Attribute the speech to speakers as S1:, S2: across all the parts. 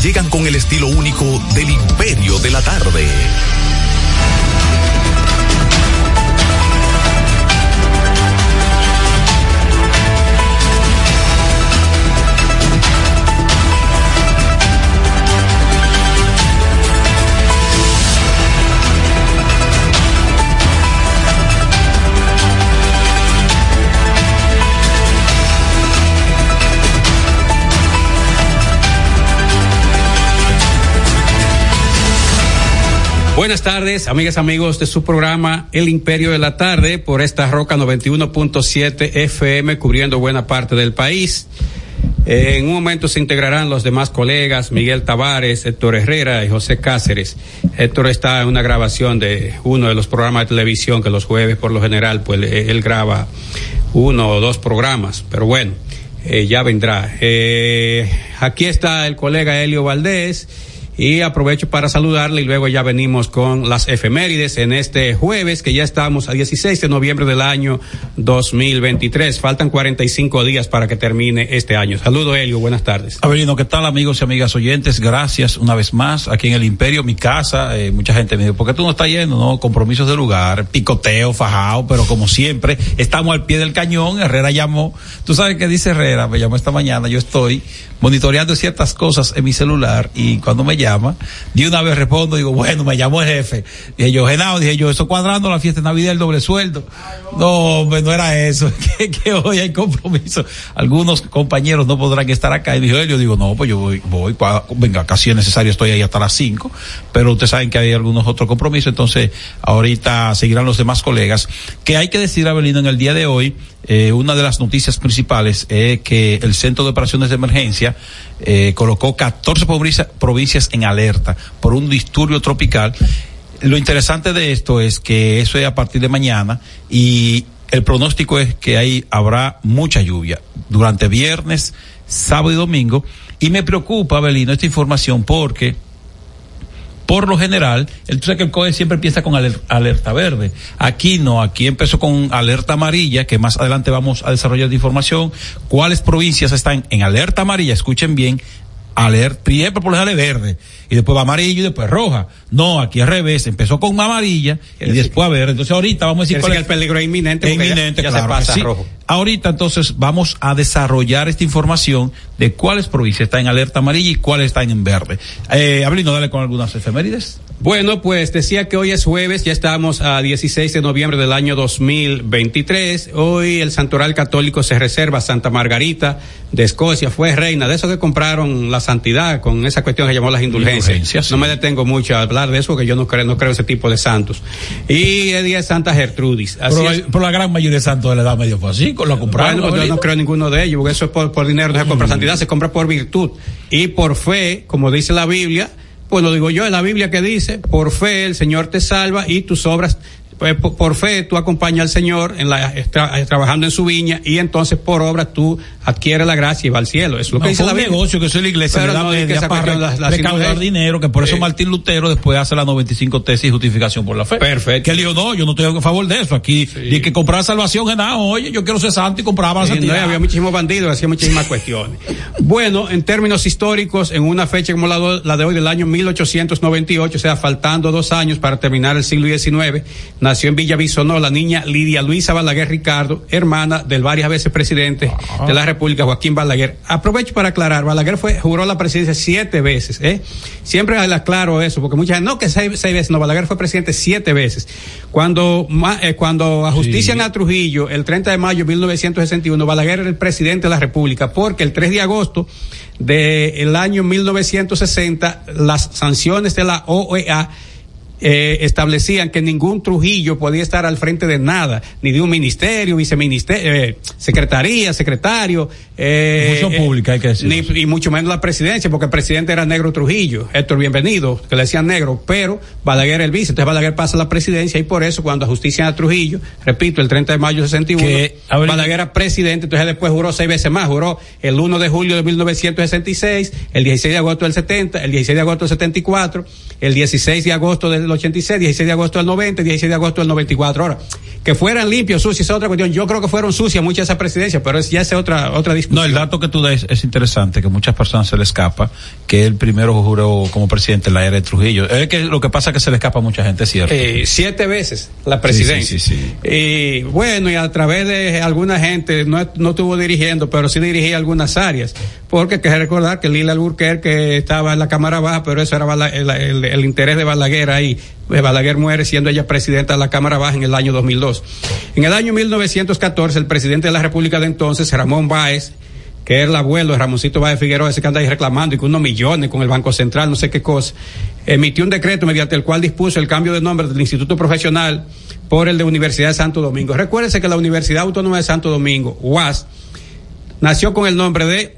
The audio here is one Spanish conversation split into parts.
S1: llegan con el estilo
S2: Buenas tardes, amigas, amigos de su programa El Imperio de la Tarde por esta Roca 91.7 FM cubriendo buena parte del país. Eh, en un momento se integrarán los demás colegas, Miguel Tavares, Héctor Herrera y José Cáceres. Héctor está en una grabación de uno de los programas de televisión que los jueves por lo general pues él graba uno o dos programas, pero bueno, eh, ya vendrá. Eh, aquí está el colega Helio Valdés y aprovecho para saludarle y luego ya venimos con las efemérides en este jueves que ya estamos a 16 de noviembre del año 2023. Faltan 45 días para que termine este año. Saludo Helio, buenas tardes.
S3: Avelino, ¿qué tal amigos y amigas oyentes? Gracias una vez más aquí en el Imperio, mi casa. Eh, mucha gente me dice, ¿por qué tú no estás yendo? No, compromisos de lugar, picoteo, fajado, pero como siempre, estamos al pie del cañón. Herrera llamó. Tú sabes qué dice Herrera, me llamó esta mañana, yo estoy monitoreando ciertas cosas en mi celular y cuando me llama, de una vez respondo, digo, bueno, me llamó el jefe. Dije yo, Genao, dije yo, eso cuadrando la fiesta de Navidad, el doble sueldo. No, hombre, no era eso, que, que hoy hay compromiso. Algunos compañeros no podrán estar acá. Y dije, yo digo, no, pues yo voy, voy, venga, casi es necesario, estoy ahí hasta las 5, pero ustedes saben que hay algunos otros compromisos, entonces ahorita seguirán los demás colegas. Que hay que decir, Abelino, en el día de hoy, eh, una de las noticias principales es que el Centro de Operaciones de Emergencia eh, colocó 14 provincias en alerta por un disturbio tropical. Lo interesante de esto es que eso es a partir de mañana y el pronóstico es que ahí habrá mucha lluvia durante viernes, sábado y domingo. Y me preocupa, Abelino, esta información porque por lo general, tú sabes que el COE siempre empieza con alerta verde. Aquí no, aquí empezó con alerta amarilla, que más adelante vamos a desarrollar de información. ¿Cuáles provincias están en alerta amarilla? Escuchen bien, alerta, primero por lo verde y después va amarillo y después roja. No, aquí al revés, empezó con amarilla y después a ver. Entonces ahorita vamos a decir
S2: cuál es el peligro es inminente.
S3: inminente, ya, se pasa rojo. Ahorita entonces vamos a desarrollar esta información de cuáles provincias están en alerta amarilla y cuáles están en verde. Eh, Abrino, dale con algunas efemérides.
S2: Bueno, pues decía que hoy es jueves, ya estamos a 16 de noviembre del año 2023. Hoy el Santoral Católico se reserva Santa Margarita de Escocia, fue reina, de eso que compraron la santidad con esa cuestión que llamó las indulgencias. No me detengo mucho a hablar de eso porque yo no creo, no creo ese tipo de santos. Y el día de Santa Gertrudis.
S3: por, la, gran mayoría de santos de la edad medio fue así, con la compraron.
S2: Bueno, yo no creo ninguno de ellos, porque eso es por, dinero, no se compra santidad, se compra por virtud. Y por fe, como dice la Biblia, pues lo digo yo, en la Biblia que dice, por fe el Señor te salva y tus obras pues, por, fe tú acompañas al Señor en la, trabajando en su viña y entonces por obra tú adquieres la gracia y va al cielo. Es lo que dice la
S3: negocio que soy la iglesia Pero no que para recaudar dinero, que por eso Martín Lutero después hace la 95 tesis y justificación por la fe.
S2: Perfecto.
S3: Que él dijo, no, yo no estoy a favor de eso. Aquí, sí. que comprar salvación, nada, oye, yo quiero ser santo y compraba
S2: sí, no, había muchísimos bandidos, hacía muchísimas cuestiones. Bueno, en términos históricos, en una fecha como la, la de hoy del año 1898, o sea, faltando dos años para terminar el siglo XIX, nació en Villavisonó la niña Lidia Luisa Balaguer Ricardo, hermana del varias veces presidente de la República, Joaquín Balaguer. Aprovecho para aclarar, Balaguer fue, juró la presidencia siete veces, ¿eh? Siempre le aclaro eso, porque mucha gente, no que seis, seis, veces, no, Balaguer fue presidente siete veces. Cuando, eh, cuando ajustician sí. a Trujillo, el 30 de mayo de 1961, Balaguer era el presidente de la República, porque el 3 de agosto del año 1960, las sanciones de la OEA eh, establecían que ningún Trujillo podía estar al frente de nada, ni de un ministerio, viceministerio, eh, secretaría, secretario.
S3: Eh, Función pública, hay que decir.
S2: y mucho menos la presidencia, porque el presidente era negro Trujillo, Héctor Bienvenido, que le decían negro, pero Balaguer era el vice, entonces Balaguer pasa a la presidencia y por eso cuando justicia a Trujillo, repito, el 30 de mayo de 61, que, Balaguer era presidente, entonces después juró seis veces más, juró el 1 de julio de 1966, el 16 de agosto del 70, el 16 de agosto del 74, el 16 de agosto del 86, 16 de agosto del 90, 16 de agosto del 94. Ahora, que fueran limpios, sucios, es otra cuestión. Yo creo que fueron sucias muchas de esas presidencias, pero es, ya es otra, otra discusión.
S3: No, el dato que tú das es interesante, que muchas personas se le escapa, que el primero juró como presidente en la era de Trujillo. Es que lo que pasa es que se le escapa a mucha gente, ¿cierto?
S2: Eh, siete veces la presidencia. Sí, sí, sí, y bueno, y a través de alguna gente, no, no estuvo dirigiendo, pero sí dirigía algunas áreas, porque hay que recordar que Lila Alburquerque estaba en la Cámara Baja, pero eso era el, el, el interés de Balaguer ahí Balaguer muere siendo ella presidenta de la Cámara Baja en el año 2002. En el año 1914, el presidente de la República de entonces, Ramón Báez, que era el abuelo de Ramoncito Báez Figueroa, ese que anda ahí reclamando y con unos millones con el Banco Central, no sé qué cosa, emitió un decreto mediante el cual dispuso el cambio de nombre del Instituto Profesional por el de Universidad de Santo Domingo. Recuérdense que la Universidad Autónoma de Santo Domingo, UAS, nació con el nombre de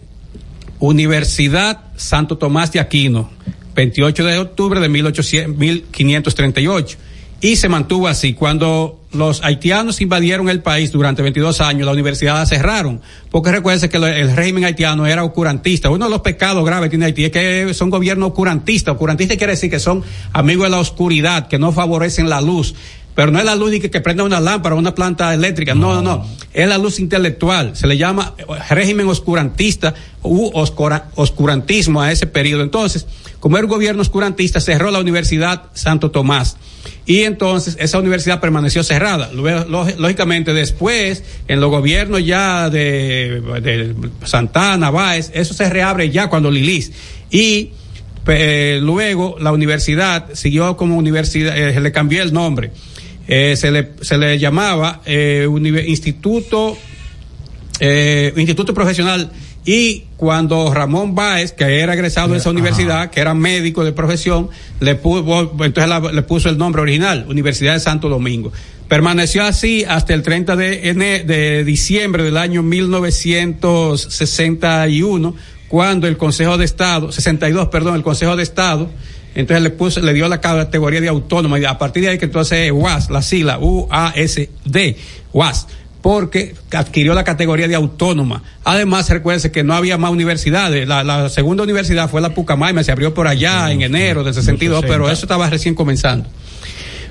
S2: Universidad Santo Tomás de Aquino 28 de octubre de 1800, 1538 y se mantuvo así. Cuando los haitianos invadieron el país durante 22 años, la universidad la cerraron, porque recuerden que el régimen haitiano era oscurantista. Uno de los pecados graves que tiene Haití es que son gobiernos oscurantistas. Oscurantista quiere decir que son amigos de la oscuridad, que no favorecen la luz. Pero no es la luz que, que prenda una lámpara o una planta eléctrica, no, no, no. Es la luz intelectual. Se le llama régimen oscurantista u oscurantismo a ese periodo. Entonces, como era un gobierno oscurantista, cerró la Universidad Santo Tomás. Y entonces esa universidad permaneció cerrada. Lógicamente después, en los gobiernos ya de, Santana, Báez, eso se reabre ya cuando Lilis. Y eh, luego la universidad siguió como universidad, eh, le cambió el nombre eh, se, le, se le llamaba eh, instituto, eh, instituto profesional y cuando Ramón Báez, que era egresado de esa universidad, que era médico de profesión, le puso, entonces le puso el nombre original, Universidad de Santo Domingo. Permaneció así hasta el 30 de, de diciembre del año 1961, cuando el Consejo de Estado, 62, perdón, el Consejo de Estado, entonces le puso, le dio la categoría de autónoma y a partir de ahí que entonces UAS, la sigla U-A-S-D, UAS, porque adquirió la categoría de autónoma. Además, recuérdense que no había más universidades. La, segunda universidad fue la Pucamaima, se abrió por allá en enero del 62, pero eso estaba recién comenzando.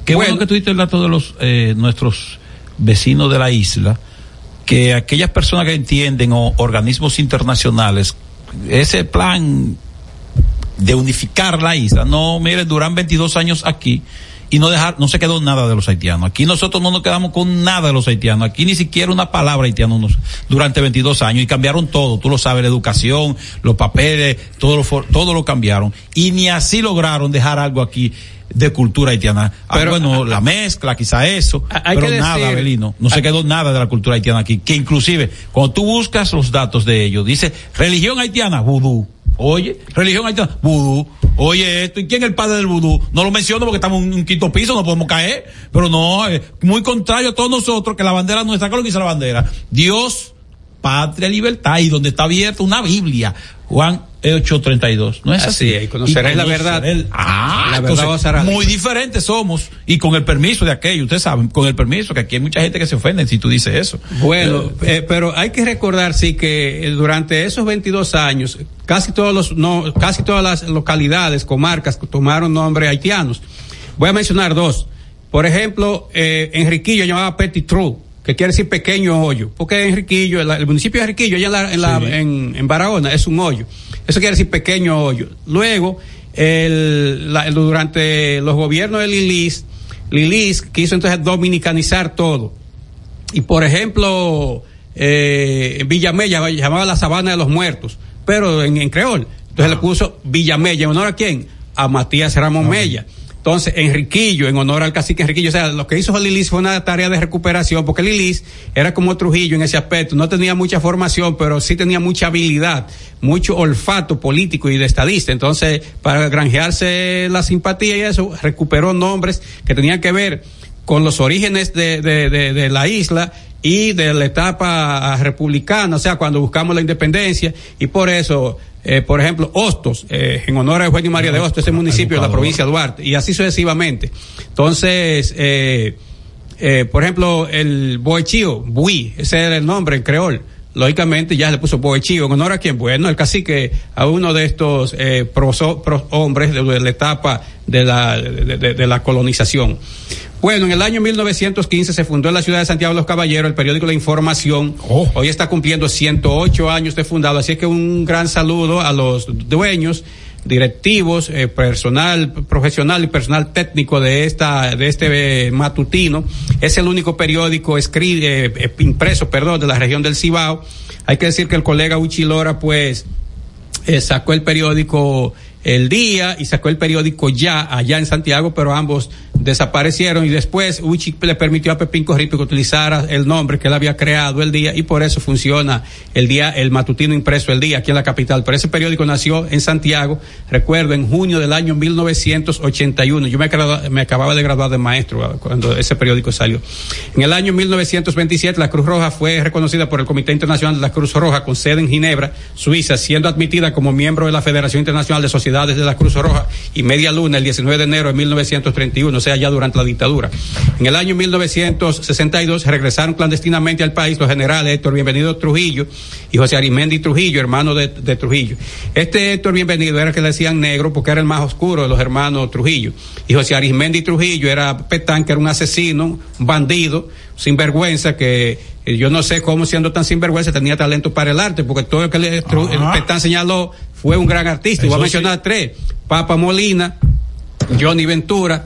S3: Qué bueno, que tuviste el dato de los eh, nuestros vecinos de la isla, que aquellas personas que entienden o organismos internacionales, ese plan de unificar la isla. No, miren, duran 22 años aquí y no dejar, no se quedó nada de los haitianos. Aquí nosotros no nos quedamos con nada de los haitianos. Aquí ni siquiera una palabra haitiano durante 22 años y cambiaron todo. Tú lo sabes, la educación, los papeles, todo lo, todo lo cambiaron. Y ni así lograron dejar algo aquí de cultura haitiana. Ah, pero, bueno, la mezcla, quizá eso, pero nada, Abelino, no se quedó nada de la cultura haitiana aquí, que inclusive cuando tú buscas los datos de ellos, dice religión haitiana, vudú. Oye, religión haitiana, vudú. Oye, esto, ¿y quién es el padre del vudú? No lo menciono porque estamos en un quinto piso, no podemos caer, pero no, es muy contrario a todos nosotros que la bandera nuestra, ¿qué lo que dice la bandera? Dios, patria, libertad, y donde está abierta una Biblia. Juan 832. ¿No es así?
S2: así? y conoceréis la verdad.
S3: ah, la verdad muy diferentes somos. Y con el permiso de aquello, ustedes saben, con el permiso, que aquí hay mucha gente que se ofende si tú dices eso.
S2: Bueno, eh, pero hay que recordar, sí, que eh, durante esos 22 años, casi todos los, no, casi todas las localidades, comarcas, tomaron nombres haitianos. Voy a mencionar dos. Por ejemplo, eh, Enriquillo llamaba Petit Trou que quiere decir pequeño hoyo, porque Enriquillo, el, municipio de Enriquillo, allá en, la, en, en, Barahona, es un hoyo. Eso quiere decir pequeño hoyo. Luego, el, durante los gobiernos de Lilis, Lilis quiso entonces dominicanizar todo. Y por ejemplo, eh, Villamella llamaba la sabana de los muertos, pero en, creol. Entonces le puso Villamella, ¿en honor a quién? A Matías Ramón Mella. Entonces, Enriquillo, en honor al cacique Enriquillo, o sea, lo que hizo Lilis fue una tarea de recuperación, porque Lilis era como Trujillo en ese aspecto, no tenía mucha formación, pero sí tenía mucha habilidad, mucho olfato político y de estadista. Entonces, para granjearse la simpatía y eso, recuperó nombres que tenían que ver con los orígenes de, de, de, de la isla y de la etapa republicana, o sea, cuando buscamos la independencia, y por eso eh, por ejemplo, Hostos, eh, en honor a Eugenio María de Hostos, ese municipio de la provincia de Duarte, y así sucesivamente. Entonces, eh, eh, por ejemplo, el Boechío, Bui, ese era el nombre en creol. Lógicamente ya le puso Boechío, en honor a quien, bueno, el cacique, a uno de estos eh, pro, pro hombres de, de, la etapa de la, de, de, de la colonización. Bueno, en el año 1915 se fundó en la ciudad de Santiago de los Caballeros el periódico La Información. Oh. Hoy está cumpliendo 108 años de fundado, así que un gran saludo a los dueños, directivos, eh, personal profesional y personal técnico de esta de este eh, matutino. Es el único periódico escribe, eh, impreso, perdón, de la región del Cibao. Hay que decir que el colega Uchilora, pues, eh, sacó el periódico el día y sacó el periódico ya allá en Santiago, pero ambos desaparecieron y después Uchi le permitió a Pepín Corripio que utilizara el nombre que él había creado el día y por eso funciona el día, el matutino impreso el día aquí en la capital. Pero ese periódico nació en Santiago, recuerdo, en junio del año 1981. Yo me, me acababa de graduar de maestro cuando ese periódico salió. En el año 1927 la Cruz Roja fue reconocida por el Comité Internacional de la Cruz Roja con sede en Ginebra, Suiza, siendo admitida como miembro de la Federación Internacional de Sociedades de la Cruz Roja y media luna el 19 de enero de 1931. O sea, ya durante la dictadura. En el año 1962 regresaron clandestinamente al país los generales Héctor Bienvenido Trujillo y José Arimendi Trujillo, hermano de, de, Trujillo. Este Héctor Bienvenido era el que le decían negro porque era el más oscuro de los hermanos Trujillo. Y José Arimendi Trujillo era Petán, que era un asesino, un bandido, sinvergüenza que yo no sé cómo siendo tan sinvergüenza tenía talento para el arte, porque todo lo que le, el Petán señaló fue un gran artista. Eso y voy a mencionar sí. tres. Papa Molina, Johnny Ventura,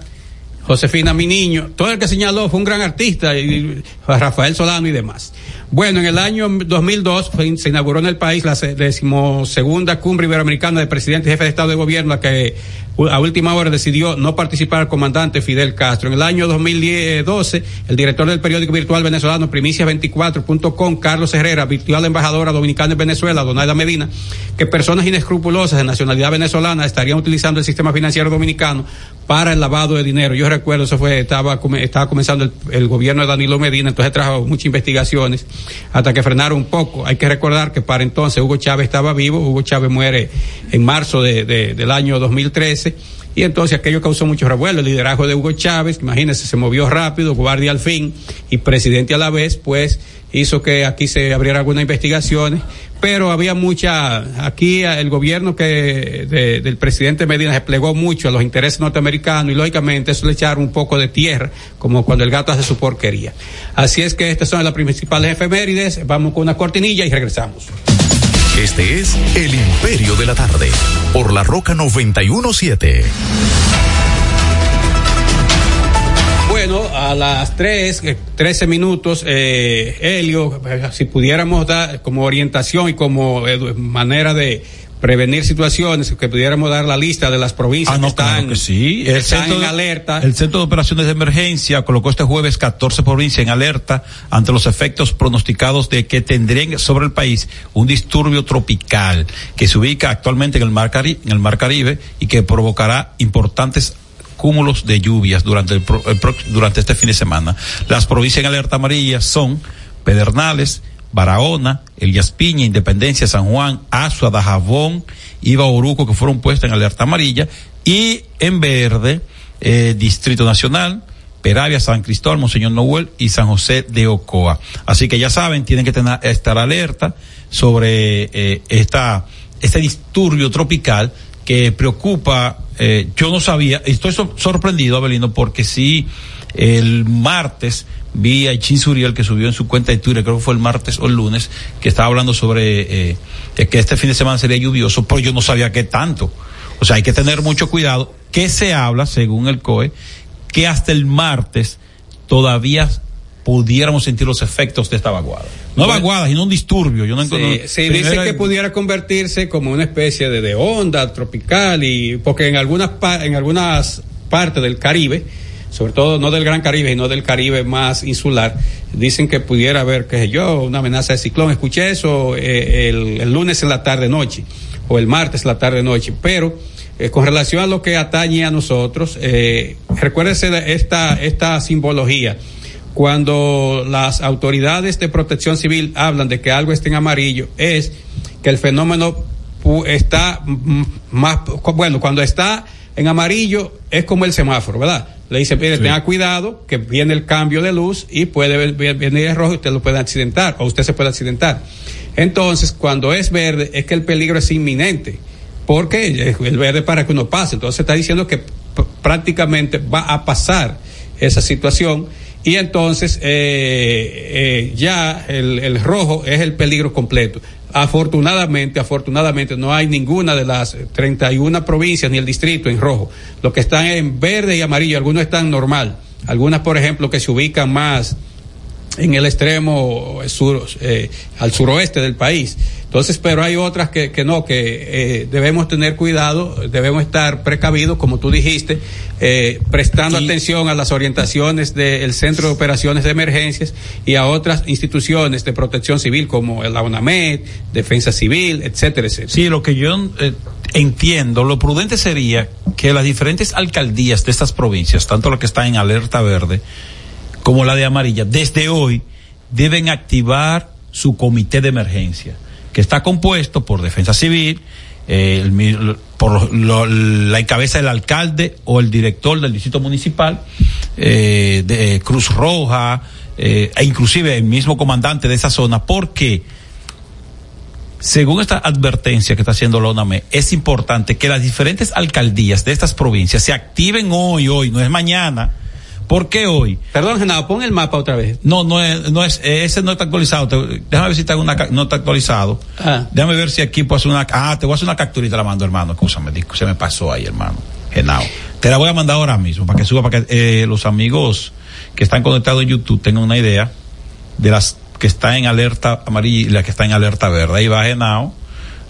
S2: Josefina Mi Niño, todo el que señaló fue un gran artista, y Rafael Solano y demás. Bueno, en el año 2002 fue, se inauguró en el país la decimosegunda cumbre iberoamericana de presidentes y jefes de Estado de Gobierno, que a última hora decidió no participar el comandante Fidel Castro. En el año 2012, el director del periódico virtual venezolano Primicia24.com, Carlos Herrera, virtual embajadora dominicana en Venezuela, Donaida Medina, que personas inescrupulosas de nacionalidad venezolana estarían utilizando el sistema financiero dominicano para el lavado de dinero. Yo recuerdo, eso fue, estaba, estaba comenzando el, gobierno de Danilo Medina, entonces trajo muchas investigaciones hasta que frenaron un poco. Hay que recordar que para entonces Hugo Chávez estaba vivo, Hugo Chávez muere en marzo de, de, del año 2013 y entonces aquello causó mucho revuelo. El liderazgo de Hugo Chávez, imagínense, se movió rápido, guardia al fin y presidente a la vez, pues hizo que aquí se abriera algunas investigaciones, pero había mucha, aquí el gobierno que de, del presidente Medina se plegó mucho a los intereses norteamericanos y lógicamente eso le echaron un poco de tierra, como cuando el gato hace su porquería. Así es que estas son las principales efemérides, vamos con una cortinilla y regresamos.
S1: Este es El Imperio de la Tarde, por la Roca 917.
S2: Bueno, a las 3, 13 minutos, eh, Helio, si pudiéramos dar como orientación y como eh, manera de prevenir situaciones, que pudiéramos dar la lista de las provincias
S3: ah, no,
S2: que están,
S3: claro que sí.
S2: que
S3: el
S2: están en
S3: de,
S2: alerta.
S3: El Centro de Operaciones de Emergencia colocó este jueves 14 provincias en alerta ante los efectos pronosticados de que tendrían sobre el país un disturbio tropical que se ubica actualmente en el Mar, Cari en el Mar Caribe y que provocará importantes cúmulos de lluvias durante, el, pro, el pro, durante este fin de semana. Las provincias en alerta amarilla son Pedernales, Barahona, Elías Piña, Independencia, San Juan, Azua, Dajabón y Bauruco, que fueron puestas en alerta amarilla, y en verde, eh, Distrito Nacional, Peravia, San Cristóbal, Monseñor Noel y San José de Ocoa. Así que ya saben, tienen que tener, estar alerta sobre eh, esta, este disturbio tropical que preocupa, eh, yo no sabía, estoy so sorprendido, Abelino, porque sí, el martes vi a Ichin Suriel que subió en su cuenta de Twitter, creo que fue el martes o el lunes, que estaba hablando sobre eh, que este fin de semana sería lluvioso, pero yo no sabía qué tanto. O sea, hay que tener mucho cuidado. que se habla, según el COE, que hasta el martes todavía pudiéramos sentir los efectos de esta vaguada. No vaguada, sino un disturbio. Yo no
S2: sí, sí dice que pudiera convertirse como una especie de, de onda tropical y porque en algunas en algunas parte del Caribe, sobre todo no del Gran Caribe, sino del Caribe más insular, dicen que pudiera haber, qué sé yo, una amenaza de ciclón. Escuché eso eh, el, lunes en la tarde-noche, o el martes en la tarde-noche, pero eh, con relación a lo que atañe a nosotros, eh, esta, esta simbología. Cuando las autoridades de protección civil hablan de que algo está en amarillo, es que el fenómeno está más, bueno, cuando está en amarillo es como el semáforo, ¿verdad? Le dice, mire, sí. tenga cuidado, que viene el cambio de luz y puede venir el rojo y usted lo puede accidentar, o usted se puede accidentar. Entonces, cuando es verde, es que el peligro es inminente, porque el verde para que uno pase. Entonces está diciendo que prácticamente va a pasar esa situación y entonces eh, eh, ya el, el rojo es el peligro completo afortunadamente, afortunadamente no hay ninguna de las 31 provincias ni el distrito en rojo. Los que están en verde y amarillo, algunos están normal. Algunas, por ejemplo, que se ubican más en el extremo sur, eh, al suroeste del país. Entonces, pero hay otras que, que no, que eh, debemos tener cuidado, debemos estar precavidos, como tú dijiste, eh, prestando atención a las orientaciones del Centro de Operaciones de Emergencias y a otras instituciones de protección civil como la UNAMED, Defensa Civil, etcétera, etcétera.
S3: Sí, lo que yo eh, entiendo, lo prudente sería que las diferentes alcaldías de estas provincias, tanto las que están en alerta verde como la de amarilla, desde hoy deben activar su comité de emergencia que está compuesto por defensa civil, eh, por la encabeza del alcalde o el director del distrito municipal, eh, de Cruz Roja, eh, e inclusive el mismo comandante de esa zona, porque según esta advertencia que está haciendo la ONAME, es importante que las diferentes alcaldías de estas provincias se activen hoy, hoy, no es mañana, ¿Por qué hoy?
S2: Perdón, Genaro, pon el mapa otra vez.
S3: No, no es, no es, ese no está actualizado. Te, déjame ver si está una, no está actualizado. Ah. Déjame ver si aquí puedo hacer una, ah, te voy a hacer una capturita, la mando, hermano. Escúchame, se me pasó ahí, hermano. Genao. Te la voy a mandar ahora mismo para que suba, para que eh, los amigos que están conectados en YouTube tengan una idea de las que están en alerta amarilla y las que están en alerta verde. Ahí va Genao.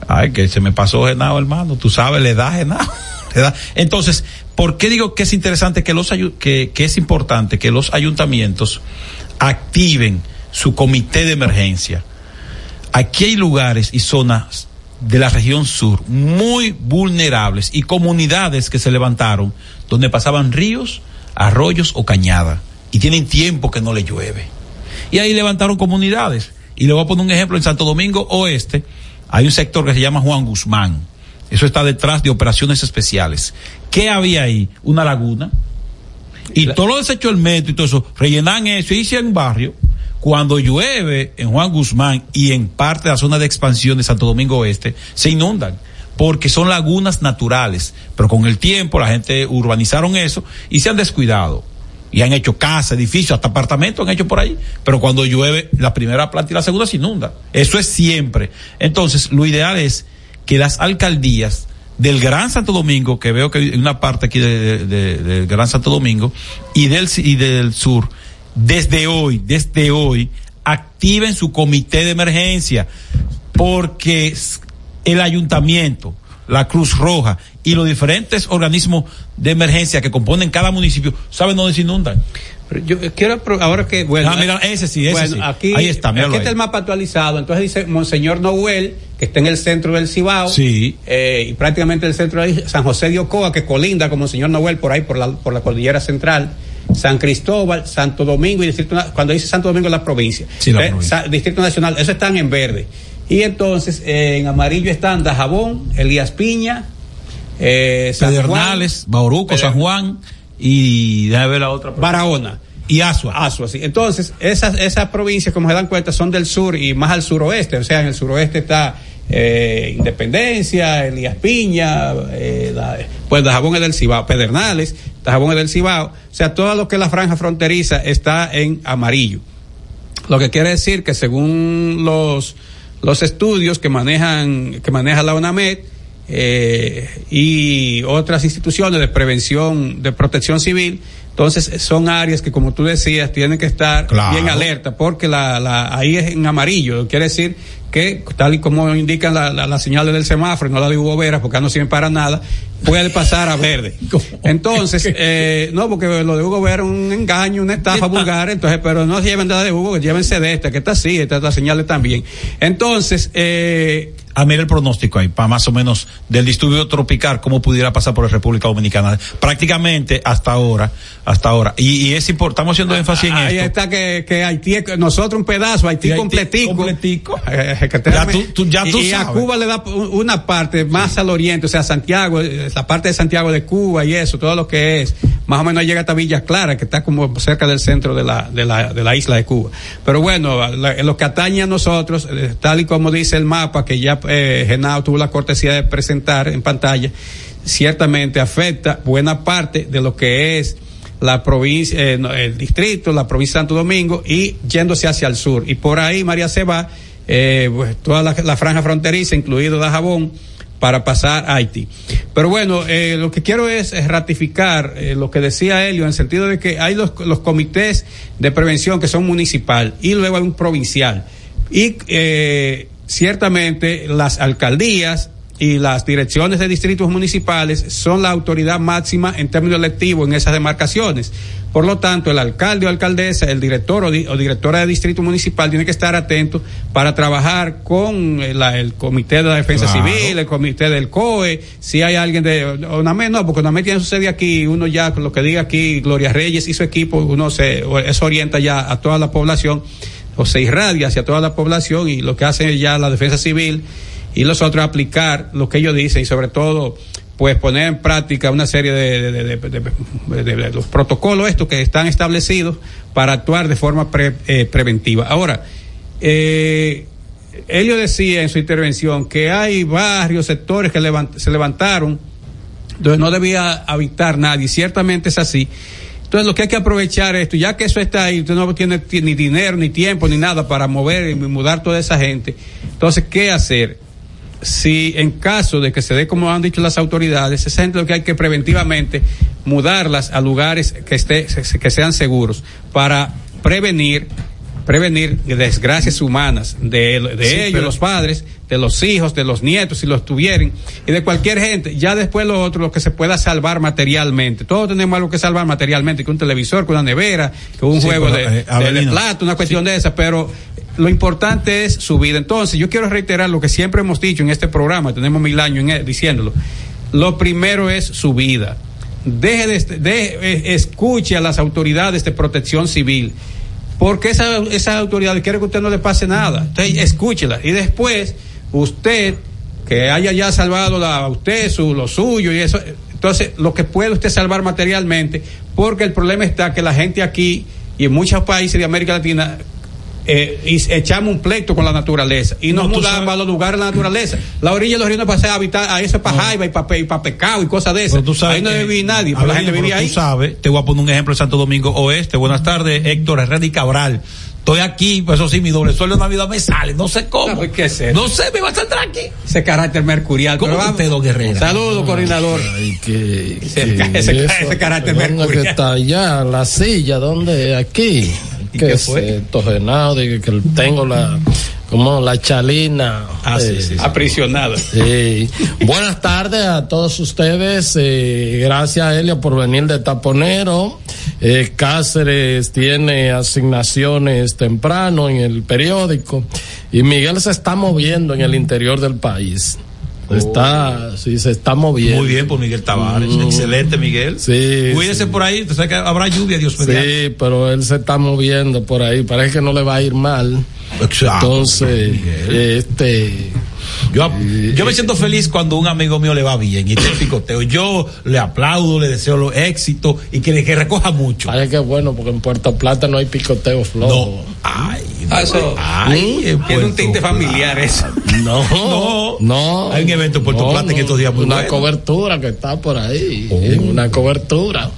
S3: Ay, que se me pasó Genao, hermano. Tú sabes, le da Genao. le da. Entonces, ¿Por qué digo que es interesante que los que, es importante que los ayuntamientos activen su comité de emergencia? Aquí hay lugares y zonas de la región sur muy vulnerables y comunidades que se levantaron donde pasaban ríos, arroyos o cañadas y tienen tiempo que no le llueve. Y ahí levantaron comunidades. Y le voy a poner un ejemplo en Santo Domingo Oeste. Hay un sector que se llama Juan Guzmán eso está detrás de operaciones especiales. ¿Qué había ahí? Una laguna. Y todo lo desechó el metro y todo eso, rellenan eso y en un barrio. Cuando llueve en Juan Guzmán y en parte de la zona de expansión de Santo Domingo Oeste, se inundan porque son lagunas naturales. Pero con el tiempo la gente urbanizaron eso y se han descuidado. Y han hecho casas, edificios, hasta apartamentos han hecho por ahí. Pero cuando llueve, la primera planta y la segunda se inunda. Eso es siempre. Entonces, lo ideal es que las alcaldías del Gran Santo Domingo, que veo que hay una parte aquí del de, Gran Santo Domingo, y del, y del sur, desde hoy, desde hoy, activen su comité de emergencia, porque el ayuntamiento, la Cruz Roja y los diferentes organismos de emergencia que componen cada municipio saben dónde se inundan.
S2: Yo quiero ahora que bueno,
S3: ah, mira, ese sí, ese
S2: bueno,
S3: sí.
S2: Aquí,
S3: ahí está,
S2: aquí está
S3: ahí.
S2: el mapa actualizado. Entonces dice Monseñor Noel, que está en el centro del Cibao,
S3: sí.
S2: eh, y prácticamente el centro de San José de Ocoa, que colinda con Monseñor Noel por ahí, por la, por la cordillera central. San Cristóbal, Santo Domingo y Distrito cuando dice Santo Domingo la provincia.
S3: Sí, la
S2: eh,
S3: provincia.
S2: Distrito Nacional, eso están en verde. Y entonces eh, en amarillo están Dajabón, Elías Piña, eh,
S3: San Pedernales, Bauruco. San Juan y déjame ver la otra.
S2: Barahona
S3: y Asua.
S2: Asua, sí. Entonces, esas, esas provincias, como se dan cuenta, son del sur y más al suroeste. O sea, en el suroeste está eh, Independencia, Elías Piña, eh, la, pues Dajabón es del Cibao, Pedernales, Dajabón es del Cibao. O sea, todo lo que es la franja fronteriza está en amarillo. Lo que quiere decir que según los, los estudios que manejan, que maneja la UNAMED, eh, y otras instituciones de prevención, de protección civil, entonces son áreas que, como tú decías, tienen que estar
S3: claro.
S2: bien alerta, porque la, la, ahí es en amarillo, quiere decir que tal y como indican las la, la señales del semáforo, no la de Hugo Vera, porque no sirve para nada, puede pasar a verde. Entonces, eh, no, porque lo de Hugo Vera es un engaño, una estafa vulgar, entonces, pero no se lleven de la de Hugo, llévense de esta, que está así, estas las señales también. Entonces, eh,
S3: a mí el pronóstico ahí, para más o menos del disturbio tropical, cómo pudiera pasar por la República Dominicana. Prácticamente hasta ahora, hasta ahora. Y, y es importante, estamos haciendo énfasis en
S2: ahí
S3: esto.
S2: está que, que Haití, nosotros un pedazo, Haití,
S3: Haití
S2: completico.
S3: completico.
S2: Eh, que te-
S3: Ya tú- tú- ya tú
S2: y, y a
S3: sabes.
S2: Cuba le da una parte más al oriente, o sea, Santiago, eh, la parte de Santiago de Cuba y eso, todo lo que es, más o menos llega hasta Villa Clara, que está como cerca del centro de la, de la, de la isla de Cuba. Pero bueno, la- lo que atañe a nosotros, eh, tal y como dice el mapa que ya eh, tuvo la cortesía de presentar en pantalla, ciertamente afecta buena parte de lo que es la provincia, eh, el distrito, la provincia de Santo Domingo y yéndose hacia el sur. Y por ahí María se va, eh, pues, toda la, franja fronteriza, incluido Dajabón, para pasar a Haití. Pero bueno, eh, lo que quiero es, ratificar lo que decía Helio, en el sentido de que hay los, los comités de prevención que son municipal y luego hay un provincial. Y ciertamente las alcaldías y las direcciones de distritos municipales son la autoridad máxima en términos electivos en esas demarcaciones. Por lo tanto, el alcalde o alcaldesa, el director o, di- o directora de distrito municipal tiene que estar atento para trabajar con eh, la- el comité de la defensa
S3: Claro.
S2: civil, el comité del COE, si hay alguien de ONAME, no, porque ONAME tiene su sede aquí, uno ya, con lo que diga aquí, Gloria Reyes y su equipo, uno se, eso orienta ya a toda la población, o se irradia hacia toda la población y lo que hace ya la defensa civil y los otros aplicar lo que ellos dicen y sobre todo pues poner en práctica una serie de, los protocolos estos que están establecidos para actuar de forma pre- eh, preventiva. Ahora, eh, Elio decía en su intervención que hay barrios, sectores que se levantaron donde no debía habitar nadie, ciertamente es así. Entonces lo que hay que aprovechar es esto, ya que eso está ahí, usted no tiene ti- ni dinero, ni tiempo, ni nada para mover y mudar toda esa gente. Entonces, ¿qué hacer? Si en caso de que se dé como han dicho las autoridades, esa gente lo que hay que preventivamente mudarlas a lugares que, esté, que sean seguros para prevenir prevenir desgracias humanas de, de
S3: Sí,
S2: ellos,
S3: pero-
S2: los padres, de los hijos, de los nietos, si los tuvieran, y de cualquier gente. Ya después lo otro, lo que se pueda salvar materialmente. Todos tenemos algo que salvar materialmente, que un televisor, que una nevera, que un
S3: Sí,
S2: juego
S3: pero,
S2: de,
S3: eh,
S2: de- de
S3: Avelino.
S2: plato, una cuestión de esa, pero lo importante es su vida. Entonces, yo quiero reiterar lo que siempre hemos dicho en este programa, tenemos mil años en él, diciéndolo. Lo primero es su vida. Deje de, de- eh, escuche a las autoridades de protección civil. Porque esa, esas autoridades quieren que usted no le pase nada. Entonces, escúchela. Y después, usted, que haya ya salvado la, usted, su, lo suyo y eso, entonces, lo que puede usted salvar materialmente, porque el problema está que la gente aquí y en muchos países de América Latina eh, y echamos un pleito con la naturaleza y nos
S3: No,
S2: mudamos
S3: sabes-
S2: a los lugares de la naturaleza. La orilla de los ríos no pasa a habitar, a eso es para jaiba y para y pa pecado y cosas de esas.
S3: Pero tú sabes
S2: ahí no vivir nadie, pero la
S3: Avelino,
S2: gente vivía
S3: pero
S2: ahí.
S3: Tú sabes, te voy a poner un ejemplo de Santo Domingo Oeste. Buenas tardes, Héctor Herrera y Cabral. Estoy aquí, pues eso sí, mi doble sueldo de Navidad me sale, no sé cómo.
S2: No, pues, ¿qué es eso?
S3: No sé, me va a saldrá aquí.
S2: Ese carácter mercurial.
S3: ¿Cómo
S2: Pero
S3: usted, don Herrera?
S2: Saludos, coordinador.
S4: Ay, que,
S2: Ese-
S4: que
S2: ese-
S4: eso,
S2: ese carácter
S4: ¿dónde
S2: mercurial.
S4: que está allá? La silla, ¿dónde? Aquí.
S3: ¿Y
S4: que
S3: qué fue?
S4: de que, que tengo la, como la chalina.
S3: Ah, sí,
S4: eh,
S3: sí, sí.
S2: Aprisionado.
S4: Sí. Buenas tardes a todos ustedes. eh, gracias, Helio, por venir de Taponero. Eh, Cáceres tiene asignaciones temprano en el periódico y Miguel se está moviendo en el interior del país. Está, sí, se está moviendo.
S3: Muy bien por Miguel Tavares.
S4: Mm.
S3: Excelente, Miguel.
S4: Sí,
S3: Cuídese
S4: sí.
S3: por ahí. Usted sabe que habrá lluvia, Dios mediante.
S4: Sí, pero él se está moviendo por ahí. Parece que no le va a ir mal.
S3: Exacto,
S4: Entonces,
S3: Miguel.
S4: este.
S3: Yo, yo me siento feliz cuando un amigo mío le va bien y este picoteo. Yo le aplaudo, le deseo los éxitos y que, que recoja mucho.
S4: Parece que es bueno porque en Puerto Plata no hay picoteo flojo.
S3: No. Ay,
S2: Ah, eso-
S3: ay, en
S2: Tiene un tinte familiar eso.
S4: No,
S3: No.
S4: no.
S3: Hay un evento en Puerto Plata en estos días muy
S4: Una
S3: bueno.
S4: cobertura que está por ahí.
S3: Oh.
S4: Una cobertura.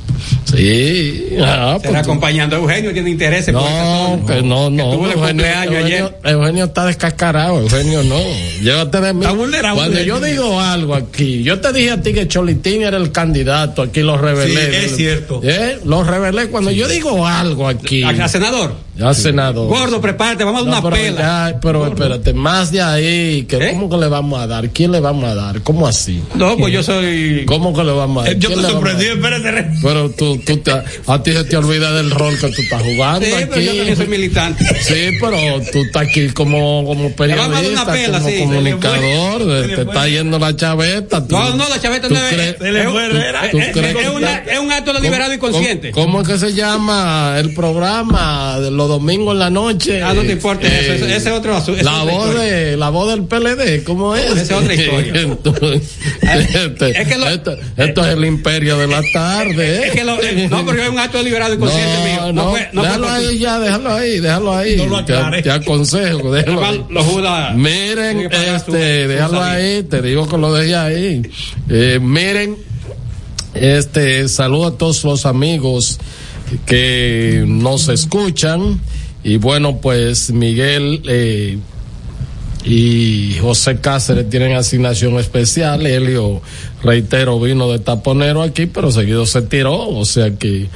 S4: Sí. Ah,
S2: Estará
S4: pues,
S2: acompañando a Eugenio, tiene interés.
S4: no, que no, no.
S2: Tuvo
S4: Eugenio, Eugenio-
S2: ayer.
S4: Eugenio está descascarado, Eugenio no. Llévate de mí.
S3: Está vulnerable.
S4: Cuando yo digo algo aquí, yo te dije a ti que Cholitín era el candidato, aquí lo revelé.
S3: Sí, es cierto.
S4: ¿Eh? Lo revelé cuando yo digo algo aquí.
S2: ¿A, a senador?
S4: Ya senador.
S2: Gordo, prepárate, vamos a dar una
S4: pero,
S2: pela.
S4: ya, pero espérate, más de ahí, que
S2: ¿Eh?
S4: ¿cómo que le vamos a dar? ¿Quién le vamos a dar? ¿Cómo así?
S2: No, pues yo soy.
S4: ¿Cómo que le vamos a dar?
S3: Eh, Yo
S4: ¿Quién
S3: te sorprendí, espérate.
S4: Pero tú, tú te, a ti se te olvida del rol que tú estás jugando
S2: Sí, pero yo también soy
S4: aquí.
S2: militante.
S4: Sí, pero tú estás aquí como, como
S2: vamos a dar
S4: periodista,
S2: una pela,
S4: como
S2: sí,
S4: comunicador, te
S3: le
S4: está yendo la chaveta. tú-
S2: No, no, la chaveta no es. es- un acto deliberado y consciente.
S4: ¿Cómo, cómo es que se llama el programa de los domingos en la noche?
S2: Ah, no te importa eso, ese- ese es otro asu- ese es
S4: La voz de, la voz del PLD, ¿cómo es?
S2: Esa es otra historia.
S4: Entonces, este-
S2: Es que lo-
S4: esto, esto es el imperio de la tarde. ¿eh?
S2: Es que lo- eh, no, pero es un acto deliberado y consciente mío.
S4: No,
S2: No,
S4: no,
S2: fue, no fue
S4: déjalo ahí ya, déjalo ahí, déjalo ahí.
S3: No lo
S4: te, aconsejo, déjalo ahí.
S2: Los Judas.
S4: Miren, este, déjalo ahí, te digo que lo dejé ahí. Eh, miren, este, saludo a todos los amigos que nos escuchan. Y bueno, pues Miguel eh, y José Cáceres tienen asignación especial. Helio, reitero, vino de taponero aquí, pero seguido se tiró. O sea que,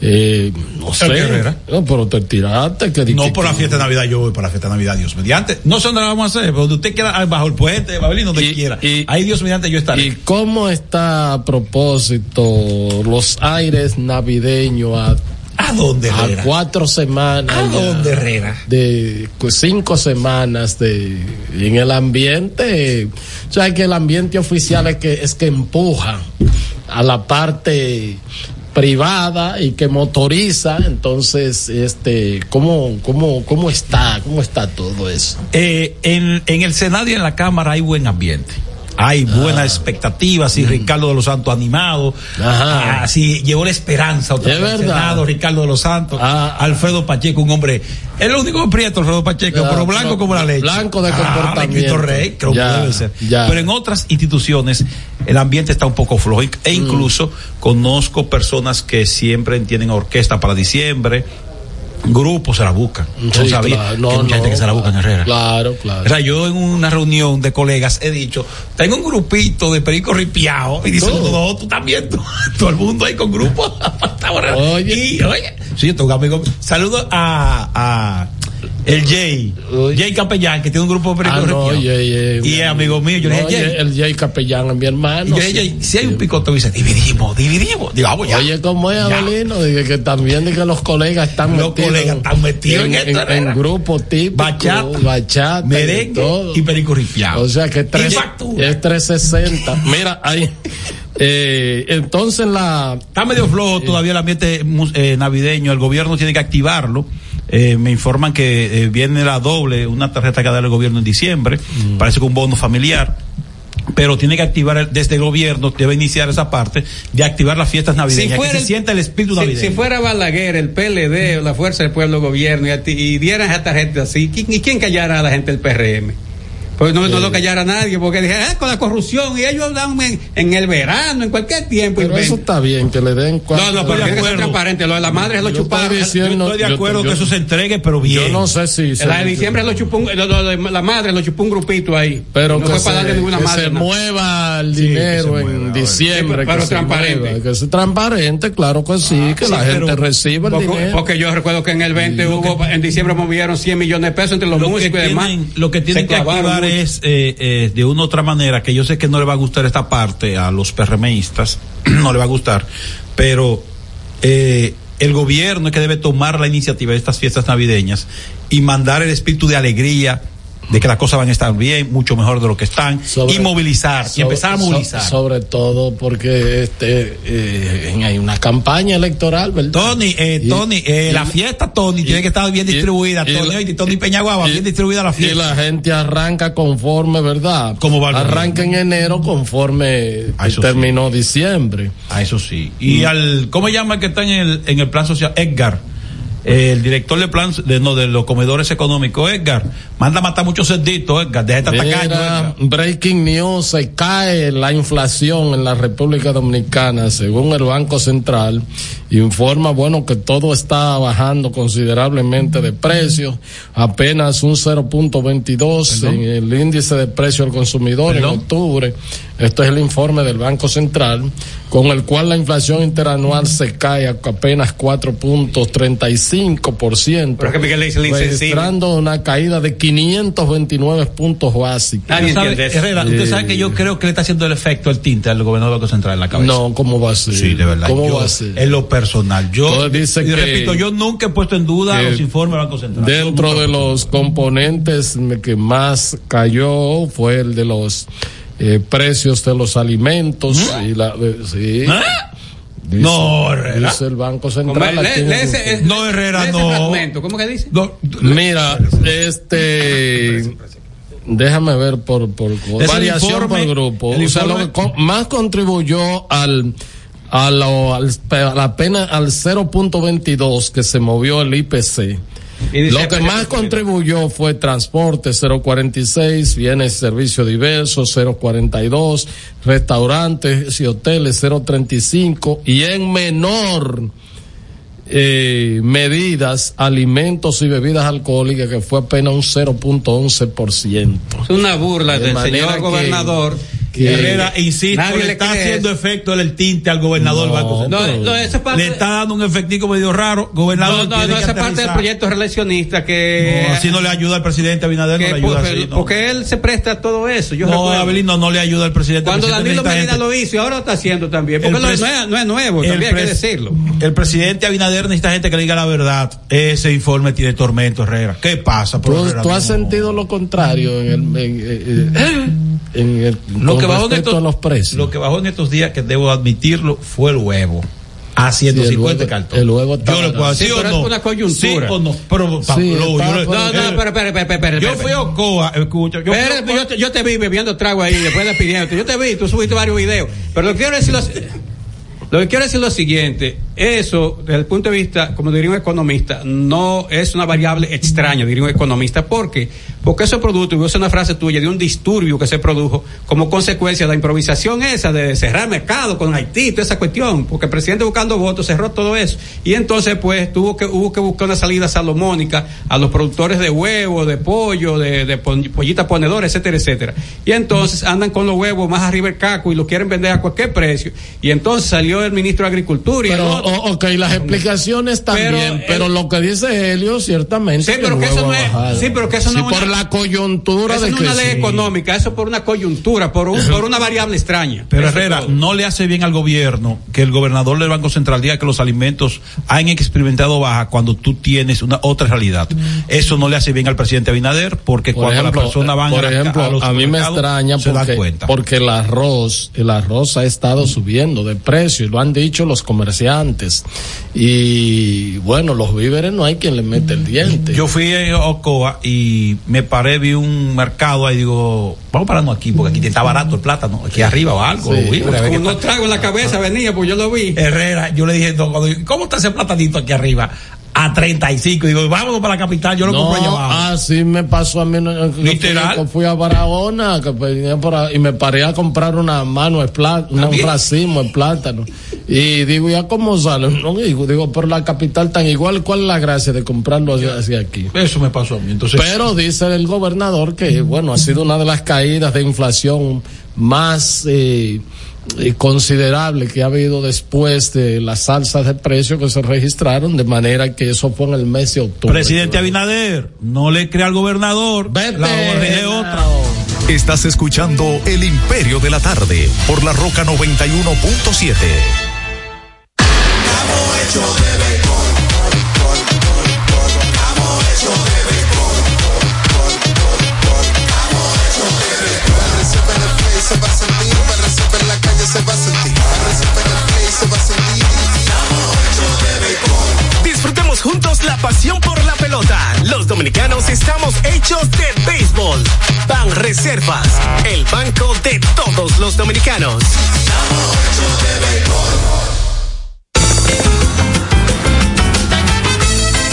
S4: eh, no sé.
S3: Herrera.
S4: No, pero te tiraste. Que,
S3: No
S4: que-
S3: por la fiesta de Navidad, yo voy para la fiesta de Navidad, Dios mediante. No sé dónde la vamos a hacer, pero donde usted quiera, bajo el puente, Babelín, donde
S4: Y-
S3: quiera.
S4: y-
S3: Ahí Dios mediante yo estaré.
S4: ¿Y cómo está a propósito los aires navideños a,
S3: ¿A dónde,
S4: a cuatro semanas?
S3: ¿A dónde, Herrera?
S4: De pues, cinco semanas de en el ambiente. O sea que el ambiente oficial es que es que empuja a la parte privada y que motoriza entonces este cómo cómo cómo está cómo está todo eso
S3: Eh, en, en el Senado y en la Cámara hay buen ambiente. Hay buenas expectativas, y Ricardo de los Santos animado,
S4: Ajá.
S3: así llevó la esperanza otra
S4: Es
S3: vez
S4: verdad.
S3: Senado, Ricardo de los Santos,
S4: Ah.
S3: Alfredo Pacheco, un hombre, el único prieto, Alfredo Pacheco,
S4: Ya,
S3: pero blanco
S4: no,
S3: como la leche.
S4: blanco de
S3: Ah,
S4: comportamiento.
S3: Cristo Rey, creo que
S4: Ya,
S3: debe ser.
S4: ya.
S3: Pero en otras instituciones el ambiente está un poco flojo
S4: Mm.
S3: e incluso conozco personas que siempre tienen orquesta para diciembre, grupos se la buscan. Yo
S4: Sí,
S3: sabía
S4: claro.
S3: que
S4: No,
S3: mucha gente
S4: no.
S3: que se la buscan, Herrera.
S4: claro claro
S3: O sea, yo en una reunión de colegas he dicho, tengo un grupito de perico ripiao y dice,
S4: Todo.
S3: no, tú también, tú- todo el mundo ahí con grupo. Estamos re-
S4: Oye.
S3: Y, oye, sí, yo tengo un amigo, saludo a, a el Jay. Jay Capellán, que tiene un grupo de
S4: Ah, no,
S3: y es amigo mío, yo le dije, Jay,
S4: el Jay Capellán es mi
S3: y
S4: hermano.
S3: yo dije,
S4: sí.
S3: Jay, si hay un picoteo, dice, dividimos, dividimos. Digo, vamos ya.
S4: Oye, ¿cómo es. Abelino? Dije que también que los colegas están
S3: Los
S4: metidos.
S3: colegas están metidos en esto,
S4: en,
S3: Herrera.
S4: grupos típicos.
S3: Bachata,
S4: bachata. y
S3: merengue
S4: todo.
S3: y perico ripiao.
S4: O sea que es tres- es 360. Mira, ahí. Eh, entonces la.
S3: Está medio flojo todavía el ambiente eh, navideño, el gobierno tiene que activarlo. Eh, me informan que eh, viene la doble, una tarjeta que da el gobierno en diciembre, parece que un bono familiar, pero tiene que activar el- desde el gobierno, debe iniciar esa parte de activar las fiestas navideñas, que se
S2: el-
S3: sienta el espíritu
S2: si-
S3: navideño.
S2: Si, fuera Balaguer, el PLD, o la Fuerza del Pueblo Gobierno, y, y dieran esa tarjeta así, ¿quién, ¿y quién callara a la gente del PRM? Pues no, no lo callara nadie, porque dije, ah, con la corrupción, y ellos dan en, en el verano, en cualquier tiempo.
S4: Pero eso está bien, que le den
S2: No, no, pero
S3: de
S2: tiene que ser
S3: acuerdo.
S2: transparente. Lo de la madre es lo
S4: Yo
S2: chuparon.
S4: estoy
S3: Yo
S4: diciendo-
S3: estoy de
S4: yo-
S3: acuerdo
S4: yo-
S3: que eso se entregue, pero bien.
S4: Yo no sé si. se-
S2: La de diciembre lo chupó, un- lo- lo de la madre lo chupó un grupito ahí.
S4: Pero
S2: no
S4: que,
S2: fue
S4: se,
S2: para darle ninguna
S4: que
S2: madre.
S4: se
S2: no.
S4: mueva el
S3: Sí, que
S4: dinero
S3: mueva,
S4: en diciembre.
S2: Sí, pero
S4: que
S2: transparente.
S4: mueva, que sea transparente, claro que sí, que
S3: sí,
S4: la gente reciba el
S2: Porque,
S4: dinero.
S2: porque yo recuerdo que en el 20 hubo, en diciembre movieron 100 millones de pesos entre los
S3: lo que
S2: músicos y demás.
S3: lo que tienen que activar. Es eh, eh, de una u otra manera que yo sé que no le va a gustar esta parte a los PRMistas no le va a gustar pero eh, el gobierno es que debe tomar la iniciativa de estas fiestas navideñas y mandar el espíritu de alegría de que las cosas van a estar bien, mucho mejor de lo que están,
S4: Sobre-
S3: y movilizar, y empezar a movilizar.
S4: sobre todo porque este eh, hay una campaña electoral, ¿verdad?
S3: Tony, eh,
S4: Y-
S3: Tony, eh,
S4: y-
S3: la fiesta, Tony,
S4: y-
S3: tiene que estar bien
S4: y-
S3: distribuida,
S4: y-
S3: Tony,
S4: y-
S3: y Tony Peñaguaba,
S4: y-
S3: bien distribuida la
S4: Y
S3: fiesta.
S4: la gente arranca conforme, ¿verdad?
S3: ¿Cómo va el
S4: Arranca en enero conforme terminó diciembre.
S3: Ah, eso sí. Y al, ¿cómo llama el que está en el, en el plan social? Edgar. Eh, El director de plan, de, no, de los comedores económicos, Edgar, manda a matar muchos cerditos, Edgar, deja tacaño, Edgar.
S4: breaking news, se cae la inflación en la República Dominicana, según el Banco Central, informa, bueno, que todo está bajando considerablemente de precios, apenas un 0.22 en el índice de precio al consumidor
S3: Perdón.
S4: en octubre. Esto es el informe del Banco Central. Con el cual la inflación interanual se cae a apenas 4.35%,
S2: Pero que Miguel le dice
S4: registrando una caída de 529 puntos básicos.
S2: Nadie
S3: Sabe,
S2: entiende eso.
S3: Herrera, usted sabe que yo creo que le está haciendo el efecto el tinte al gobernador del Banco Central en la cabeza.
S4: No, ¿cómo va a ser?
S3: Sí, de verdad.
S4: ¿Cómo
S3: Yo,
S4: va a ser?
S3: En lo personal, yo
S4: dice
S3: y
S4: que-
S3: repito, yo nunca he puesto en duda los informes del Banco Central.
S4: Dentro de los componentes que más cayó fue el de los eh, precios de los alimentos y la de- sí.
S3: ¿Ah?
S4: Dice-
S3: No, Herrera.
S4: Dice el Banco Central.
S2: ese-
S4: grupo.
S2: es-
S3: No, Herrera, no.
S2: fragmento. ¿Cómo que dice?
S3: No,
S4: Mira, este. Déjame ver por, por variación
S3: informe-
S4: por grupo. O sea, lo que co- más contribuyó al a, lo- al, a la pena al 0.22 que se movió el IPC.
S2: Y
S4: Lo que más contribuyó fue transporte 0.46, bienes y servicios diversos 0.42, restaurantes y hoteles 0.35 y en menor eh, medidas, alimentos y bebidas alcohólicas que fue apenas un 0.11%.
S2: Es una burla
S4: De
S2: del
S4: manera
S2: señor gobernador.
S4: que-
S3: Herrera, insisto,
S2: Nadie
S3: le
S2: le
S3: está haciendo
S2: eso.
S3: efecto el, el tinte al gobernador
S4: No,
S3: del Banco
S2: No,
S3: Central.
S2: no, esa es parte,
S3: Le está dando un efectivo medio raro. Gobernador,
S2: no, no, no, esa es parte del proyecto relacionista que.
S3: No, así no le ayuda al presidente Abinader,
S2: que
S3: no le ayuda
S2: porque,
S3: así. No,
S2: porque él se presta a todo eso. Yo
S3: no. Abelino no le ayuda al presidente.
S2: Cuando Danilo Medina lo hizo y ahora lo está haciendo también. Porque no,
S3: pres-
S2: no es, no es nuevo, también hay que decirlo.
S3: El presidente Abinader necesita gente que le diga la verdad. Ese informe tiene tormento, Herrera. ¿Qué pasa? Por
S4: ¿Tú,
S3: Herrera,
S4: tú has
S3: no.
S4: sentido lo contrario en el, en, en- en el
S3: lo
S4: con
S3: que bajó en
S4: respecto
S3: estos,
S4: a los precios?
S3: Lo que bajó en estos días, que debo admitirlo, fue el huevo. A 150
S4: huevo-
S3: cartones.
S4: el huevo está
S3: Yo le puedo decir
S2: Sí,
S3: o
S2: pero es
S3: no.
S2: una coyuntura.
S3: Sí o no. Pero,
S4: Sí,
S3: Pablo, yo,
S2: No, no, espera, espera, espera, espera.
S3: yo fui a Ocoa, escucha. Yo, fui a
S2: Espérate,
S3: Ocoa-
S2: yo, te, yo te vi bebiendo trago ahí, después de pidiendo. Yo te vi, tú subiste varios videos. Pero lo que quiero decir lo, lo que quiero decir es lo siguiente. Eso, desde el punto de vista, como diría un economista, no es una variable extraña, diría un economista. ¿Por qué? Porque ese producto, y voy a usar una frase tuya, de un disturbio que se produjo como consecuencia de la improvisación esa de cerrar mercado con Haití, toda esa cuestión. Porque el presidente buscando votos cerró todo eso. Y entonces, pues, tuvo que, hubo que buscar una salida salomónica a los productores de huevo, de pollo, de, de pon- pollita ponedora, etcétera, etcétera. Y entonces andan con los huevos más arriba el caco y los quieren vender a cualquier precio. Y entonces salió el ministro de Agricultura y
S4: Pero,
S2: otro.
S4: o- ok, las explicaciones también,
S2: Pero,
S4: pero,
S2: el-
S4: lo que dice Helio, ciertamente.
S2: Sí, pero
S4: el
S2: que eso no es- sí, pero que eso no
S4: Sí,
S2: es una-
S4: la coyuntura
S2: Eso
S4: de
S2: no es
S4: que
S2: una ley
S4: sí.
S2: económica, eso por una coyuntura, por, un, por una variable extraña.
S3: Pero
S2: Eso
S3: Herrera,
S2: todo.
S3: no le hace bien al gobierno que el gobernador del Banco Central diga que los alimentos han experimentado baja cuando tú tienes una otra realidad. Eso no le hace bien al presidente Abinader porque
S4: Por
S3: cuando
S4: ejemplo,
S3: la persona va
S4: por ejemplo,
S3: a los
S4: a mí me extraña
S3: se da
S4: porque,
S3: cuenta.
S4: porque el arroz, el arroz ha estado subiendo de precio y lo han dicho los comerciantes. Y bueno, los víveres no hay quien le mete el diente.
S3: Yo fui a Ocoa y me paré, vi un mercado ahí, digo, vamos pararnos aquí, porque aquí está barato el plátano, aquí arriba o algo.
S4: Sí.
S3: a ver
S2: Como no
S3: tal.
S2: trago en la cabeza, venía, pues yo lo vi.
S3: Herrera, yo le dije, no, cuando- ¿cómo está ese platanito aquí arriba? A 35. Y digo, vámonos para la capital, yo lo
S4: no,
S3: compro allá abajo.
S4: así me pasó a mí.
S3: Literal.
S4: yo Fui a Barahona que venía por ahí, y me paré a comprar una mano un racimo de plátano. Y digo, ¿ya cómo sale? No, digo, digo, pero la capital tan igual, ¿cuál es la gracia de comprarlo hacia, hacia aquí?
S3: Eso me pasó a mí. Entonces,
S4: Pero dice el gobernador que, bueno, ha sido una de las caídas de inflación más eh, considerable que ha habido después de las alzas de precios que se registraron, de manera que eso fue en el mes de octubre.
S3: presidente Abinader, no le crea al gobernador.
S4: Vete,
S3: la otra.
S1: Estás escuchando El Imperio de la Tarde por la Roca 91.7.
S5: pasión por la pelota. Los dominicanos estamos hechos de béisbol. Ban Reservas, el banco de todos los dominicanos.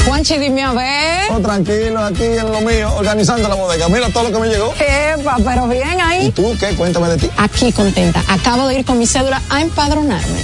S6: Juanchi, dime a ver.
S7: Oh, tranquilo, aquí en lo mío, organizando la bodega. Mira todo lo que me llegó.
S6: Epa, pero bien
S7: ¿Y
S6: ahí.
S7: tú qué? Cuéntame de ti.
S6: Aquí contenta. Acabo de ir con mi cédula a empadronarme.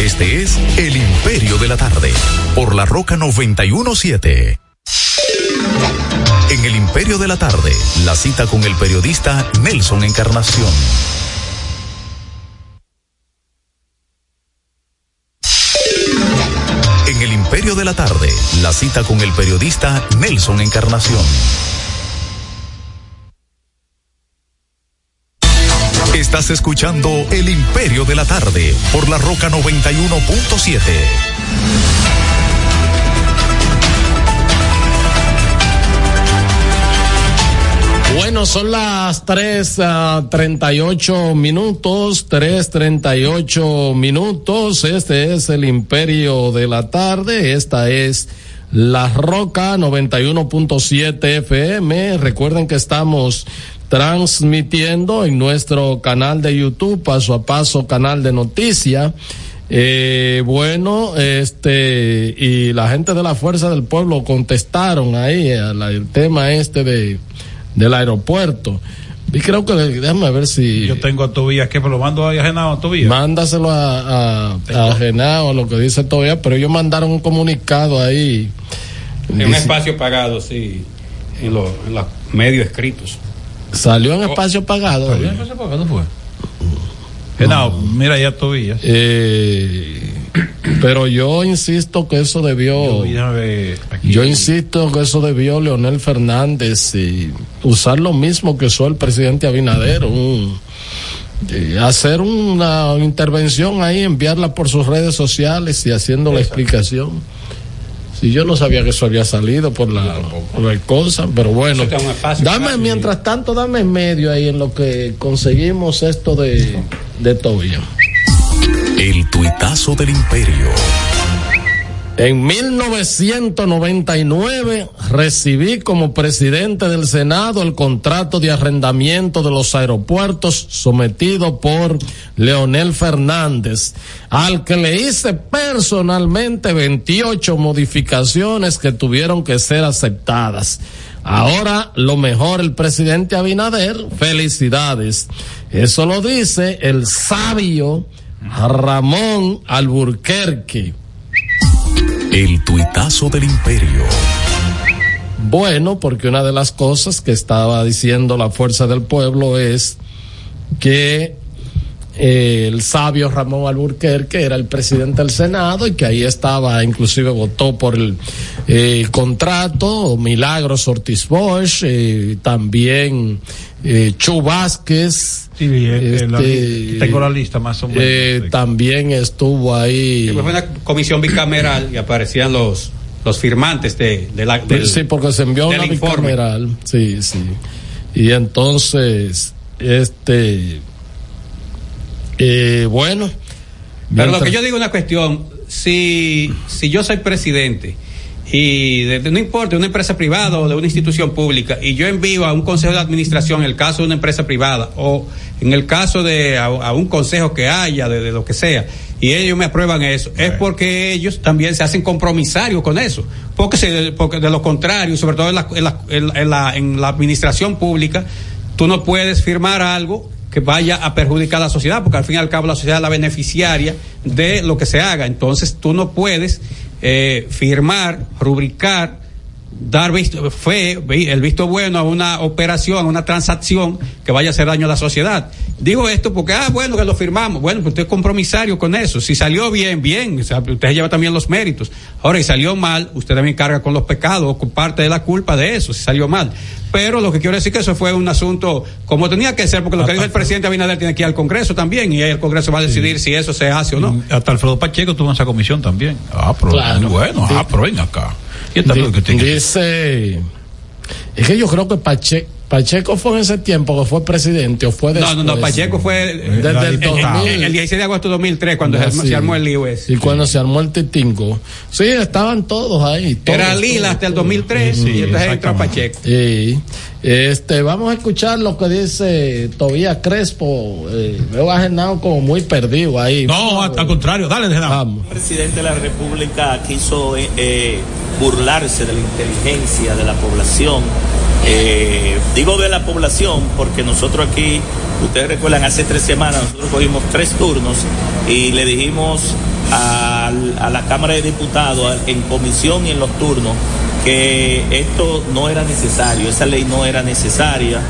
S1: Este es El Imperio de la Tarde, por la Roca 917. En El Imperio de la Tarde, la cita con el periodista Nelson Encarnación. En El Imperio de la Tarde, la cita con el periodista Nelson Encarnación. Estás escuchando El Imperio de la Tarde por la Roca 91.7.
S4: Bueno, son las tres uh, treinta y ocho minutos, tres treinta y ocho minutos. Este es el Imperio de la Tarde. Esta es La Roca 91.7 FM. Recuerden que estamos transmitiendo en nuestro canal de YouTube, paso a paso, canal de noticias. Eh, bueno, este, y la gente de la Fuerza del Pueblo contestaron ahí al tema este de, del aeropuerto. Y creo que, déjame ver si.
S3: Yo tengo a Tobías, que me lo mando a Genao a Tobías.
S4: Mándaselo a, a, a Genao, lo que dice Tobías, pero ellos mandaron un comunicado ahí.
S2: En un espacio pagado, sí, en los medios escritos.
S4: Salió en espacio pagado.
S3: ¿Salió en espacio pagado fue? Genao, mira ya Tobías.
S4: Eh, pero yo insisto que eso debió.
S3: Yo,
S4: yo insisto que eso debió Leonel Fernández y usar lo mismo que usó el presidente Abinader, un, eh, hacer una intervención ahí, enviarla por sus redes sociales y haciendo la explicación. Si yo no sabía que eso había salido por la, por la cosa, pero bueno. Dame, mientras tanto, dame en medio ahí en lo que conseguimos esto de, de Tobía.
S1: El tuitazo del imperio.
S4: En 1999 recibí como presidente del Senado el contrato de arrendamiento de los aeropuertos sometido por Leonel Fernández, al que le hice personalmente 28 modificaciones que tuvieron que ser aceptadas. Ahora lo mejor el presidente Abinader, felicidades. Eso lo dice el sabio Ramón Alburquerque.
S1: El tuitazo del imperio.
S4: Bueno, porque una de las cosas que estaba diciendo la fuerza del pueblo es que eh, el sabio Ramón Alburquerque era el presidente del Senado y que ahí estaba, inclusive votó por el eh, contrato, Milagros Ortiz Bosch, eh, también eh, Vázquez.
S3: Sí, eh, la-
S4: este,
S3: tengo la lista más o menos.
S4: eh, también estuvo ahí.
S2: Fue una comisión bicameral y aparecían los los firmantes de, de la del-
S4: sí, porque se envió una
S2: informe.
S4: bicameral. Sí, sí. Y entonces, este, eh, bueno.
S2: Pero lo que yo digo es una cuestión, si, si yo soy presidente y de- de- no importa, de una empresa privada o de una institución pública, y yo envío a un consejo de administración en el caso de una empresa privada o en el caso de a, a un consejo que haya, de, de lo que sea, y ellos me aprueban eso, es porque ellos también se hacen compromisarios con eso. Porque, se, porque de lo contrario, sobre todo en la, en la- en la- en la- en la administración pública, tú no puedes firmar algo que vaya a perjudicar a la sociedad, porque al fin y al cabo la sociedad es la beneficiaria de lo que se haga. Entonces tú no puedes eh, firmar, rubricar, dar visto, fe, vi- el visto bueno a una operación, a una transacción que vaya a hacer daño a la sociedad. Digo esto porque, ah, bueno, que lo firmamos. Bueno, pues usted es compromisario con eso. Si salió bien, bien. O sea, usted lleva también los méritos. Ahora, si salió mal, usted también carga con los pecados o con parte de la culpa de eso, si salió mal. Pero lo que quiero decir que eso fue un asunto como tenía que ser, porque lo que dijo el presidente Abinader tiene que ir al Congreso también, y ahí el Congreso va a decidir si eso se hace o no.
S3: Hasta Alfredo Pacheco tuvo esa comisión también. Ah, pero
S4: Claro.
S3: bueno. Ah, pero ven acá. ¿Qué tal lo que tiene?
S4: Dice, es que yo creo que Pache- Pacheco fue en ese tiempo que fue presidente o fue
S2: No,
S4: después.
S2: no, no, Pacheco fue
S4: Desde el
S2: el, el-
S4: 2000.
S2: el 16 de agosto de 2003 cuando
S4: Ah,
S2: se,
S4: sí.
S2: se armó el lío ese.
S4: Y cuando se armó el titingo. Sí, estaban todos ahí. todos,
S2: Era
S4: todos,
S2: Lila hasta el
S4: todos.
S2: 2003
S4: Sí,
S2: y entonces entra
S4: exactamente.
S2: Pacheco.
S4: Sí. Este, vamos a escuchar lo que dice Tobías Crespo. Eh, veo a Genao como muy perdido ahí.
S3: No, al, al contrario, dale,
S4: Vamos.
S8: El presidente de la República quiso eh, eh, burlarse de la inteligencia de la población. Eh, digo de la población porque nosotros aquí, ustedes recuerdan, hace tres semanas nosotros cogimos tres turnos y le dijimos al- a, la Cámara de Diputados en comisión y en los turnos que esto no era necesario, esa ley no era necesaria,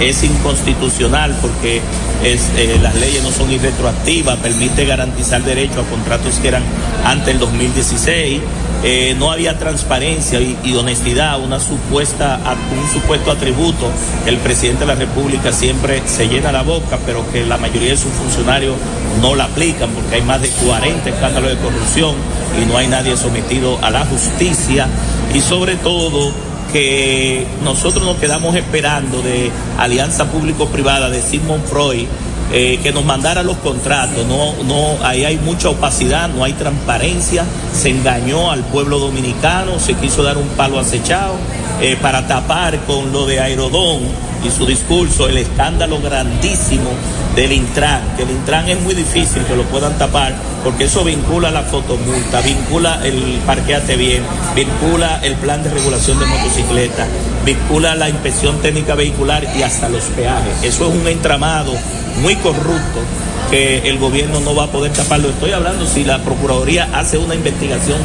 S8: es inconstitucional porque eh, las leyes no son irretroactivas, permite garantizar derecho a contratos que eran antes del 2016, eh, no había transparencia y, y honestidad, una supuesta, un supuesto atributo. Que el presidente de la República siempre se llena la boca, pero que la mayoría de sus funcionarios no la aplican porque hay más de 40 escándalos de corrupción y no hay nadie sometido a la justicia. Y sobre todo que nosotros nos quedamos esperando de alianza público-privada de Sigmund Freud eh, que nos mandara los contratos. No, no, ahí hay mucha opacidad, no hay transparencia, se engañó al pueblo dominicano, se quiso dar un palo acechado eh, para tapar con lo de Aerodón y su discurso el escándalo grandísimo del Intran, que el Intran es muy difícil que lo puedan tapar porque eso vincula la fotomulta, vincula el parqueate bien, vincula el plan de regulación de motocicletas, vincula la inspección técnica vehicular y hasta los peajes. Eso es un entramado muy corrupto que el gobierno no va a poder taparlo. Estoy hablando si la Procuraduría hace una investigación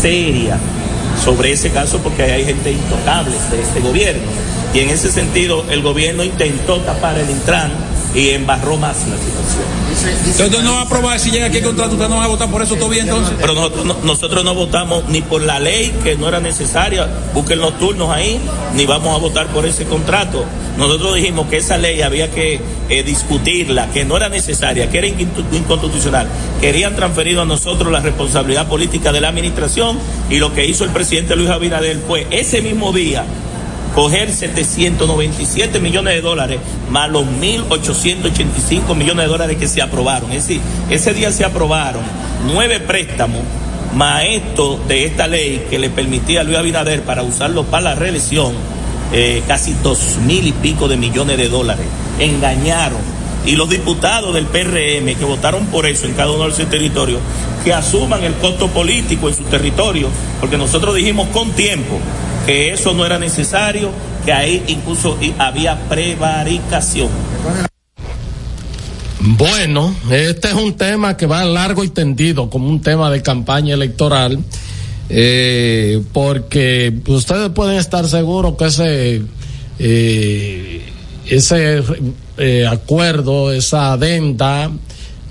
S8: seria sobre ese caso porque hay gente intocable de este gobierno. Y en ese sentido el gobierno intentó tapar el Intran y embarró más la situación.
S3: Entonces no va a aprobar si llega aquí el contrato, usted no va a votar por eso todavía entonces.
S8: Pero nosotros no, nosotros no votamos ni por la ley que no era necesaria, busquen los turnos ahí, ni vamos a votar por ese contrato. nosotros dijimos que esa ley había que eh, discutirla, que no era necesaria, que era inconstitucional. Querían transferir a nosotros la responsabilidad política de la administración y lo que hizo el presidente Luis Abinader fue ese mismo día coger 797 millones de dólares más los 1.885 millones de dólares que se aprobaron. Es decir, ese día se aprobaron nueve préstamos más esto de esta ley que le permitía a Luis Abinader para usarlo para la reelección, eh, casi dos mil y pico de millones de dólares. Engañaron. Y los diputados del PRM que votaron por eso en cada uno de sus territorios, que asuman el costo político en su territorio, porque nosotros dijimos con tiempo que eso no era necesario, que ahí incluso había prevaricación.
S4: Bueno, este es un tema que va largo y tendido como un tema de campaña electoral, eh, porque ustedes pueden estar seguros que ese eh, ese eh, acuerdo, esa adenda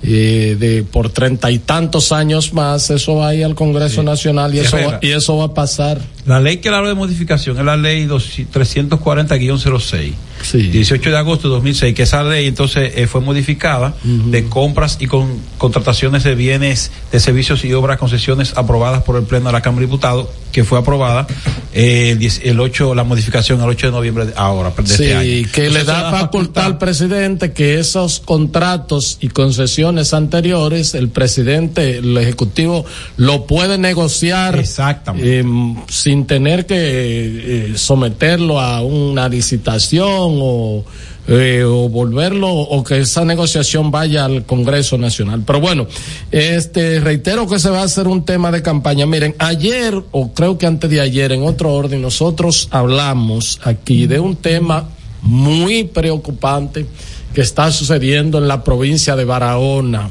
S4: eh, de por treinta y tantos años más, eso va a ir al Congreso Nacional y eso, va, y eso va a pasar.
S3: La ley que habla de modificación es la ley 340-06. Sí. 18 de agosto de 2006, que esa ley entonces eh, fue modificada uh -huh. de compras y con contrataciones de bienes, de servicios y obras, concesiones aprobadas por el Pleno de la Cámara de Diputados, que fue aprobada eh, el, 10, el 8, la modificación el 8 de noviembre de ahora, de
S4: sí,
S3: este año.
S4: que entonces, le da facultad, al presidente que esos contratos y concesiones anteriores, el presidente, el Ejecutivo, lo puede negociar
S3: Exactamente.
S4: Eh, sin tener que eh, someterlo a una licitación o, eh, o volverlo o que esa negociación vaya al Congreso Nacional. Pero bueno, este reitero que se va a hacer un tema de campaña. Miren, ayer o creo que antes de ayer en otro orden nosotros hablamos aquí de un tema muy preocupante que está sucediendo en la provincia de Barahona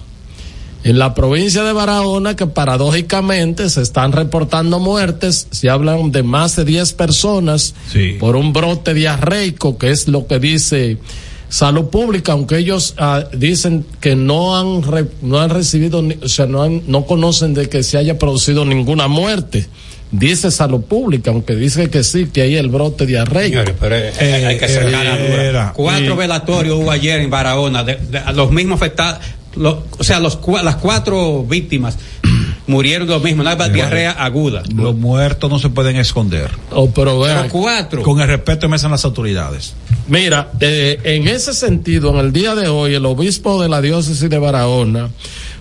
S4: en la provincia de Barahona que paradójicamente se están reportando muertes, se hablan de más de 10 personas
S3: sí.
S4: por un brote diarreico, que es lo que dice Salud Pública, aunque ellos uh, dicen que no han re, no han recibido, o sea, no han, no conocen de que se haya producido ninguna muerte dice salud pública, aunque dice que sí, que hay el brote diarreico.
S2: Señores, pero eh, hay que ser eh, Cuatro eh, velatorios hubo ayer en Barahona, de, de, de los mismos afectados, lo, o sea, los, las cuatro víctimas murieron lo mismo, una diarrea aguda.
S3: Los muertos no se pueden esconder.
S4: Oh, pero, vean,
S2: pero cuatro.
S3: Con el respeto que las autoridades.
S4: Mira, eh, en ese sentido, en el día de hoy, el obispo de la diócesis de Barahona,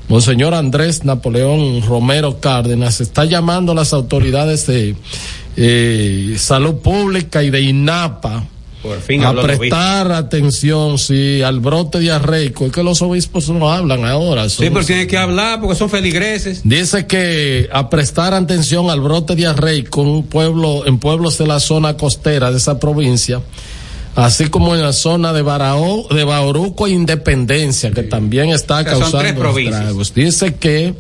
S4: Monseñor Andrés Napoleón Romero Cárdenas, está llamando a las autoridades de eh, salud pública y de INAPA
S2: por fin
S4: a prestar atención sí al brote diarreico. Es que los obispos no hablan ahora
S2: sí pero tienen que hablar porque son feligreses.
S4: Dice que a prestar atención al brote diarreico en un pueblo en pueblos de la zona costera de esa provincia así como en la zona de Barao, de Bauruco e Independencia que sí. también está
S2: o sea,
S4: causando estragos. dice que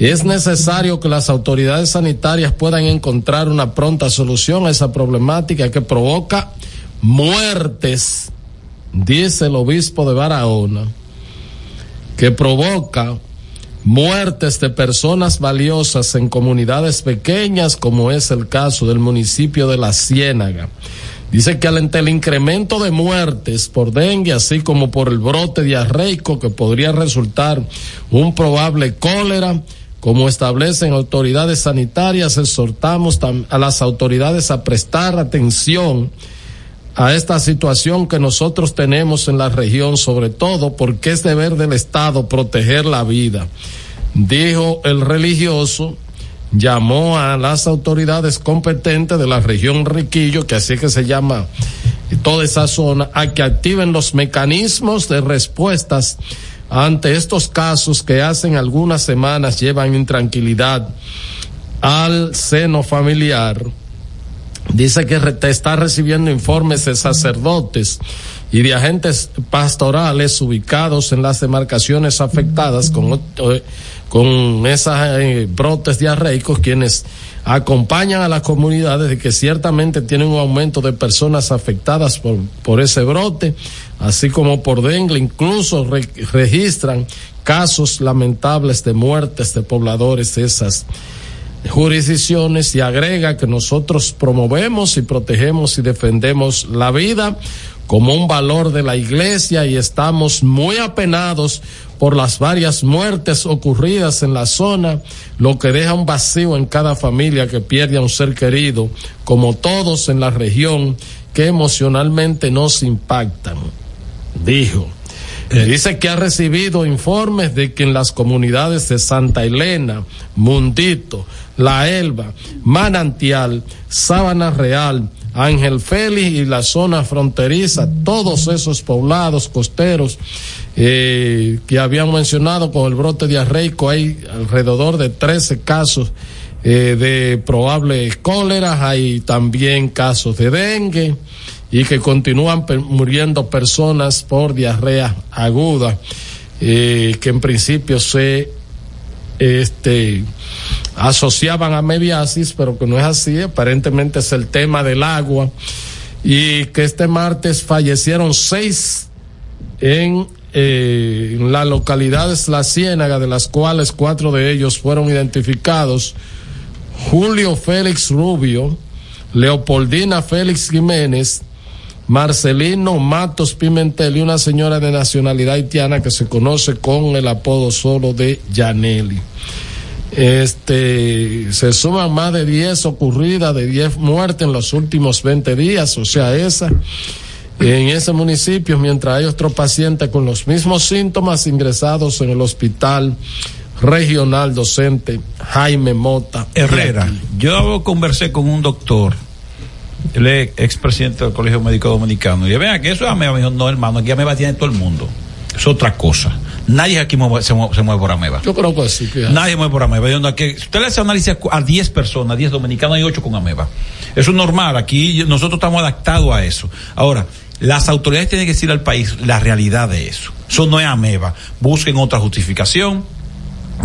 S4: es necesario que las autoridades sanitarias puedan encontrar una pronta solución a esa problemática que provoca muertes, dice el obispo de Barahona, que provoca muertes de personas valiosas en comunidades pequeñas, como es el caso del municipio de La Ciénaga. Dice que ante el incremento de muertes por dengue, así como por el brote diarreico que podría resultar un probable cólera, como establecen autoridades sanitarias, exhortamos a las autoridades a prestar atención a esta situación que nosotros tenemos en la región, sobre todo porque es deber del Estado proteger la vida. Dijo el religioso, llamó a las autoridades competentes de la región Riquillo, que así que se llama toda esa zona, a que activen los mecanismos de respuestas ante estos casos que hacen algunas semanas llevan intranquilidad al seno familiar dice que está recibiendo informes de sacerdotes y de agentes pastorales ubicados en las demarcaciones afectadas con, con esos eh, brotes diarreicos quienes acompañan a las comunidades de que ciertamente tienen un aumento de personas afectadas por, por ese brote, así como por dengue, incluso re, registran casos lamentables de muertes de pobladores de esas jurisdicciones y agrega que nosotros promovemos y protegemos y defendemos la vida como un valor de la iglesia y estamos muy apenados por las varias muertes ocurridas en la zona, lo que deja un vacío en cada familia que pierde a un ser querido, como todos en la región que emocionalmente nos impactan. Dijo. Dice que ha recibido informes de que en las comunidades de Santa Elena, Mundito, La Elba, Manantial, Sábana Real, Ángel Félix y la zona fronteriza, todos esos poblados costeros eh, que habían mencionado con el brote diarreico, hay alrededor de 13 casos eh, de probable cólera, hay también casos de dengue y que continúan muriendo personas por diarrea aguda, eh, que en principio se este asociaban a mediasis, pero que no es así, aparentemente es el tema del agua, y que este martes fallecieron seis en, eh, en las localidades La Ciénaga, de las cuales cuatro de ellos fueron identificados. Julio Félix Rubio, Leopoldina Félix Jiménez, Marcelino Matos Pimentel y una señora de nacionalidad haitiana que se conoce con el apodo solo de Janelli. Este, se suman más de 10 ocurridas, de 10 muertes en los últimos 20 días, o sea, esa, en ese municipio, mientras hay otros pacientes con los mismos síntomas ingresados en el hospital regional docente Jaime Mota
S3: Herrera. Yo conversé con un doctor él es expresidente del Colegio Médico Dominicano. Y yo, vea que eso es ameba. Me dijo, no, hermano, aquí ameba tiene todo el mundo. Es otra cosa. Nadie aquí mueve, se, mueve, se, mueve, por ameba.
S4: Yo creo que sí. Que
S3: Nadie mueve por ameba. Yo, aquí, si usted le hace análisis a 10 personas, 10 dominicanos, hay 8 con ameba. Eso es normal. Aquí nosotros estamos adaptados a eso. Ahora, las autoridades tienen que decir al país la realidad de eso. Eso no es ameba. Busquen otra justificación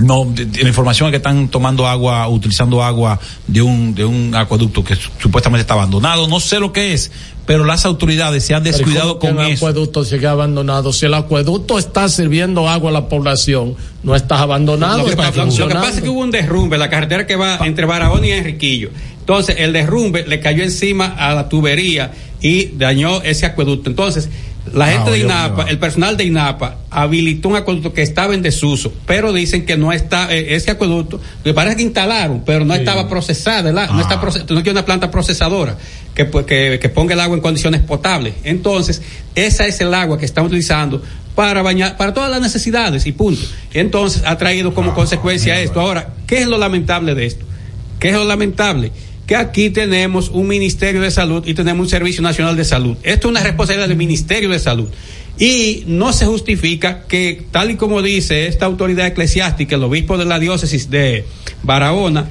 S3: no de, de, la información es que están tomando agua utilizando agua de un de un acueducto que supuestamente está abandonado. No sé lo que es pero las autoridades se han descuidado con
S4: el
S3: eso.
S4: acueducto sigue abandonado si el acueducto está sirviendo agua a la población no está abandonado
S2: lo que,
S4: está
S2: lo que pasa es que hubo un derrumbe la carretera que va entre Barahona y Enriquillo. Entonces el derrumbe le cayó encima a la tubería y dañó ese acueducto. Entonces la gente ah, de INAPA, el personal de INAPA habilitó un acueducto que estaba en desuso, pero dicen que no está, eh, ese acueducto, que parece que instalaron, pero no sí. estaba procesada, ah. no está proces, no tiene una planta procesadora que, que, que, ponga el agua en condiciones potables. Entonces, esa es el agua que están utilizando para bañar, para todas las necesidades y punto. Entonces, ha traído como ah, consecuencia esto. Ahora, ¿qué es lo lamentable de esto? ¿Qué es lo lamentable? Que aquí tenemos un Ministerio de Salud y tenemos un Servicio Nacional de Salud. Esto es una responsabilidad del Ministerio de Salud. Y no se justifica que, tal y como dice esta autoridad eclesiástica, el obispo de la diócesis de Barahona,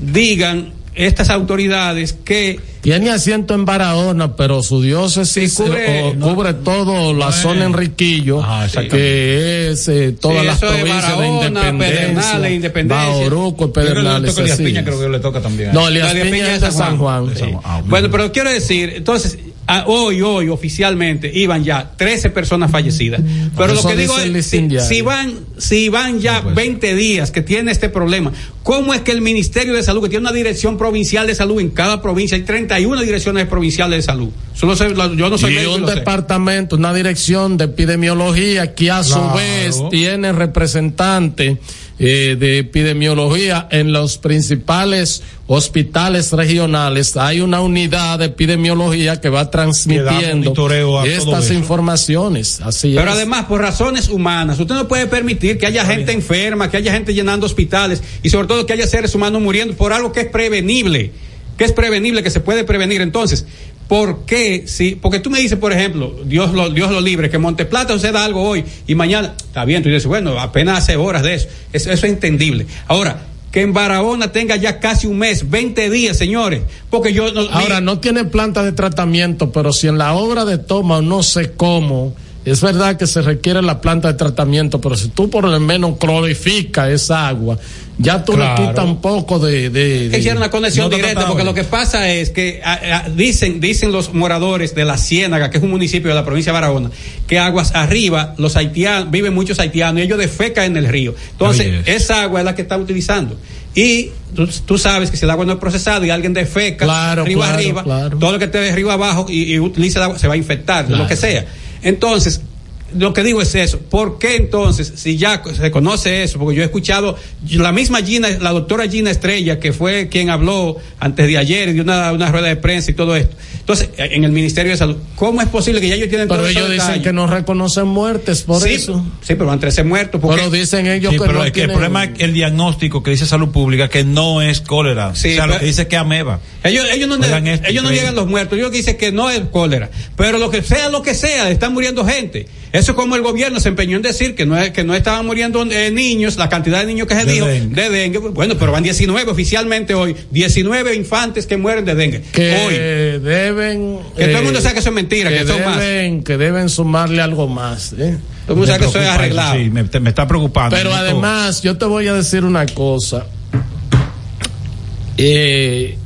S2: digan estas autoridades que
S4: tiene asiento en Barahona, pero su diócesis sí, cubre, no, cubre todo la zona Enriquillo, ah, que es eh, todas sí, las provincias de, Barahona, de Independencia,
S2: Independencia.
S4: Bauruco, Pedernales.
S3: Creo que Piña creo que le toca también.
S4: No, Elías Piña, Piña es de San Juan.
S2: Sí. Ah, bueno, pero quiero decir, entonces, a, hoy, hoy, oficialmente, iban ya 13 personas fallecidas. Pero Eso lo que digo es, si, si, van, si van ya pues. 20 días que tiene este problema, ¿cómo es que el Ministerio de Salud, que tiene una dirección provincial de salud en cada provincia, hay 31 direcciones provinciales de salud? Solo sé, yo no soy
S4: y un departamento, sé. una dirección de epidemiología que a claro. su vez tiene representante eh, de epidemiología en los principales hospitales regionales. Hay una unidad de epidemiología que va transmitiendo que estas informaciones. Así
S2: pero
S4: es.
S2: además por razones humanas usted no puede permitir que haya gente enferma que haya gente llenando hospitales y sobre todo que haya seres humanos muriendo por algo que es prevenible que es prevenible que se puede prevenir. Entonces ¿Por qué? Si, porque tú me dices, por ejemplo, Dios lo, Dios lo libre, que Monteplata suceda algo hoy y mañana, está bien, tú dices, bueno, apenas hace horas de eso. Eso, eso es entendible. Ahora, que en Barahona tenga ya casi un mes, 20 días, señores, porque yo... No,
S4: Ahora, mi... no tiene planta de tratamiento, pero si en la obra de toma no sé cómo, es verdad que se requiere la planta de tratamiento, pero si tú por lo menos clorificas esa agua, ya tú claro. le quitas un poco de, de,
S2: de hicieron una conexión no directa porque lo que pasa es que a, a, dicen dicen los moradores de la Ciénaga que es un municipio de la provincia de Barahona que aguas arriba los haitianos viven muchos haitianos y ellos defecan en el río entonces esa agua es la que están utilizando Y tú, tú sabes que si el agua no es procesada y alguien defeca
S4: Claro,
S2: arriba
S4: claro,
S2: arriba,
S4: claro.
S2: todo lo que esté de arriba abajo y, y utiliza el agua se va a infectar, lo que sea. Entonces, lo que digo es eso. ¿Por qué entonces, si ya se conoce eso? Porque yo he escuchado la misma Gina, la doctora Gina Estrella, que fue quien habló antes de ayer, de una, una rueda de prensa y todo esto. Entonces, en el Ministerio de Salud, ¿cómo es posible que ya ellos tienen
S4: Pero
S2: todos
S4: ellos dicen
S2: detalles?
S4: que no reconocen muertes por
S2: sí,
S4: eso.
S2: Sí, pero van 13 muertos. Porque
S4: Pero dicen ellos
S3: Sí,
S4: que
S3: pero
S4: no
S3: es que el problema es el diagnóstico que dice salud pública que no es cólera.
S2: Sí,
S3: o sea, lo que dice que es ameba.
S2: Ellos, ellos no, ellos no llegan los muertos. Ellos dicen que no es cólera. Pero lo que sea, lo que sea, están muriendo gente. Eso es como el gobierno se empeñó en decir que no, es, que no estaban muriendo eh, niños, la cantidad de niños que se
S3: De
S2: dijo
S3: dengue.
S2: de dengue. Bueno, pero van 19 oficialmente hoy. 19 infantes que mueren de dengue.
S4: que
S2: hoy.
S4: deben
S2: Que todo el mundo
S4: eh,
S2: sabe que eso es mentira, que son más.
S4: deben, que deben sumarle algo más ¿eh?
S2: Todo el mundo sabe que eso es arreglado.
S3: sí, me, te- me está preocupando.
S4: pero además yo te voy a decir una cosa Eh,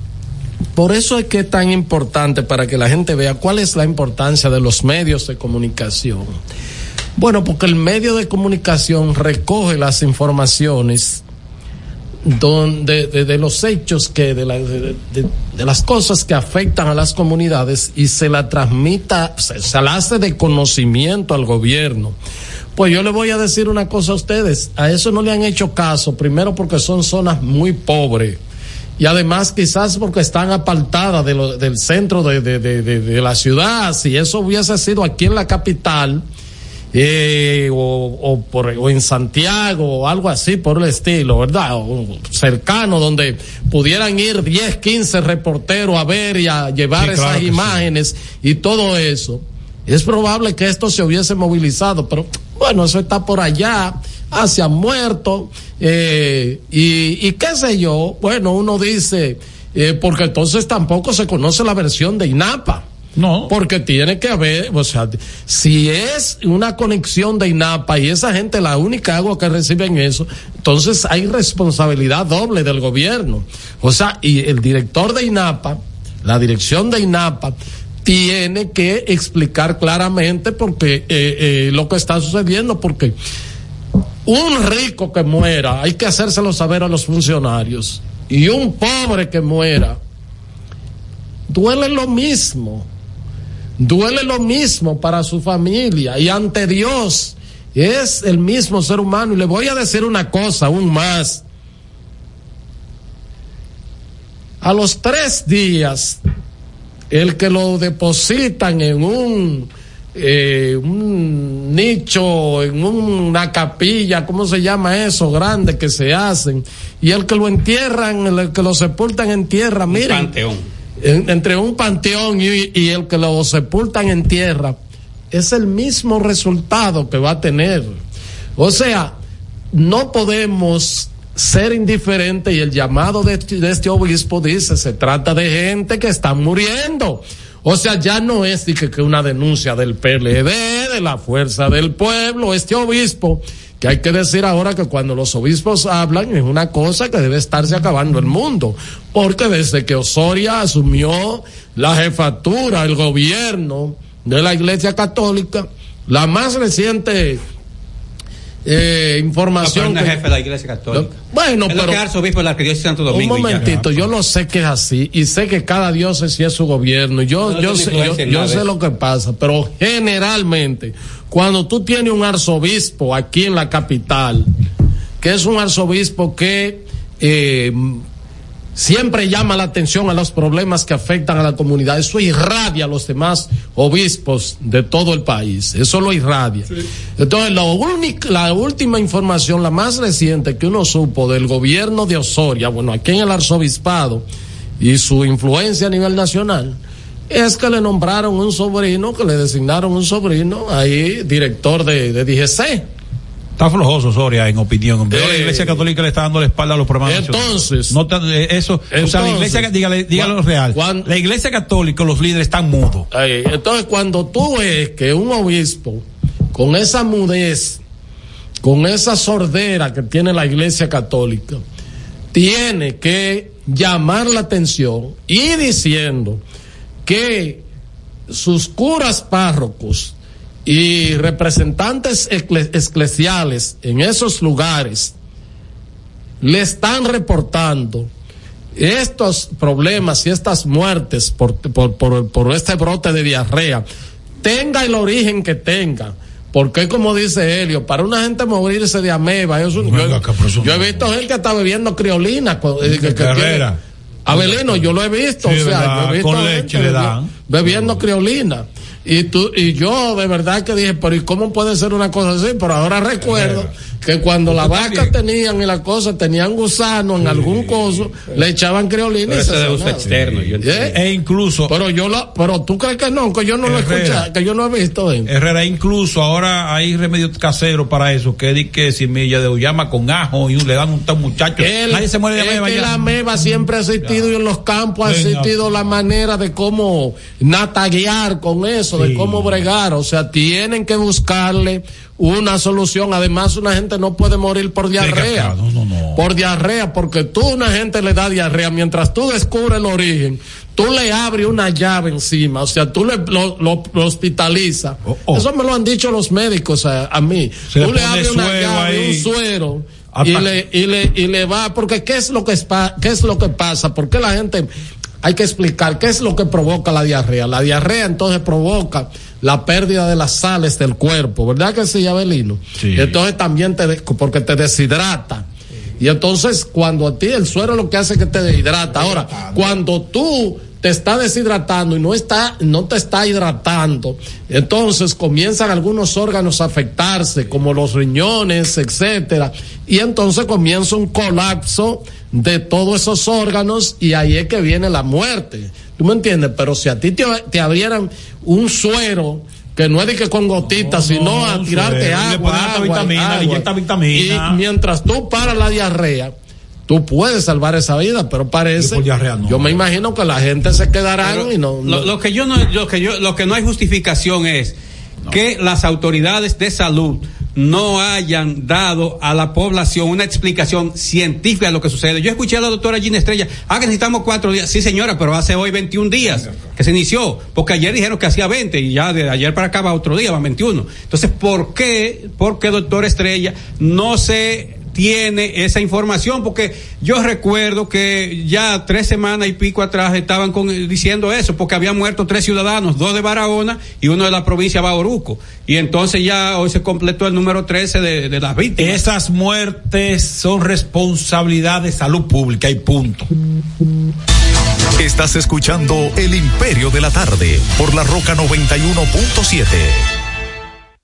S4: por eso es que es tan importante para que la gente vea cuál es la importancia de los medios de comunicación bueno porque el medio de comunicación recoge las informaciones donde de, los hechos que de, de- las cosas que afectan a las comunidades y se la transmita se, la hace de conocimiento al gobierno. Pues yo le voy a decir una cosa a ustedes a eso no le han hecho caso primero porque son zonas muy pobres y además quizás porque están apartadas de del centro de- de- de la ciudad. Si eso hubiese sido aquí en la capital eh, o, o, por, o en Santiago o algo así por el estilo, ¿verdad? O cercano donde pudieran ir 10, 15 reporteros a ver y a llevar
S3: Sí,
S4: esas
S3: sí.
S4: imágenes y todo eso. Es probable que esto se hubiese movilizado, pero bueno, eso está por allá, ah, han muerto, eh, y, y qué sé yo, bueno, uno dice, eh, porque entonces tampoco se conoce la versión de INAPA.
S3: No.
S4: Porque tiene que haber, o sea, si es una conexión de INAPA y esa gente la única agua que reciben eso, entonces hay responsabilidad doble del gobierno. O sea, y el director de INAPA, la dirección de INAPA, tiene que explicar claramente porque eh, eh, lo que está sucediendo, porque un rico que muera, hay que hacérselo saber a los funcionarios, y un pobre que muera, duele lo mismo duele lo mismo para su familia y ante Dios es el mismo ser humano. Y le voy a decir una cosa aún más. A los tres días, el que lo depositan en un, eh, un nicho, en una capilla, ¿cómo se llama eso? Grande que se hacen. Y el que lo entierran, el que lo sepultan en tierra, miren
S2: Panteón.
S4: En- entre un panteón y, el que lo sepultan en tierra, es el mismo resultado que va a tener. O sea, no podemos ser indiferentes y el llamado de, este- este obispo dice, se trata de gente que está muriendo. O sea, ya no es que, que una denuncia del PLD, de la fuerza del pueblo, este obispo, que hay que decir ahora que cuando los obispos hablan es una cosa que debe estarse acabando el mundo, porque desde que Osoria asumió la jefatura, el gobierno de la Iglesia Católica, la más reciente eh,
S2: No, pero
S4: información
S2: no es
S4: que-
S2: jefe de la Iglesia Católica.
S4: bueno,
S2: es
S4: pero
S2: que es arzobispo de la Arquidiócesis de Santo
S4: un
S2: ya.
S4: momentito, yo lo sé que es así y sé que cada diócesis es su gobierno. Yo,
S2: No,
S4: yo
S2: no
S4: sé, yo, sé lo que pasa, pero generalmente cuando tú tienes un arzobispo aquí en la capital, que es un arzobispo que eh, siempre llama la atención a los problemas que afectan a la comunidad. Eso irradia a los demás obispos de todo el país. Eso lo irradia. Entonces, la, única- la última información, la más reciente que uno supo del gobierno de Osoria, bueno, aquí en el arzobispado y su influencia a nivel nacional, es que le nombraron un sobrino, que le designaron un sobrino ahí, director de, de DGC.
S3: Está flojoso Soria en opinión. Veo la
S4: Eh,
S3: Iglesia Católica le está dando la espalda a los problemas
S4: Entonces-
S3: no eh, eso, o sea, la Iglesia, dígale, dígalo
S4: cuan-
S3: real. la Iglesia Católica, los líderes están mudos.
S4: Entonces, cuando tú ves que un obispo, con esa mudez, con esa sordera que tiene la iglesia católica, tiene que llamar la atención y diciendo que sus curas párrocos y representantes ecle- eclesiales en esos lugares le están reportando estos problemas y estas muertes por, por, por, por este brote de diarrea, tenga el origen que tenga, porque como dice Helio, para una gente morirse de ameba, eso, yo, yo he visto gente que está bebiendo criolina. eh, que- que- que- Abelino, yo lo he visto,
S3: Sí,
S4: o sea, yo he visto
S3: Con leche le dan.
S4: bebiendo criolina. Y tú, y yo de verdad que dije, pero ¿y cómo puede ser una cosa así? Pero ahora recuerdo que cuando las vacas tenían y las cosas tenían gusano en algún coso, le echaban criolina
S2: Pero
S4: y se
S2: de uso externo, yo entiendo.
S4: ¿Eh?
S3: E incluso.
S4: Pero yo lo, pero tú crees que no, que yo no lo he escuchado, que yo no he visto. ¿eh?
S3: Herrera, incluso ahora hay remedios caseros para eso, que di que semilla de uyama con ajo y le dan un tal muchacho.
S4: El-
S3: Nadie se muere de
S4: es que la ameba siempre ha existido y en los campos ha existido la manera de cómo nataguear con eso, de cómo bregar. O sea, tienen que buscarle una solución. Además, una gente no puede morir por diarrea.
S3: No, no, no.
S4: Por diarrea, porque tú una gente le da diarrea. Mientras tú descubres el origen, tú le abres una llave encima. O sea, tú le, lo, lo- lo hospitalizas. Eso me lo han dicho los médicos a, a mí.
S3: Oh, Se
S4: tú le abres una llave,
S3: ahí.
S4: un suero. Y le, y le, y le va, porque qué es lo que qué es lo que pasa, porque la gente, hay que explicar qué es lo que provoca la diarrea. La diarrea entonces provoca la pérdida de las sales del cuerpo, ¿verdad que sí, Abelino?
S3: Sí.
S4: Entonces también te, porque te deshidrata. Y entonces cuando a ti el suero lo que hace es que te deshidrata. Ahora, cuando tú te está deshidratando y no está, no te está hidratando, entonces comienzan algunos órganos a afectarse, como los riñones, etcétera, y entonces comienza un colapso de todos esos órganos y ahí es que viene la muerte. ¿Tú me entiendes? Pero si a ti te, te abrieran un suero que no es de que con gotitas, sino a tirarte
S3: suero,
S4: agua,
S3: vitamina, vitamina.
S4: Y mientras tú paras la diarrea, tú puedes salvar esa vida, pero parece. Yo me imagino que la gente se quedará y no.
S2: Lo,
S4: no-
S2: lo que yo no, lo que yo, lo que no hay justificación es que las autoridades de salud no hayan dado a la población una explicación científica de lo que sucede. Yo escuché a la doctora Gina Estrella, ah, que necesitamos cuatro días. Sí, señora, pero hace hoy 21 días que se inició, porque ayer dijeron que hacía 20 y ya de ayer para acá va otro día, van 21. Entonces, ¿por qué, por qué, doctora Estrella, no se tiene esa información? Porque yo recuerdo que ya tres semanas y pico atrás estaban con, diciendo eso, porque habían muerto tres ciudadanos, dos de Barahona y uno de la provincia de Bauruco. Y entonces ya hoy se completó el número 13 de, de las víctimas.
S3: Esas muertes son responsabilidad de salud pública y punto.
S1: Estás escuchando El Imperio de la Tarde por la Roca 91.7.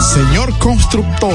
S9: Señor constructor,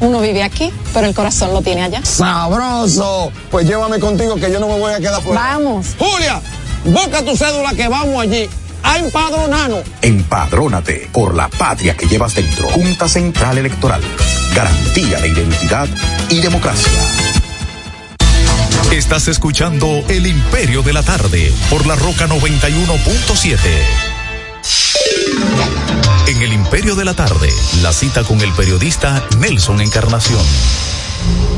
S6: uno vive aquí, pero el corazón lo tiene allá.
S7: ¡Sabroso! Pues llévame contigo que yo no me voy a quedar fuera.
S6: Vamos.
S7: Julia, busca tu cédula que vamos allí a empadronarnos.
S1: Empadrónate por la patria que llevas dentro. Junta Central Electoral. Garantía de identidad y democracia. Estás escuchando El Imperio de la Tarde por la Roca 91.7. En El Imperio de la Tarde, la cita con el periodista Nelson Encarnación.